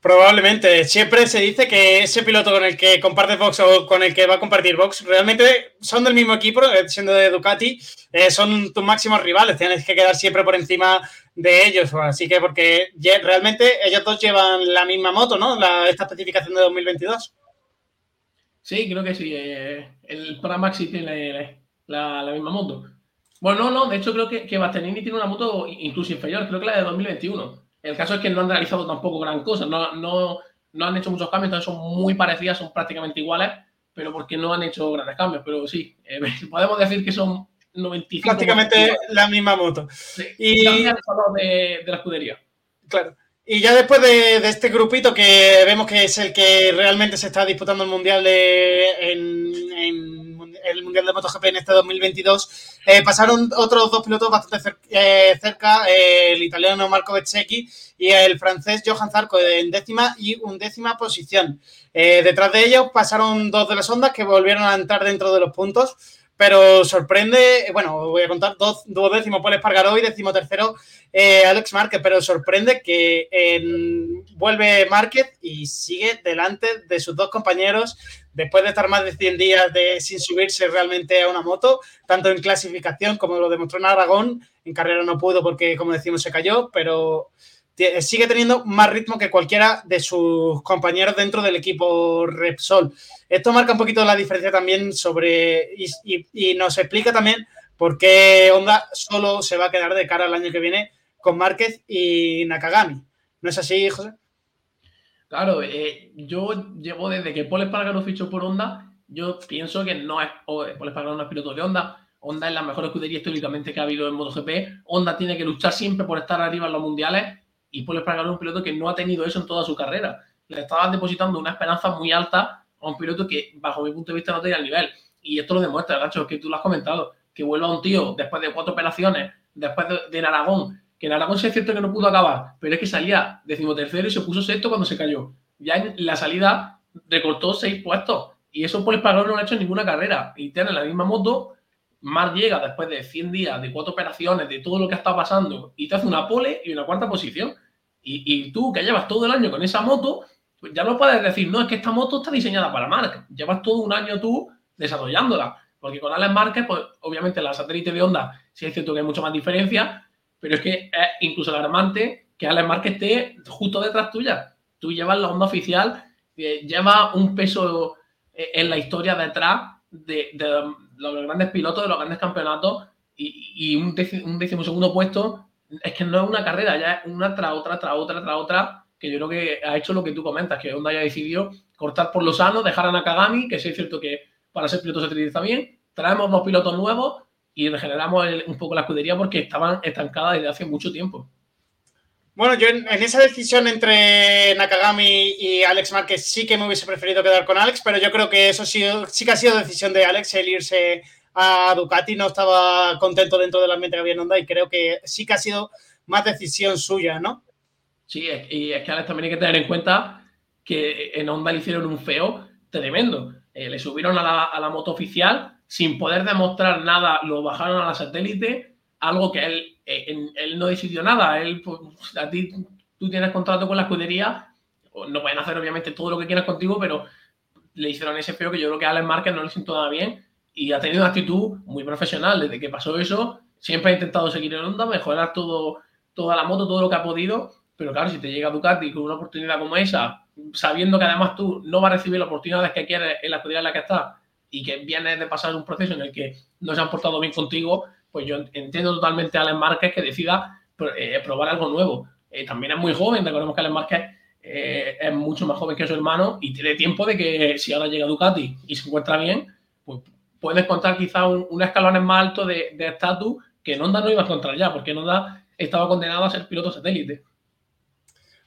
Probablemente. Siempre se dice que ese piloto con el que comparte Vox o con el que va a compartir Vox realmente son del mismo equipo, eh, siendo de Ducati, eh, son tus máximos rivales. Tienes que quedar siempre por encima de ellos. Así que, porque realmente ellos dos llevan la misma moto, ¿no? esta especificación de 2022. Sí, creo que sí. Eh, el Pramaxi tiene la, la, misma moto. Bueno, no, no. De hecho, creo que, que Bastianini tiene una moto incluso inferior. Creo que la de 2021. El caso es que no han realizado tampoco gran cosa. No, no, no han hecho muchos cambios, entonces son muy parecidas, son prácticamente iguales, pero porque no han hecho grandes cambios. Pero sí, eh, podemos decir que son 95. Prácticamente la misma moto. Sí. Y también de, de la escudería. Claro. Y ya después de, este grupito que vemos que es el que realmente se está disputando el Mundial de, en, el Mundial de MotoGP en este 2022, eh, pasaron otros dos pilotos bastante eh, cerca, eh, el italiano Marco Bezzecchi y el francés Johan Zarco en décima y undécima posición. Eh, detrás de ellos pasaron dos de las ondas que volvieron a entrar dentro de los puntos pero sorprende, bueno, voy a contar dos, duodécimo Paul Espargaró y décimo tercero eh, Alex Márquez, pero sorprende que vuelve Márquez y sigue delante de sus dos compañeros después de estar más de 100 días de, sin subirse realmente a una moto, tanto en clasificación como lo demostró en Aragón, en carrera no pudo porque, como decimos, se cayó, pero sigue teniendo más ritmo que cualquiera de sus compañeros dentro del equipo Repsol. Esto marca un poquito la diferencia también sobre y, nos explica también por qué Honda solo se va a quedar de cara al año que viene con Márquez y Nakagami. ¿No es así, José? Claro, eh, yo llevo desde que Paul Espargaro fichó por Honda, yo pienso que no es Paul Espargaro no piloto de Honda. Honda es la mejor escudería históricamente que ha habido en MotoGP. Honda tiene que luchar siempre por estar arriba en los mundiales y Paul Espargaro es un piloto que no ha tenido eso en toda su carrera. Le estaban depositando una esperanza muy alta a un piloto que, bajo mi punto de vista, no tenía el nivel. Y esto lo demuestra, Nacho, que tú lo has comentado, que vuelva un tío después de cuatro operaciones, después de, de que en Aragón sí es cierto que no pudo acabar, pero es que salía decimotercero y se puso sexto cuando se cayó. Ya en la salida recortó seis puestos. Y eso Paul Espargaro no lo ha hecho en ninguna carrera. Y tiene la misma moto, Mar llega después de 100 días, de cuatro operaciones, de todo lo que está pasando, y te hace una pole y una cuarta posición. Y, tú, que llevas todo el año con esa moto, pues ya no puedes decir, no, es que esta moto está diseñada para Mark. Llevas todo un año tú desarrollándola. Porque con Alex Márquez, pues obviamente la satélite de Honda sí es cierto que hay mucho más diferencia, pero es que es incluso alarmante que Alex Márquez esté justo detrás tuya. Tú llevas la Honda oficial, eh, lleva un peso en la historia detrás de, los grandes pilotos, de los grandes campeonatos, y, y un, décimo, un décimo segundo puesto es que no es una carrera, ya es una tras otra, tras otra, tras otra, que yo creo que ha hecho lo que tú comentas, que Honda ya decidió cortar por lo sano, dejar a Nakagami, que sí es cierto que para ser piloto se utiliza bien, traemos dos pilotos nuevos y regeneramos el, un poco la escudería porque estaban estancadas desde hace mucho tiempo. Bueno, yo en, esa decisión entre Nakagami y Alex Márquez sí que me hubiese preferido quedar con Alex, pero yo creo que eso sí, sí que ha sido decisión de Alex el irse a Ducati, no estaba contento dentro del ambiente que había en Honda y creo que sí que ha sido más decisión suya, ¿no? Sí, y es que Alex también hay que tener en cuenta que en Honda le hicieron un feo tremendo. Eh, le subieron a la, a la, moto oficial sin poder demostrar nada, lo bajaron a la satélite, algo que él, eh, él no decidió nada. Él, pues, a ti, tú tienes contrato con la escudería, no pueden hacer obviamente todo lo que quieras contigo, pero le hicieron ese feo que yo creo que a Alex Márquez no le siento nada bien y ha tenido una actitud muy profesional. Desde que pasó eso, siempre ha intentado seguir en onda, mejorar todo, toda la moto, todo lo que ha podido. Pero claro, si te llega Ducati con una oportunidad como esa, sabiendo que además tú no vas a recibir las oportunidades que quieres en la escudería en la que estás y que vienes de pasar un proceso en el que no se han portado bien contigo, pues yo entiendo totalmente a Alex Márquez que decida eh, probar algo nuevo. Eh, también es muy joven, recordemos que Alex Márquez eh, es mucho más joven que su hermano y tiene tiempo de que si ahora llega Ducati y se encuentra bien, pues puedes encontrar quizá un, un escalón más alto de estatus que en Honda no iba a encontrar ya, porque en Honda estaba condenado a ser piloto satélite.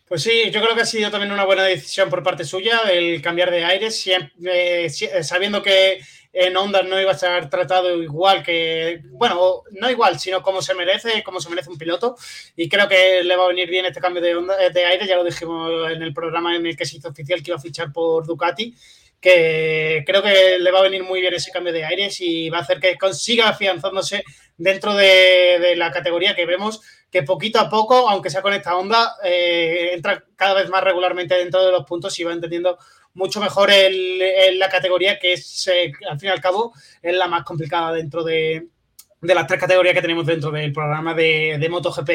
Pues sí, yo creo que ha sido también una buena decisión por parte suya el cambiar de aire, siempre, sabiendo que en Honda no iba a estar tratado igual que, bueno, no igual, sino como se merece, como se merece un piloto. Y creo que le va a venir bien este cambio de, onda, de aire, ya lo dijimos en el programa en el que se hizo oficial que iba a fichar por Ducati que creo que le va a venir muy bien ese cambio de aires y va a hacer que consiga afianzándose dentro de, de la categoría que vemos que poquito a poco, aunque sea con esta onda, eh, entra cada vez más regularmente dentro de los puntos y va entendiendo mucho mejor el, el, la categoría que es, eh, al fin y al cabo, es la más complicada dentro de, de las tres categorías que tenemos dentro del programa de, de MotoGP.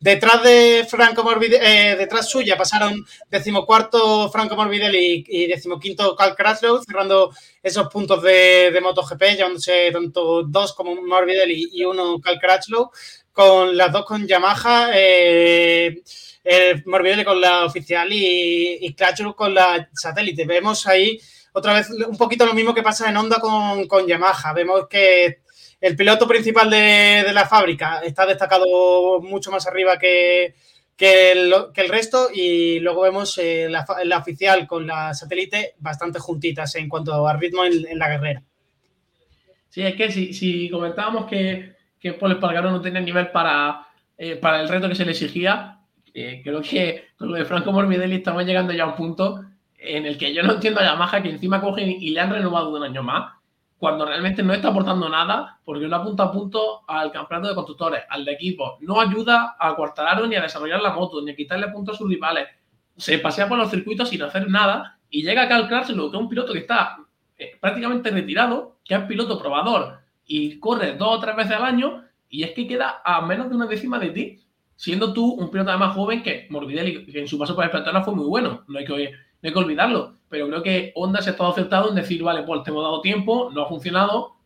Detrás de Franco Morbidelli, eh, detrás suya pasaron decimocuarto Franco Morbidelli y, y decimoquinto Cal Crutchlow, cerrando esos puntos de, de, MotoGP, llevándose tanto dos como Morbidelli y uno Cal Crutchlow, con las dos con Yamaha. Eh, eh, Morbidelli con la oficial y, y con la satélite. Vemos ahí otra vez un poquito lo mismo que pasa en Honda con, con Yamaha. Vemos que el piloto principal de, la fábrica está destacado mucho más arriba que, que, el, resto y luego vemos eh, la, oficial con la satélite bastante juntitas en cuanto a ritmo en, la carrera. Sí, es que si, comentábamos que, que Paul Espargaro no tenía nivel para, eh, para el reto que se le exigía, creo que con lo de Franco Morbidelli estamos llegando ya a un punto en el que yo no entiendo a Yamaha que encima cogen y le han renovado un año más, cuando realmente no está aportando nada, porque no apunta a punto al campeonato de constructores, al de equipo. No ayuda a Cuartararo ni a desarrollar la moto, ni a quitarle puntos a sus rivales. Se pasea por los circuitos sin hacer nada y llega a calcárselo que es un piloto que está eh, prácticamente retirado, que es piloto probador y corre dos o tres veces al año, y es que queda a menos de una décima de ti, siendo tú un piloto además joven que Morbidelli, que en su paso por el Platona fue muy bueno. No hay que no hay que olvidarlo. Pero creo que Honda se ha estado acertado en decir, vale, pues te hemos dado tiempo, no ha funcionado,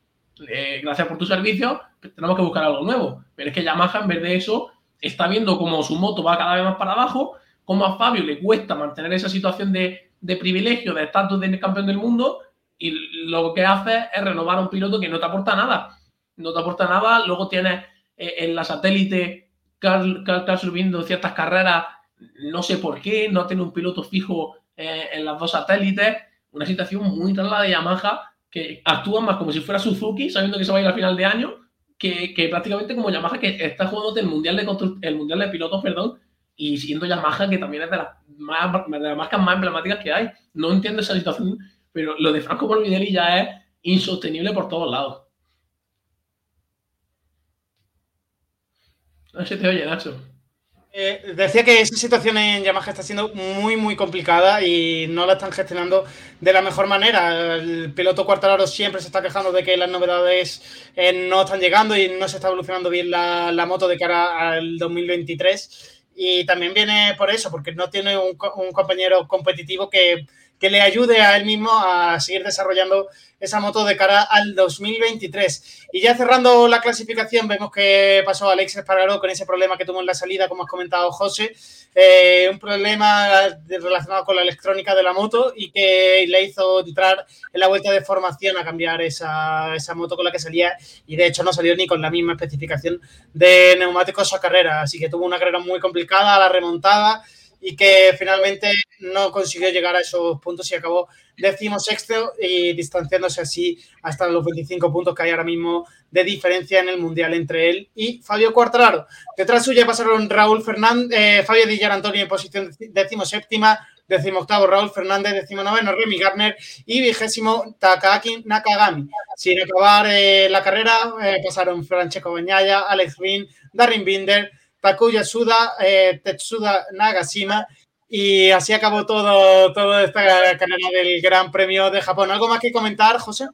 eh, gracias por tu servicio, tenemos que buscar algo nuevo. Pero es que Yamaha, en vez de eso, está viendo como su moto va cada vez más para abajo, como a Fabio le cuesta mantener esa situación de, privilegio, de estatus de campeón del mundo, y lo que hace es renovar a un piloto que no te aporta nada. No te aporta nada, luego tienes eh, en la satélite Carl, subiendo ciertas carreras, no sé por qué, no tiene un piloto fijo eh, en las dos satélites. Una situación muy rara de Yamaha que actúa más como si fuera Suzuki, sabiendo que se va a ir al final de año, que, prácticamente como Yamaha que está jugando el mundial de el mundial de pilotos, perdón, y siendo Yamaha que también es de las, más, de las marcas más emblemáticas que hay. No entiendo esa situación, pero lo de Franco Morbidelli ya es insostenible por todos lados. No sé si te oye, Nacho. Eh, decía que esa situación en Yamaha está siendo muy, muy complicada y no la están gestionando de la mejor manera. El piloto Cuartararo siempre se está quejando de que las novedades eh, no están llegando y no se está evolucionando bien la, moto de cara al 2023. Y también viene por eso, porque no tiene un compañero competitivo que que le ayude a él mismo a seguir desarrollando esa moto de cara al 2023. Y ya cerrando la clasificación, vemos que pasó Alex Espargaró con ese problema que tuvo en la salida, como has comentado José, eh, un problema relacionado con la electrónica de la moto y que le hizo entrar en la vuelta de formación a cambiar esa, esa moto con la que salía. Y de hecho no salió ni con la misma especificación de neumáticos a carrera, así que tuvo una carrera muy complicada, la remontada y que finalmente no consiguió llegar a esos puntos y acabó sexto y distanciándose así hasta los 25 puntos que hay ahora mismo de diferencia en el Mundial entre él y Fabio Quartararo. Detrás suya pasaron Raúl Fernández, eh, Fabio Di Antonio en posición decimoséptima, octavo Raúl Fernández, decimonoveno Remy Garner y vigésimo Takaki Nakagami. Sin acabar eh, la carrera eh, pasaron Francesco Bañaya, Alex Rin, Darren Binder, Takuya Suda, eh, Tetsuda Nagashima. Y así acabó todo, toda esta carrera del Gran Premio de Japón. ¿Algo más que comentar, José?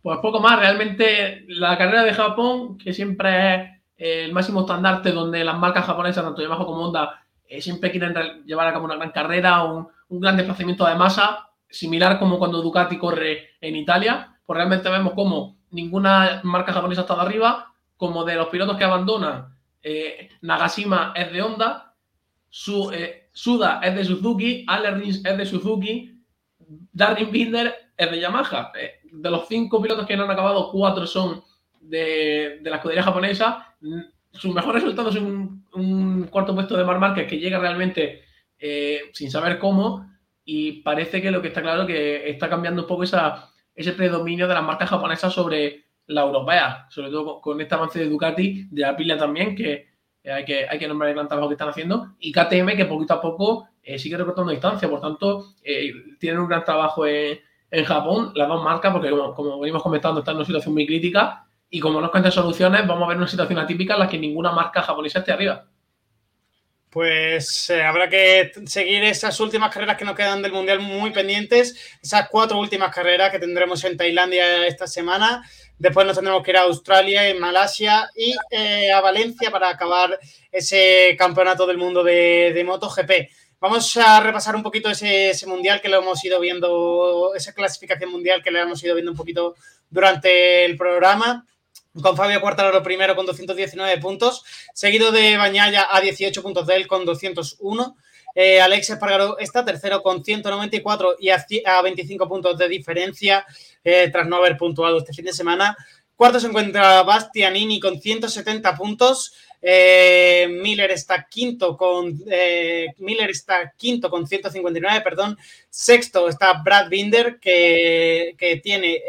Pues poco más. Realmente la carrera de Japón, que siempre es eh, el máximo estandarte donde las marcas japonesas, tanto Yamaha como Honda, eh, siempre quieren llevar a cabo una gran carrera, un, un gran desplazamiento de masa, similar como cuando Ducati corre en Italia. Pues realmente vemos como ninguna marca japonesa ha estado arriba, como de los pilotos que abandonan eh, Nagashima es de Honda, eh, Suda es de Suzuki, Rins es de Suzuki, Darren Binder es de Yamaha. Eh, de los cinco pilotos que no han acabado, cuatro son de, la escudería japonesa. Su mejor resultado es un, cuarto puesto de Mar Márquez que llega realmente sin saber cómo y parece que lo que está claro es que está cambiando un poco ese predominio de las marcas japonesas sobre, la europea, sobre todo con, este avance de Ducati, de la también, que hay que, hay que nombrar el gran trabajo que están haciendo, y KTM, que poquito a poco eh, sigue recortando distancia, por tanto, eh, tienen un gran trabajo en, Japón, las dos marcas, porque como, venimos comentando, están en una situación muy crítica, y como no cuentan soluciones, vamos a ver una situación atípica en la que ninguna marca japonesa esté arriba. Pues eh, habrá que seguir esas últimas carreras que nos quedan del Mundial muy pendientes, esas cuatro últimas carreras que tendremos en Tailandia esta semana. Después nos tendremos que ir a Australia, en Malasia y eh, a Valencia para acabar ese campeonato del mundo de, de MotoGP. Vamos a repasar un poquito ese, mundial que lo hemos ido viendo, esa clasificación mundial que le hemos ido viendo un poquito durante el programa. con Fabio Quartararo primero con 219 puntos, seguido de Bañaya a 18 puntos de él con 201. Eh, Alex Espargaro está tercero con 194 y a, 25 puntos de diferencia eh, tras no haber puntuado este fin de semana. Cuarto se encuentra Bastianini con 170 puntos. Eh, Miller está quinto con Miller está quinto con 159, perdón. Sexto está Brad Binder que, que tiene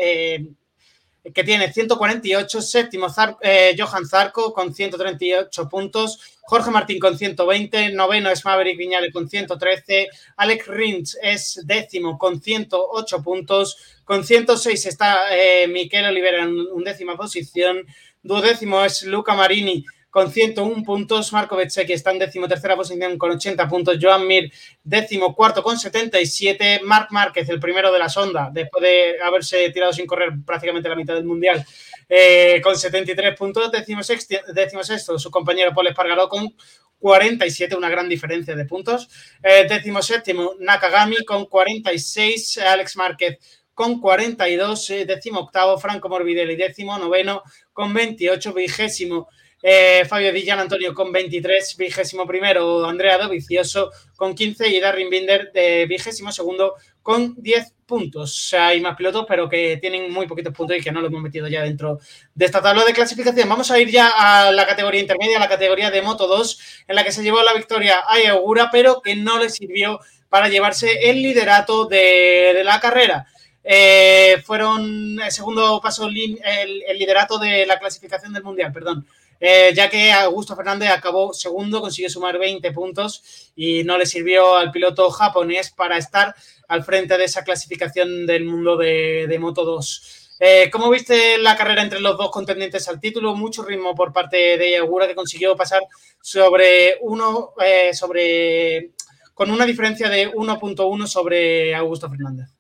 que tiene 148, séptimo eh, Johan Zarco con 138 puntos, Jorge Martín con 120, noveno es Maverick Viñales con 113, Alex Rins es décimo con 108 puntos, con 106 está eh, Miquel Olivera en undécima posición, duodécimo es Luca Marini con 101 puntos. Marco Bezzecchi está en décimo tercera posición con 80 puntos. Joan Mir, décimo cuarto con 77. Marc Márquez, el primero de la sonda, después de haberse tirado sin correr prácticamente la mitad del mundial, eh, con 73 puntos. Décimo sexto, su compañero Paul Espargaró con 47, una gran diferencia de puntos. Eh, décimo séptimo, Nakagami con 46. Alex Márquez con 42. Eh, décimo octavo, Franco Morbidelli. Décimo noveno con 28. Vigésimo. Eh, Fabio Villan Antonio con 23, vigésimo primero, Andrea Dovicioso con 15 y Darren Binder de vigésimo segundo con 10 puntos. hay más pilotos, pero que tienen muy poquitos puntos y que no lo hemos metido ya dentro de esta tabla de clasificación. Vamos a ir ya a la categoría intermedia, la categoría de Moto 2, en la que se llevó la victoria a Eugura, pero que no le sirvió para llevarse el liderato de, la carrera. Eh, fueron el segundo paso, el liderato de la clasificación del Mundial, perdón. Eh, ya que Augusto Fernández acabó segundo, consiguió sumar 20 puntos y no le sirvió al piloto japonés para estar al frente de esa clasificación del mundo de, Moto 2. Eh, ¿Cómo viste la carrera entre los dos contendientes al título? Mucho ritmo por parte de Yagura que consiguió pasar sobre uno, eh, sobre, con una diferencia de 1.1 sobre Augusto Fernández.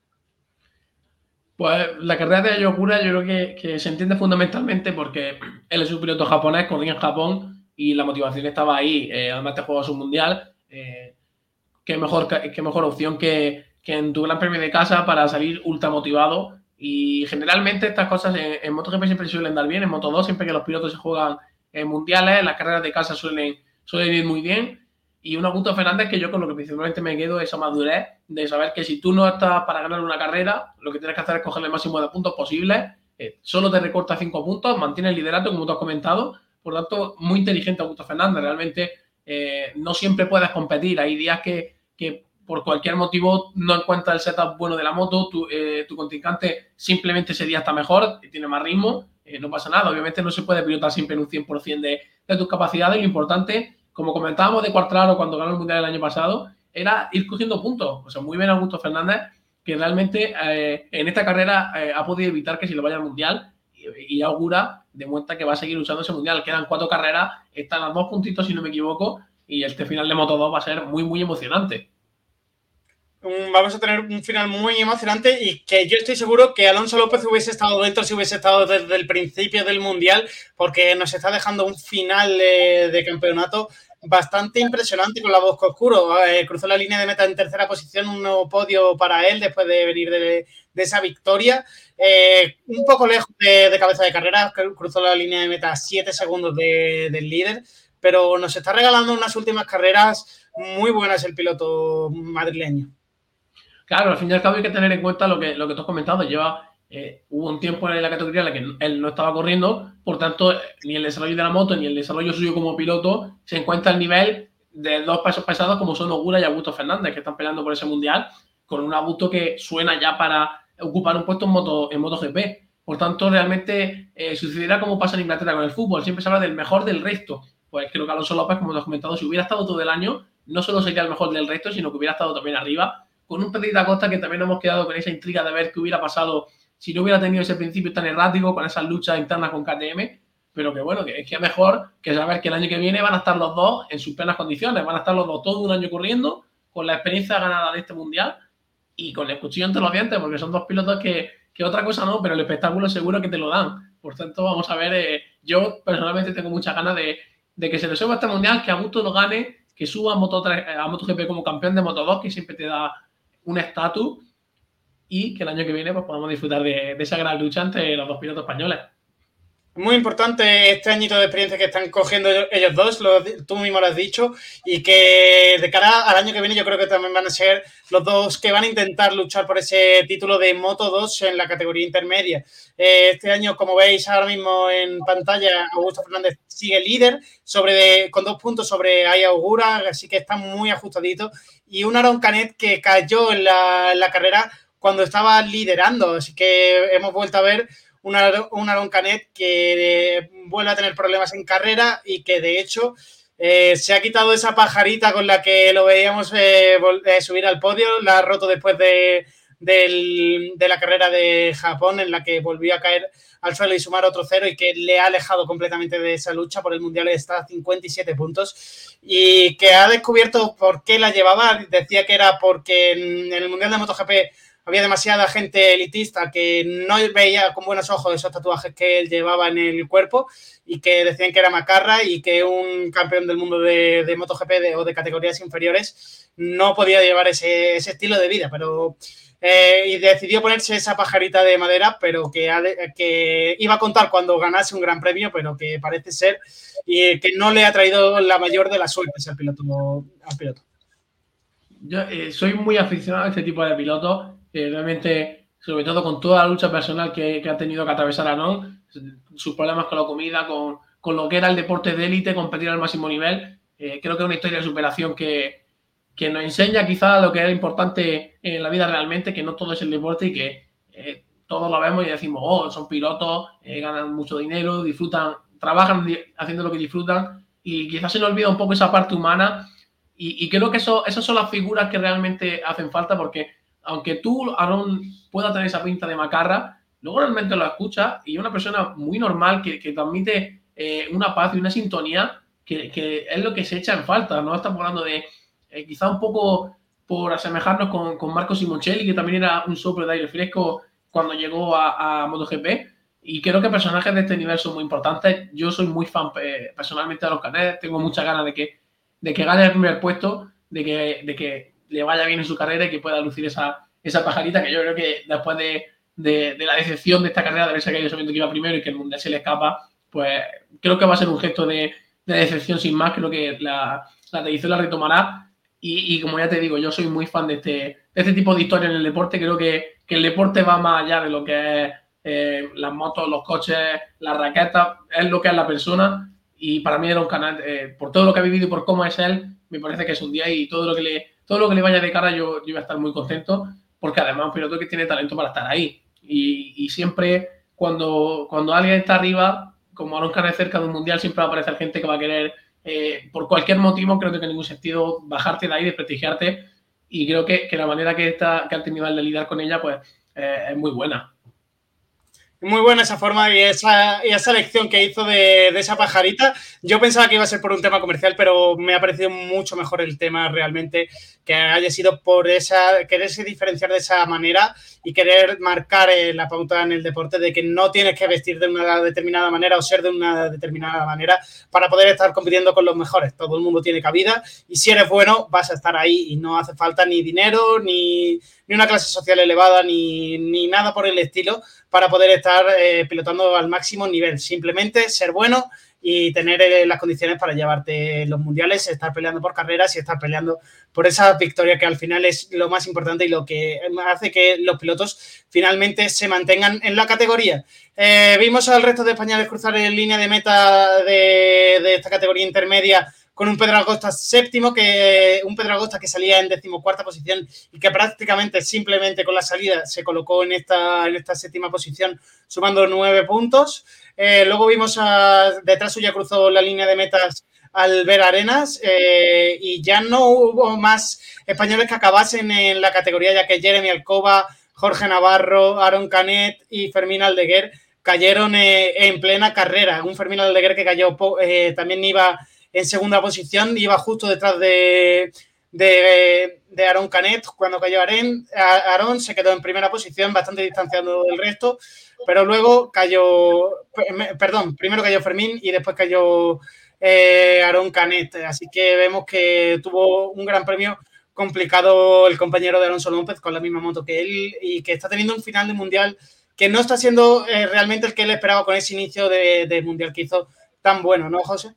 Pues la carrera de Ayokura yo creo que, se entiende fundamentalmente porque él es un piloto japonés, corría en Japón y la motivación estaba ahí. Eh, además te juegas un mundial. Eh, qué, mejor, qué mejor opción que, en tu gran premio de casa para salir ultra motivado. Y generalmente estas cosas en, MotoGP siempre suelen dar bien. En Moto2 siempre que los pilotos se juegan en mundiales, las carreras de casa suelen, suelen ir muy bien y un Augusto Fernández que yo con lo que principalmente me quedo es esa madurez de saber que si tú no estás para ganar una carrera, lo que tienes que hacer es coger el máximo de puntos posible. Eh, solo te recorta cinco puntos, mantiene el liderato, como tú has comentado. Por lo tanto, muy inteligente Augusto Fernández. Realmente eh, no siempre puedes competir. Hay días que, por cualquier motivo no encuentras el setup bueno de la moto, tu, eh, tu contrincante simplemente ese día está mejor, tiene más ritmo, no pasa nada. Obviamente no se puede pilotar siempre en un 100% de, de tus capacidades. Lo importante como comentábamos de Cuartararo cuando ganó el Mundial el año pasado, era ir cogiendo puntos. O sea, muy bien Augusto Fernández, que realmente eh, en esta carrera eh, ha podido evitar que si lo vaya al Mundial y, augura, demuestra que va a seguir usando ese Mundial. Quedan cuatro carreras, están a dos puntitos si no me equivoco, y este final de Moto 2 va a ser muy, muy emocionante vamos a tener un final muy emocionante y que yo estoy seguro que Alonso López hubiese estado dentro si hubiese estado desde el principio del Mundial, porque nos está dejando un final de campeonato bastante impresionante con la voz oscuro. Eh, cruzó la línea de meta en tercera posición, un nuevo podio para él después de venir de, esa victoria. Eh, un poco lejos de, cabeza de carrera, cruzó la línea de meta siete segundos del líder, pero nos está regalando unas últimas carreras muy buenas el piloto madrileño. Claro, al fin y al cabo hay que tener en cuenta lo que, lo que tú has comentado. Lleva, eh, hubo un tiempo en la categoría en la que él no estaba corriendo, por tanto, ni el desarrollo de la moto ni el desarrollo suyo como piloto se encuentra al nivel de dos pesos pesados como son Ogura y Augusto Fernández, que están peleando por ese mundial, con un Augusto que suena ya para ocupar un puesto en, moto, en MotoGP. Por tanto, realmente eh, sucederá como pasa en Inglaterra con el fútbol. Siempre se habla del mejor del resto. Pues creo que Alonso López, como te has comentado, si hubiera estado todo el año, no solo sería el mejor del resto, sino que hubiera estado también arriba con un Pedrito Acosta que también hemos quedado con esa intriga de ver qué hubiera pasado si no hubiera tenido ese principio tan errático con esas luchas internas con KTM, pero que bueno, que es que mejor que saber que el año que viene van a estar los dos en sus plenas condiciones, van a estar los dos todo un año corriendo, con la experiencia ganada de este mundial y con el cuchillo entre los dientes, porque son dos pilotos que, que otra cosa no, pero el espectáculo seguro que te lo dan. Por tanto, vamos a ver, eh, yo personalmente tengo muchas ganas de, de que se resuelva este mundial, que a gusto lo gane, que suba a, Moto, a MotoGP como campeón de Moto 2, que siempre te da un estatus y que el año que viene pues, podamos disfrutar de, esa gran lucha entre los dos pilotos españoles. muy importante este añito de experiencia que están cogiendo ellos dos, tú mismo lo has dicho, y que de cara al año que viene yo creo que también van a ser los dos que van a intentar luchar por ese título de Moto 2 en la categoría intermedia. Eh, este año, como veis ahora mismo en pantalla, Augusto Fernández sigue líder sobre con dos puntos sobre Aya Augura, así que está muy ajustadito, y un Aaron Canet que cayó en la, en la carrera cuando estaba liderando, así que hemos vuelto a ver un Aaron Canet que eh, vuelve a tener problemas en carrera y que de hecho eh, se ha quitado esa pajarita con la que lo veíamos eh, subir al podio, la ha roto después de, la carrera de Japón en la que volvió a caer al suelo y sumar otro cero y que le ha alejado completamente de esa lucha por el Mundial. Está a 57 puntos y que ha descubierto por qué la llevaba, decía que era porque en el Mundial de MotoGP había demasiada gente elitista que no veía con buenos ojos esos tatuajes que él llevaba en el cuerpo y que decían que era macarra y que un campeón del mundo de, MotoGP o de categorías inferiores no podía llevar ese, estilo de vida, pero... Eh, y decidió ponerse esa pajarita de madera, pero que, iba a contar cuando ganase un gran premio, pero que parece ser y que no le ha traído la mayor de las suertes al piloto. Al piloto. Yo eh, soy muy aficionado a este tipo de pilotos realmente, sobre todo con toda la lucha personal que, ha tenido que atravesar Anon, sus problemas con la comida, con, con, lo que era el deporte de élite, competir al máximo nivel, eh, creo que es una historia de superación que, que nos enseña quizá lo que era importante en la vida realmente, que no todo es el deporte y que eh, todos lo vemos y decimos, oh, son pilotos, eh, ganan mucho dinero, disfrutan, trabajan haciendo lo que disfrutan y quizás se nos olvida un poco esa parte humana y, y creo que eso, esas son las figuras que realmente hacen falta porque aunque tú, Aaron, pueda tener esa pinta de macarra, luego realmente lo escuchas y es una persona muy normal que, transmite eh, una paz y una sintonía que, es lo que se echa en falta. No estamos hablando de eh, quizá un poco por asemejarnos con, con Marco Simoncelli, que también era un soplo de aire fresco cuando llegó a, MotoGP. Y creo que personajes de este nivel son muy importantes. Yo soy muy fan eh, personalmente de los canales, tengo muchas ganas de que, de que gane el primer puesto, de que, de que le vaya bien en su carrera y que pueda lucir esa, esa pajarita que yo creo que después de, de, la decepción de esta carrera, de haberse caído sabiendo que iba primero y que el Mundial se le escapa, pues creo que va a ser un gesto de, de decepción sin más. Creo que la, la televisión la retomará. Y, y, como ya te digo, yo soy muy fan de este, de este tipo de historia en el deporte. Creo que, que el deporte va más allá de lo que es eh, las motos, los coches, las raquetas, es lo que es la persona. Y para mí era un canal, eh, por todo lo que ha vivido y por cómo es él, me parece que es un día y todo lo que le, todo lo que le vaya de cara yo, yo voy a estar muy contento, porque además es un piloto que tiene talento para estar ahí. Y, siempre cuando, cuando alguien está arriba, como Aaron Canet cerca de un mundial, siempre va a aparecer gente que va a querer, eh, por cualquier motivo, creo que en ningún sentido, bajarte de ahí, desprestigiarte. Y creo que, la manera que, está, que ha tenido de lidiar con ella, pues eh, es muy buena. Muy buena esa forma y esa, y esa lección que hizo de, esa pajarita. Yo pensaba que iba a ser por un tema comercial, pero me ha parecido mucho mejor el tema realmente que haya sido por esa, quererse diferenciar de esa manera y querer marcar eh, la pauta en el deporte de que no tienes que vestir de una determinada manera o ser de una determinada manera para poder estar compitiendo con los mejores. Todo el mundo tiene cabida y si eres bueno vas a estar ahí y no hace falta ni dinero, ni, ni una clase social elevada, ni, ni nada por el estilo para poder estar eh, pilotando al máximo nivel. Simplemente ser bueno y tener eh, las condiciones para llevarte los mundiales, estar peleando por carreras y estar peleando por esa victoria que al final es lo más importante y lo que hace que los pilotos finalmente se mantengan en la categoría. Eh, vimos al resto de españoles cruzar en línea de meta de, de esta categoría intermedia con un Pedro Agosta séptimo, que, un Pedro Agosta que salía en decimocuarta posición y que prácticamente simplemente con la salida se colocó en esta, en esta séptima posición, sumando nueve puntos. Eh, luego vimos a, detrás suya cruzó la línea de metas Albert Arenas eh, y ya no hubo más españoles que acabasen en la categoría, ya que Jeremy Alcoba, Jorge Navarro, Aaron Canet y Fermín Aldeguer cayeron eh, en plena carrera. Un Fermín Aldeguer que cayó, también iba en segunda posición, iba justo detrás de, de, de Aaron Canet. Cuando cayó Aaron, se quedó en primera posición, bastante distanciado del resto, pero luego cayó, perdón, primero cayó Fermín y después cayó eh, Aaron Canet. Así que vemos que tuvo un gran premio complicado el compañero de Alonso López con la misma moto que él y que está teniendo un final de mundial que no está siendo eh, realmente el que él esperaba con ese inicio de, de, Mundial que hizo tan bueno, ¿no, José?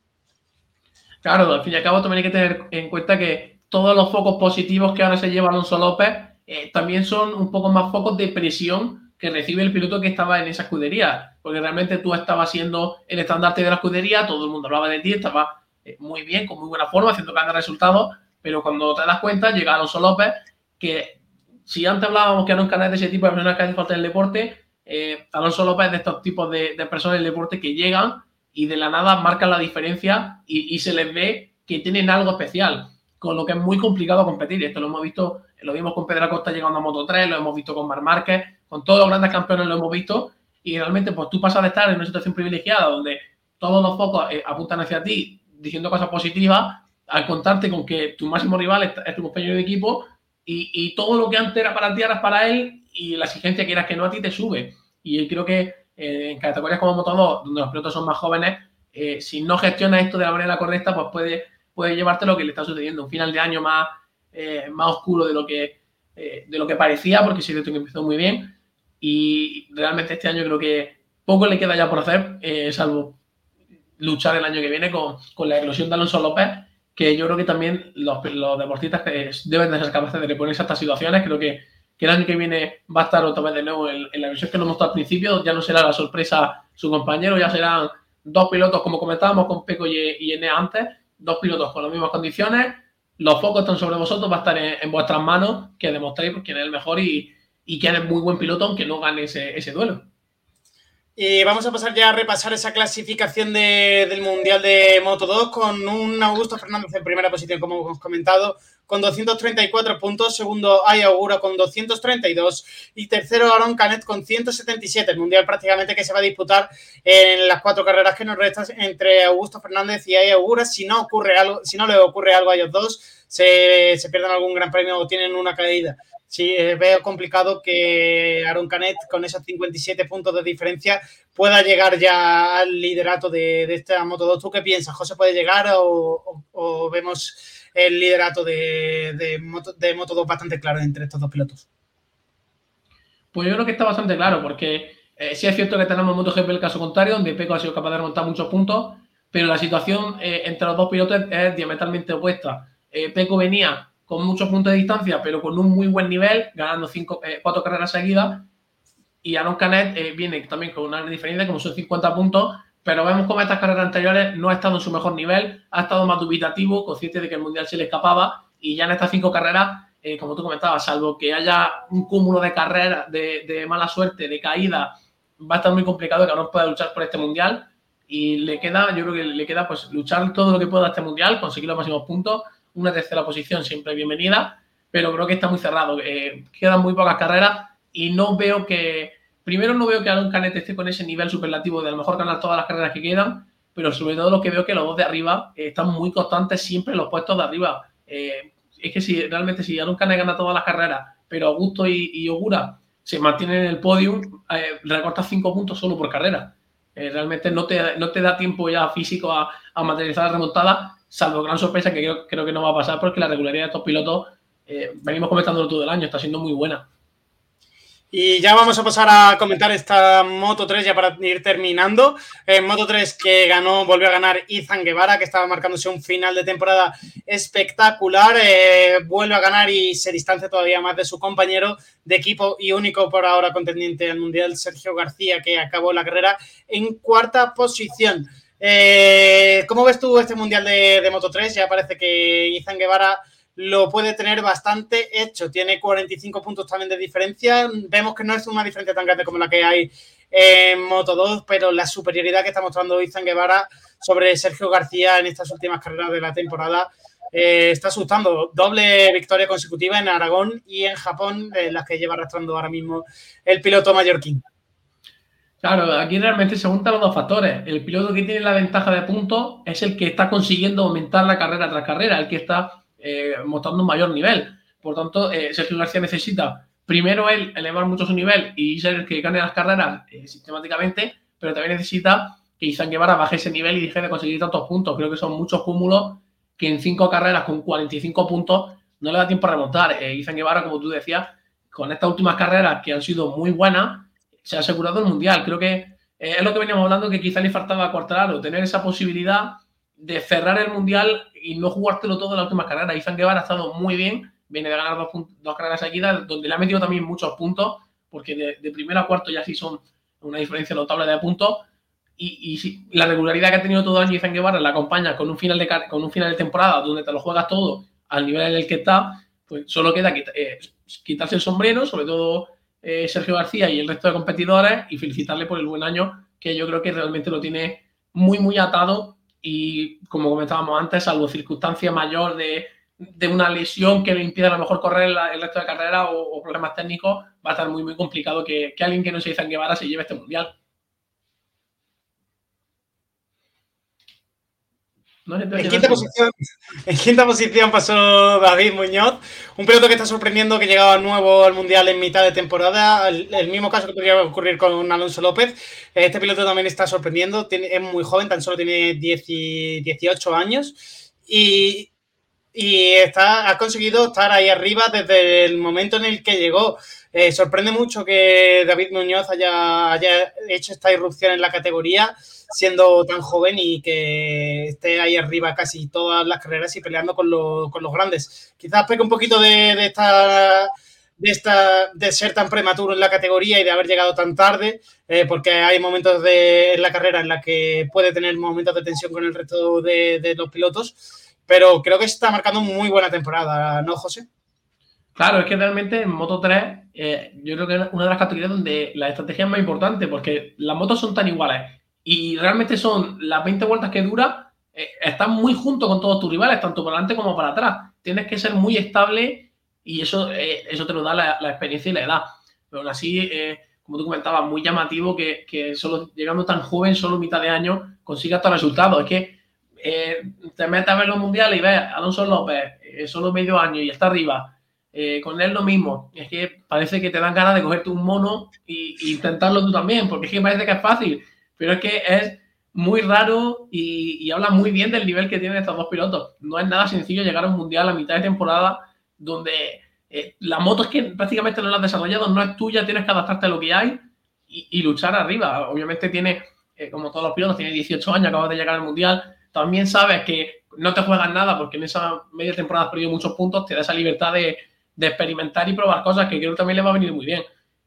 Claro, al fin y al cabo también hay que tener en cuenta que todos los focos positivos que ahora se lleva Alonso López eh, también son un poco más focos de presión que recibe el piloto que estaba en esa escudería, porque realmente tú estabas siendo el estandarte de la escudería, todo el mundo hablaba de ti, estaba eh, muy bien, con muy buena forma, haciendo grandes resultados, pero cuando te das cuenta llega Alonso López, que si antes hablábamos que era un canal de ese tipo de personas que hace falta en el deporte, eh, Alonso López de estos tipos de, personas en el deporte que llegan y de la nada marcan la diferencia y, se les ve que tienen algo especial, con lo que es muy complicado competir. Esto lo hemos visto, lo vimos con Pedro Acosta llegando a Moto 3, lo hemos visto con Mar Márquez, con todos los grandes campeones lo hemos visto y realmente pues tú pasas de estar en una situación privilegiada donde todos los focos eh, apuntan hacia ti diciendo cosas positivas al contarte con que tu máximo rival es, tu compañero de equipo y, todo lo que antes era para ti ahora es para él y la exigencia que eras que no a ti te sube. Y creo que eh, en categorías como Moto 2, donde los pilotos son más jóvenes, eh, si no gestionas esto de la manera correcta, pues puede, puede llevarte lo que le está sucediendo. Un final de año más, eh, más oscuro de lo, que, de lo que parecía, porque sí que empezó muy bien. Y realmente este año creo que poco le queda ya por hacer, salvo luchar el año que viene con, con la eclosión de Alonso López que yo creo que también los, los deportistas deben de ser capaces de reponerse a estas situaciones. Creo que, que, el año que viene va a estar otra vez de nuevo en, la versión que nos mostró al principio. Ya no será la sorpresa su compañero, ya serán dos pilotos, como comentábamos con Peco y, y antes, dos pilotos con las mismas condiciones. Los focos están sobre vosotros, va a estar en, vuestras manos que demostréis quién es el mejor y, quién es muy buen piloto, aunque no gane ese duelo. Y vamos a pasar ya a repasar esa clasificación del Mundial de Moto 2 con un Augusto Fernández en primera posición, como hemos comentado, con 234 puntos. Segundo, Ay Auguro con 232. Y tercero, Aaron Canet con 177. El Mundial prácticamente que se va a disputar en las cuatro carreras que nos restan entre Augusto Fernández y Ay Auguro. Si no ocurre algo, si no le ocurre algo a ellos dos, se, se pierden algún gran premio o tienen una caída sí eh, veo complicado que Aaron Canet con esos 57 puntos de diferencia pueda llegar ya al liderato de, esta Moto 2. ¿Tú qué piensas? ¿José puede llegar o, vemos el liderato de, de, Moto, de 2 bastante claro entre estos dos pilotos? Pues yo creo que está bastante claro, porque eh, sí es cierto que tenemos MotoGP el caso contrario, donde Peco ha sido capaz de remontar muchos puntos, pero la situación eh, entre los dos pilotos es, diametralmente opuesta. Peco venía con muchos puntos de distancia, pero con un muy buen nivel, ganando cinco, eh, cuatro carreras seguidas. Y Aaron Canet eh, viene también con una diferencia, como son 50 puntos, pero vemos como estas carreras anteriores no ha estado en su mejor nivel, ha estado más dubitativo, consciente de que el Mundial se le escapaba, y ya en estas cinco carreras, eh, como tú comentabas, salvo que haya un cúmulo de carreras, de, mala suerte, de caída, va a estar muy complicado que no pueda luchar por este Mundial. Y le queda, yo creo que le queda pues luchar todo lo que pueda este Mundial, conseguir los máximos puntos una tercera posición siempre bienvenida, pero creo que está muy cerrado. Eh, quedan muy pocas carreras y no veo que. Primero, no veo que Alon Canet esté con ese nivel superlativo de a lo mejor ganar todas las carreras que quedan, pero sobre todo lo que veo que los dos de arriba eh, están muy constantes siempre en los puestos de arriba. Eh, es que si realmente si Alon Canet gana todas las carreras, pero Augusto y, Ogura se mantienen en el podium, recortas cinco puntos solo por carrera. realmente no te, no te da tiempo ya físico a, materializar la remontada salvo gran sorpresa que creo, que no va a pasar porque la regularidad de estos pilotos, eh, venimos comentándolo todo el año, está siendo muy buena. Y ya vamos a pasar a comentar esta Moto 3 ya para ir terminando. En Moto 3 que ganó, volvió a ganar Izan Guevara, que estaba marcándose un final de temporada espectacular. Eh, vuelve a ganar y se distancia todavía más de su compañero de equipo y único por ahora contendiente al Mundial, Sergio García, que acabó la carrera en cuarta posición. Eh, ¿Cómo ves tú este Mundial de, Moto 3? Ya parece que Izan Guevara lo puede tener bastante hecho. Tiene 45 puntos también de diferencia. Vemos que no es una diferencia tan grande como la que hay en Moto 2, pero la superioridad que está mostrando Izan Guevara sobre Sergio García en estas últimas carreras de la temporada eh, está asustando. Doble victoria consecutiva en Aragón y en Japón, las que lleva arrastrando ahora mismo el piloto mallorquín. Claro, aquí realmente se juntan los dos factores. El piloto que tiene la ventaja de puntos es el que está consiguiendo aumentar la carrera tras carrera, el que está eh, mostrando un mayor nivel. Por tanto, eh, Sergio García necesita primero él elevar mucho su nivel y ser el que gane las carreras eh, sistemáticamente, pero también necesita que Izan Guevara baje ese nivel y deje de conseguir tantos puntos. Creo que son muchos cúmulos que en cinco carreras con 45 puntos no le da tiempo a remontar. Izan Guevara, como tú decías, con estas últimas carreras que han sido muy buenas, se ha asegurado el Mundial. Creo que eh, es lo que veníamos hablando, que quizá le faltaba a Cuartararo, tener esa posibilidad de cerrar el Mundial y no jugártelo todo en la última carrera. Izan Guevara ha estado muy bien, viene de ganar dos, carreras seguidas, donde le ha metido también muchos puntos, porque de, primero a cuarto ya sí son una diferencia notable de puntos. Y, la regularidad que ha tenido todo el año Izan Guevara la acompaña con un, final de, con un final de temporada donde te lo juegas todo al nivel en el que está, pues solo queda eh, quitarse el sombrero, sobre todo eh, Sergio García y el resto de competidores, y felicitarle por el buen año, que yo creo que realmente lo tiene muy, muy atado. Y como comentábamos antes, salvo circunstancia mayor de, una lesión que le impida a lo mejor correr el resto de carrera o, problemas técnicos, va a estar muy, muy complicado que, que alguien que no se dice en Guevara se lleve este mundial. En quinta, posición, pasó David Muñoz, un piloto que está sorprendiendo que llegaba nuevo al Mundial en mitad de temporada, el, mismo caso que podría ocurrir con Alonso López. Este piloto también está sorprendiendo, es muy joven, tan solo tiene 18 años y, está, ha conseguido estar ahí arriba desde el momento en el que llegó. Eh, sorprende mucho que David Muñoz haya, hecho esta irrupción en la categoría siendo tan joven y que esté ahí arriba casi todas las carreras y peleando con, los grandes. Quizás peque un poquito de, esta de, esta, de ser tan prematuro en la categoría y de haber llegado tan tarde, eh, porque hay momentos de, en la carrera en la que puede tener momentos de tensión con el resto de, los pilotos, pero creo que está marcando muy buena temporada, ¿no, José? Claro, es que realmente en Moto 3 eh, yo creo que es una de las categorías donde la estrategia es más importante, porque las motos son tan iguales y realmente son las 20 vueltas que dura, eh, están muy junto con todos tus rivales, tanto para adelante como para atrás. Tienes que ser muy estable y eso, eh, eso te lo da la, experiencia y la edad. Pero aún así, eh, como tú comentabas, muy llamativo que, solo llegando tan joven, solo mitad de año, consiga estos resultados. Es que te metes a ver los mundiales y ves a Alonso López, solo medio año y está arriba. con él lo mismo. Es que parece que te dan ganas de cogerte un mono e intentarlo tú también, porque es que parece que es fácil pero es que es muy raro y, habla muy bien del nivel que tienen estos dos pilotos. No es nada sencillo llegar a un mundial a mitad de temporada donde eh, la moto es que prácticamente no la has desarrollado, no es tuya, tienes que adaptarte a lo que hay y, luchar arriba. Obviamente tiene, eh, como todos los pilotos, tiene 18 años, acabas de llegar al mundial. También sabes que no te juegas nada porque en esa media temporada has perdido muchos puntos, te da esa libertad de, experimentar y probar cosas que creo que también le va a venir muy bien.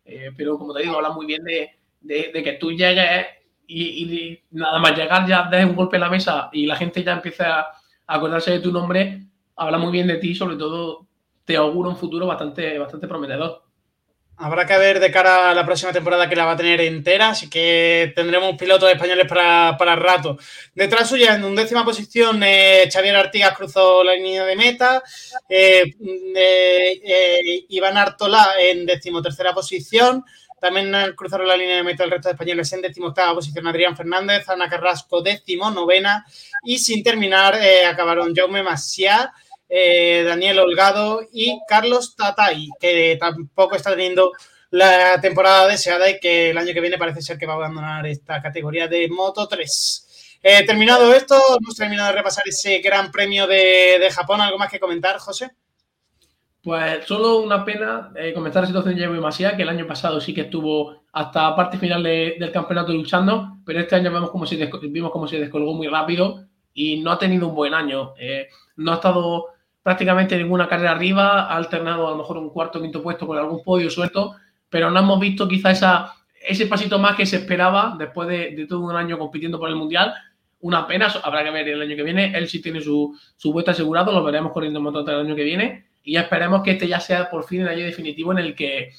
Eh, pero como te digo, habla muy bien de, que tú llegues y, nada más llegar ya des un golpe en la mesa y la gente ya empieza a acordarse de tu nombre, habla muy bien de ti, sobre todo te augura un futuro bastante, bastante prometedor. Habrá que ver de cara a la próxima temporada que la va a tener entera, así que tendremos pilotos españoles para, para rato. Detrás suya, en undécima posición, eh, Xavier Artigas cruzó la línea de meta. Eh, eh, Iván Artola en decimotercera posición. También cruzaron la línea de meta el resto de españoles en decimoctava posición Adrián Fernández, Ana Carrasco décimo, novena y sin terminar acabaron Jaume Masia, eh, Daniel Holgado y Carlos Tatay, que tampoco está teniendo la temporada deseada y que el año que viene parece ser que va a abandonar esta categoría de Moto 3. Eh, terminado esto, hemos terminado de repasar ese gran premio de, Japón. ¿Algo más que comentar, José? Pues solo una pena eh, comentar la situación de Jeremy Masia, que el año pasado sí que estuvo hasta parte final del campeonato luchando, pero este año vemos como se vimos cómo se descolgó muy rápido y no ha tenido un buen año. No ha estado prácticamente en ninguna carrera arriba, ha alternado a lo mejor un cuarto o quinto puesto con algún podio suelto, pero no hemos visto quizá esa, ese pasito más que se esperaba después de, todo un año compitiendo por el Mundial. Una pena, habrá que ver el año que viene. Él sí tiene su, su vuelta asegurado, lo veremos corriendo en motor el año que viene y esperemos que este ya sea por fin el año definitivo en el que,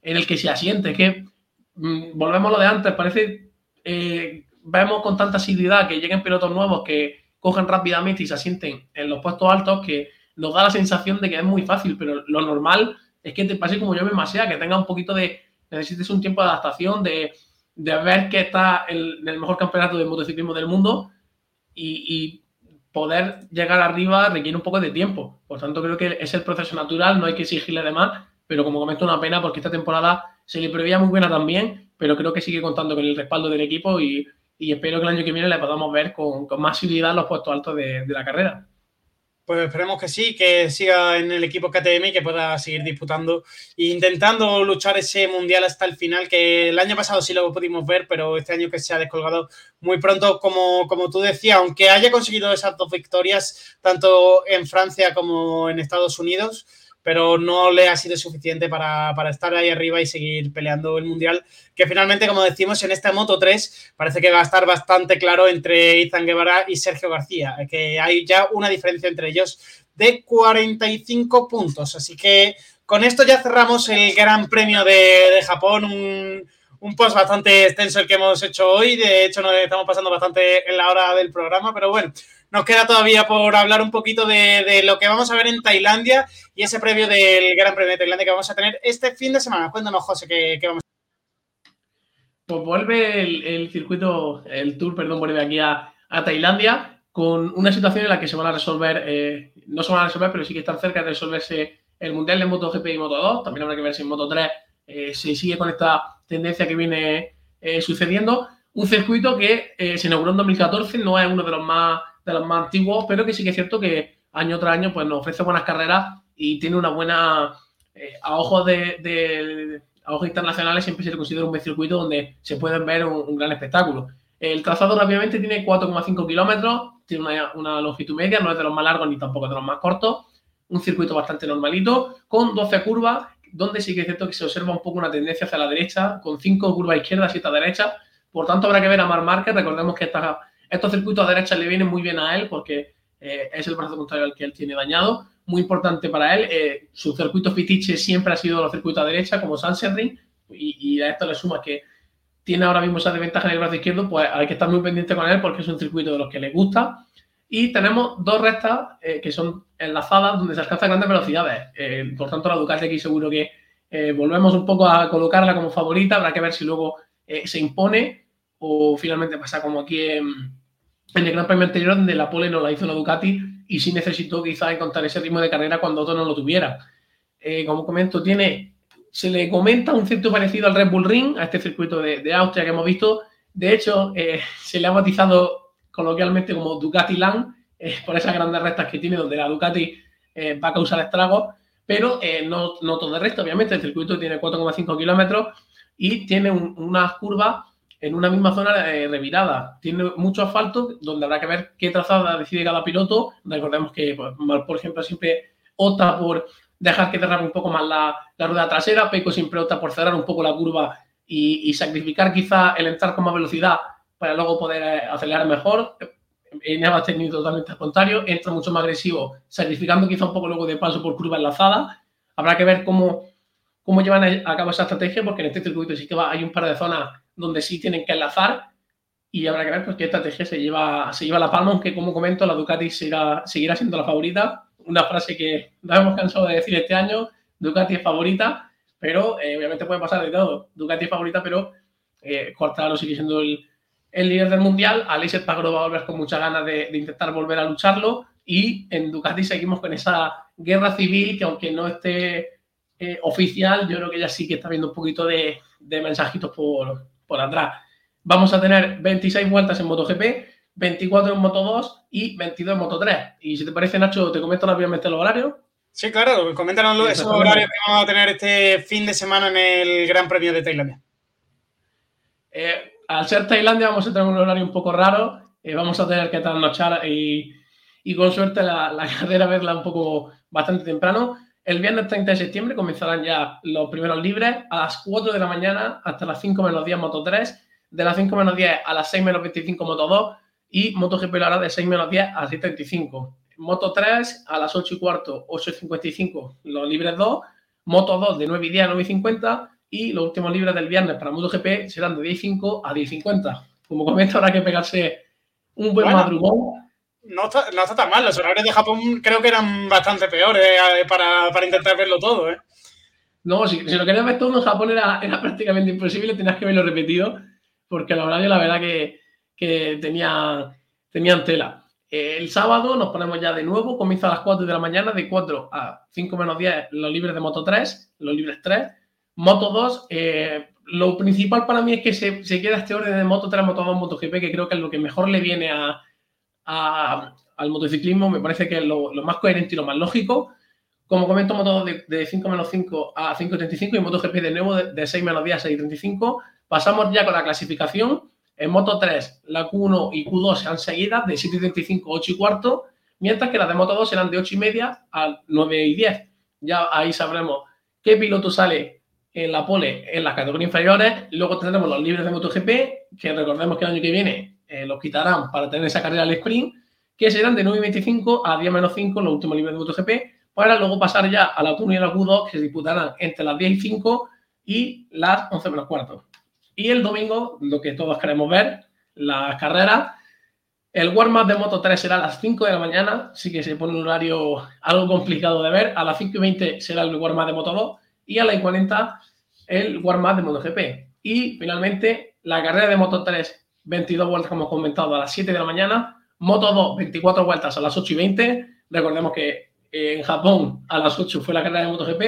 en el que se asiente. Que mm, volvemos a lo de antes, parece, eh, vemos con tanta asiduidad que lleguen pilotos nuevos que cogen rápidamente y se asienten en los puestos altos que nos da la sensación de que es muy fácil, pero lo normal es que te pase como yo me que tenga un poquito de, necesites un tiempo de adaptación, de, ver que está el, el mejor campeonato de motociclismo del mundo y poder llegar arriba requiere un poco de tiempo. Por tanto, creo que es el proceso natural, no hay que exigirle de más, pero como comento, una pena porque esta temporada se le preveía muy buena también, pero creo que sigue contando con el respaldo del equipo y, espero que el año que viene le podamos ver con, más seguridad los puestos altos de, la carrera. Pues esperemos que sí, que siga en el equipo KTM y que pueda seguir disputando e intentando luchar ese mundial hasta el final, que el año pasado sí lo pudimos ver, pero este año que se ha descolgado muy pronto, como, como tú decías, aunque haya conseguido esas dos victorias, tanto en Francia como en Estados Unidos, pero no le ha sido suficiente para, para, estar ahí arriba y seguir peleando el Mundial, que finalmente, como decimos, en esta Moto 3 parece que va a estar bastante claro entre Izan Guevara y Sergio García, que hay ya una diferencia entre ellos de 45 puntos. Así que con esto ya cerramos el Gran Premio de, de Japón, un, un post bastante extenso el que hemos hecho hoy. De hecho, nos estamos pasando bastante en la hora del programa, pero bueno, nos queda todavía por hablar un poquito de, lo que vamos a ver en Tailandia y ese previo del Gran Premio de Tailandia que vamos a tener este fin de semana. Cuéntanos, José, qué, qué vamos Pues vuelve el, circuito, el tour, perdón, vuelve aquí a, a, Tailandia con una situación en la que se van a resolver, eh, no se van a resolver, pero sí que están cerca de resolverse el Mundial de MotoGP y Moto 2. También habrá que ver si en Moto 3 eh, se sigue con esta tendencia que viene eh, sucediendo. Un circuito que se inauguró en 2014, no es uno de los más de los más antiguos, pero que sí que es cierto que año tras año pues, nos ofrece buenas carreras y tiene una buena. Eh, a ojos de, a ojos internacionales siempre se le considera un buen circuito donde se pueden ver un, gran espectáculo. El trazado rápidamente tiene 4,5 kilómetros, tiene una, una, longitud media, no es de los más largos ni tampoco de los más cortos. Un circuito bastante normalito, con 12 curvas, donde sí que es cierto que se observa un poco una tendencia hacia la derecha, con 5 curvas izquierda, 7 a derecha. Por tanto, habrá que ver a Mar Márquez. Recordemos que esta estos circuitos a derecha le vienen muy bien a él porque eh, es el brazo contrario al que él tiene dañado. Muy importante para él. Eh, su circuito fetiche siempre ha sido los circuitos a derecha, como Sanserring, y, y, a esto le suma que tiene ahora mismo esa desventaja en el brazo izquierdo, pues hay que estar muy pendiente con él porque es un circuito de los que le gusta. Y tenemos dos rectas eh, que son enlazadas donde se alcanzan grandes velocidades. Por tanto, la Ducati aquí seguro que volvemos un poco a colocarla como favorita. Habrá que ver si luego se impone o finalmente pasa como aquí en, en el Gran Premio anterior, donde la pole no la hizo la Ducati y sí necesitó quizás encontrar ese ritmo de carrera cuando otro no lo tuviera. Eh, como comento, tiene, se le comenta un cierto parecido al Red Bull Ring, a este circuito de, Austria que hemos visto. De hecho, eh, se le ha bautizado coloquialmente como Ducati Land, eh, por esas grandes rectas que tiene, donde la Ducati va a causar estragos, pero no, todo el resto, obviamente. El circuito tiene 4,5 kilómetros y tiene un, unas curvas en una misma zona eh, revirada. Tiene mucho asfalto, donde habrá que ver qué trazada decide cada piloto. Recordemos que, pues, por ejemplo, siempre opta por dejar que derrame un poco más la, rueda trasera. Peco siempre opta por cerrar un poco la curva y, sacrificar quizá el entrar con más velocidad para luego poder eh, acelerar mejor. En ha tenido totalmente al contrario, entra mucho más agresivo, sacrificando quizá un poco luego de paso por curva enlazada. Habrá que ver cómo, cómo llevan a cabo esa estrategia, porque en este circuito sí que hay un par de zonas donde sí tienen que enlazar y habrá que ver pues, qué estrategia se lleva, se lleva la palma, aunque como comento, la Ducati seguirá, seguirá siendo la favorita. Una frase que nos hemos cansado de decir este año, Ducati es favorita, pero eh, obviamente puede pasar de todo. Ducati es favorita, pero eh, Quartararo sigue siendo el, el, líder del mundial. Aleix Pagro va a volver con muchas ganas de, de, intentar volver a lucharlo y en Ducati seguimos con esa guerra civil que aunque no esté eh, oficial, yo creo que ya sí que está viendo un poquito de, de mensajitos por, por atrás. Vamos a tener 26 vueltas en MotoGP, 24 en Moto 2 y 22 en Moto 3. Y si te parece, Nacho, te comento rápidamente los horarios. Sí, claro, coméntanos esos horarios que vamos a tener este fin de semana en el Gran Premio de Tailandia. Eh, al ser Tailandia vamos a tener un horario un poco raro, eh, vamos a tener que trasnochar y, y con suerte la, la, carrera verla un poco bastante temprano. El viernes 30 de septiembre comenzarán ya los primeros libres a las 4 de la mañana hasta las 5 menos 10 Moto 3, de las 5 menos 10 a las 6 menos 25 Moto 2 y MotoGP lo hará de 6 menos 10 a 7.35. Moto 3 a las 8 y cuarto, 8.55 los libres 2, Moto 2 de 9 y 10 a 9 y 50 y los últimos libres del viernes para MotoGP serán de 10 y 5 a 10 y 50. Como comento, habrá que pegarse un buen bueno. madrugón no está, no está, tan mal. Los horarios de Japón creo que eran bastante peores eh, para, para, intentar verlo todo. ¿eh? No, si, si, lo querías ver todo en Japón era, era prácticamente imposible, tenías que verlo repetido, porque los horarios la verdad que, que tenía, tenían tela. Eh, el sábado nos ponemos ya de nuevo, comienza a las 4 de la mañana, de 4 a 5 menos 10 los libres de Moto 3, los libres 3. Moto 2, eh, lo principal para mí es que se, se queda este orden de Moto 3, Moto 2, MotoGP, que creo que es lo que mejor le viene a, a, al motociclismo me parece que es lo, más coherente y lo más lógico. Como comento, Moto de, de 5 menos 5 a 5.35 y MotoGP de nuevo de, de 6 menos 10 a 6.35. Pasamos ya con la clasificación. En Moto 3, la Q1 y Q2 sean seguidas de 7.35 8 y cuarto, mientras que las de Moto 2 serán de 8 y media a 9 y 10. Ya ahí sabremos qué piloto sale en la pole en las categorías inferiores. Luego tendremos los libres de MotoGP, que recordemos que el año que viene eh, los quitarán para tener esa carrera al sprint, que serán de 9.25 a 10 menos 5 los últimos libres de MotoGP, para luego pasar ya a la Q1 y a la Q2, que se disputarán entre las 10 y 5 y las 11 menos cuarto. Y el domingo, lo que todos queremos ver, las carreras. El warm-up de Moto 3 será a las 5 de la mañana, así que se pone un horario algo complicado de ver. A las 5 y 20 será el warm-up de Moto 2 y a las 40 el warm-up de MotoGP. Y finalmente la carrera de Moto 3, 22 vueltas como comentado a las 7 de la mañana. Moto 2, 24 vueltas a las 8 y 20. Recordemos que en Japón a las 8 fue la carrera de MotoGP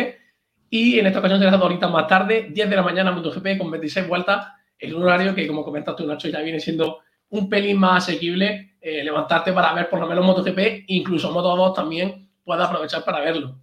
y en esta ocasión será dos horitas más tarde, 10 de la mañana MotoGP con 26 vueltas, en un horario que, como comentaste Nacho, ya viene siendo un pelín más asequible eh, levantarte para ver por lo menos MotoGP, incluso Moto 2 también puedes aprovechar para verlo.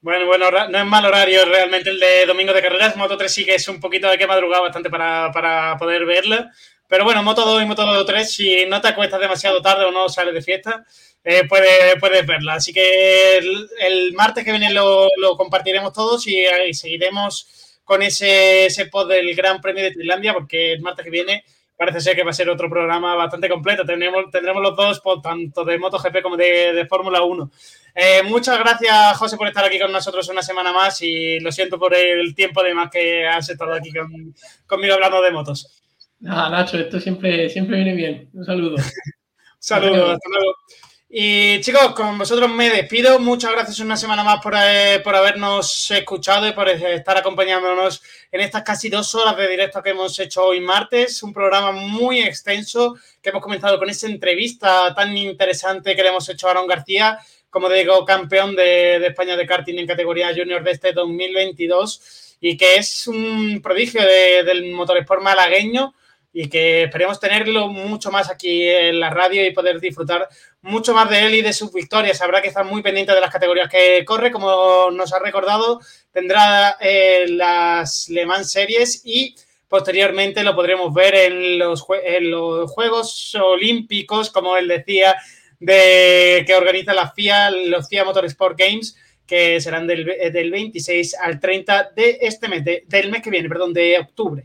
Bueno, bueno, no es mal horario realmente el de domingo de carreras. Moto 3 sí que es un poquito de que madrugar bastante para, para poder verla. Pero bueno, Moto 2 y Moto 3, si no te acuestas demasiado tarde o no sales de fiesta, eh, puedes, verla. Así que el, martes que viene lo, compartiremos todos y, seguiremos con ese, ese pod del Gran Premio de Tailandia, porque el martes que viene parece ser que va a ser otro programa bastante completo. Tendremos, tendremos los dos, tanto de MotoGP como de, Fórmula 1. Eh, muchas gracias, José, por estar aquí con nosotros una semana más y lo siento por el tiempo de más que has estado aquí conmigo hablando de motos. Ah, Nacho, esto siempre, siempre viene bien. Un saludo. Saludos, hasta luego. Y chicos, con vosotros me despido. Muchas gracias una semana más por, eh, por, habernos escuchado y por estar acompañándonos en estas casi dos horas de directo que hemos hecho hoy martes. Un programa muy extenso que hemos comenzado con esa entrevista tan interesante que le hemos hecho a Aaron García, como digo, campeón de, de España de karting en categoría junior de este 2022 y que es un prodigio de, del motorsport malagueño y que esperemos tenerlo mucho más aquí en la radio y poder disfrutar mucho más de él y de sus victorias. Habrá que estar muy pendiente de las categorías que corre, como nos ha recordado, tendrá eh, las Le Mans Series y posteriormente lo podremos ver en los, en los Juegos Olímpicos, como él decía, de que organiza la FIA, los FIA Motorsport Games, que serán del, del 26 al 30 de este mes, del mes que viene, perdón, de octubre.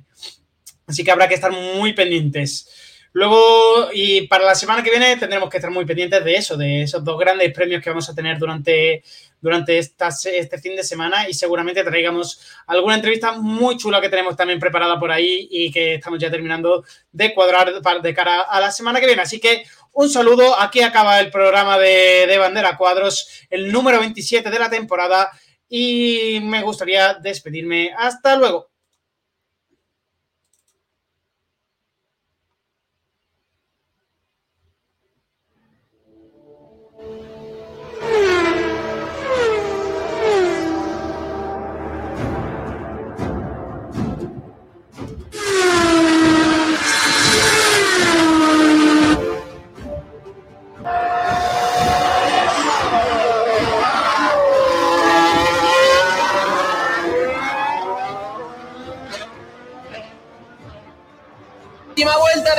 Así que habrá que estar muy pendientes. Luego, y para la semana que viene tendremos que estar muy pendientes de eso, de esos dos grandes premios que vamos a tener durante, durante este fin de semana y seguramente traigamos alguna entrevista muy chula que tenemos también preparada por ahí y que estamos ya terminando de cuadrar de cara a la semana que viene. Así que un saludo, aquí acaba el programa de, de Bandera Cuadros, el número 27 de la temporada y me gustaría despedirme. Hasta luego.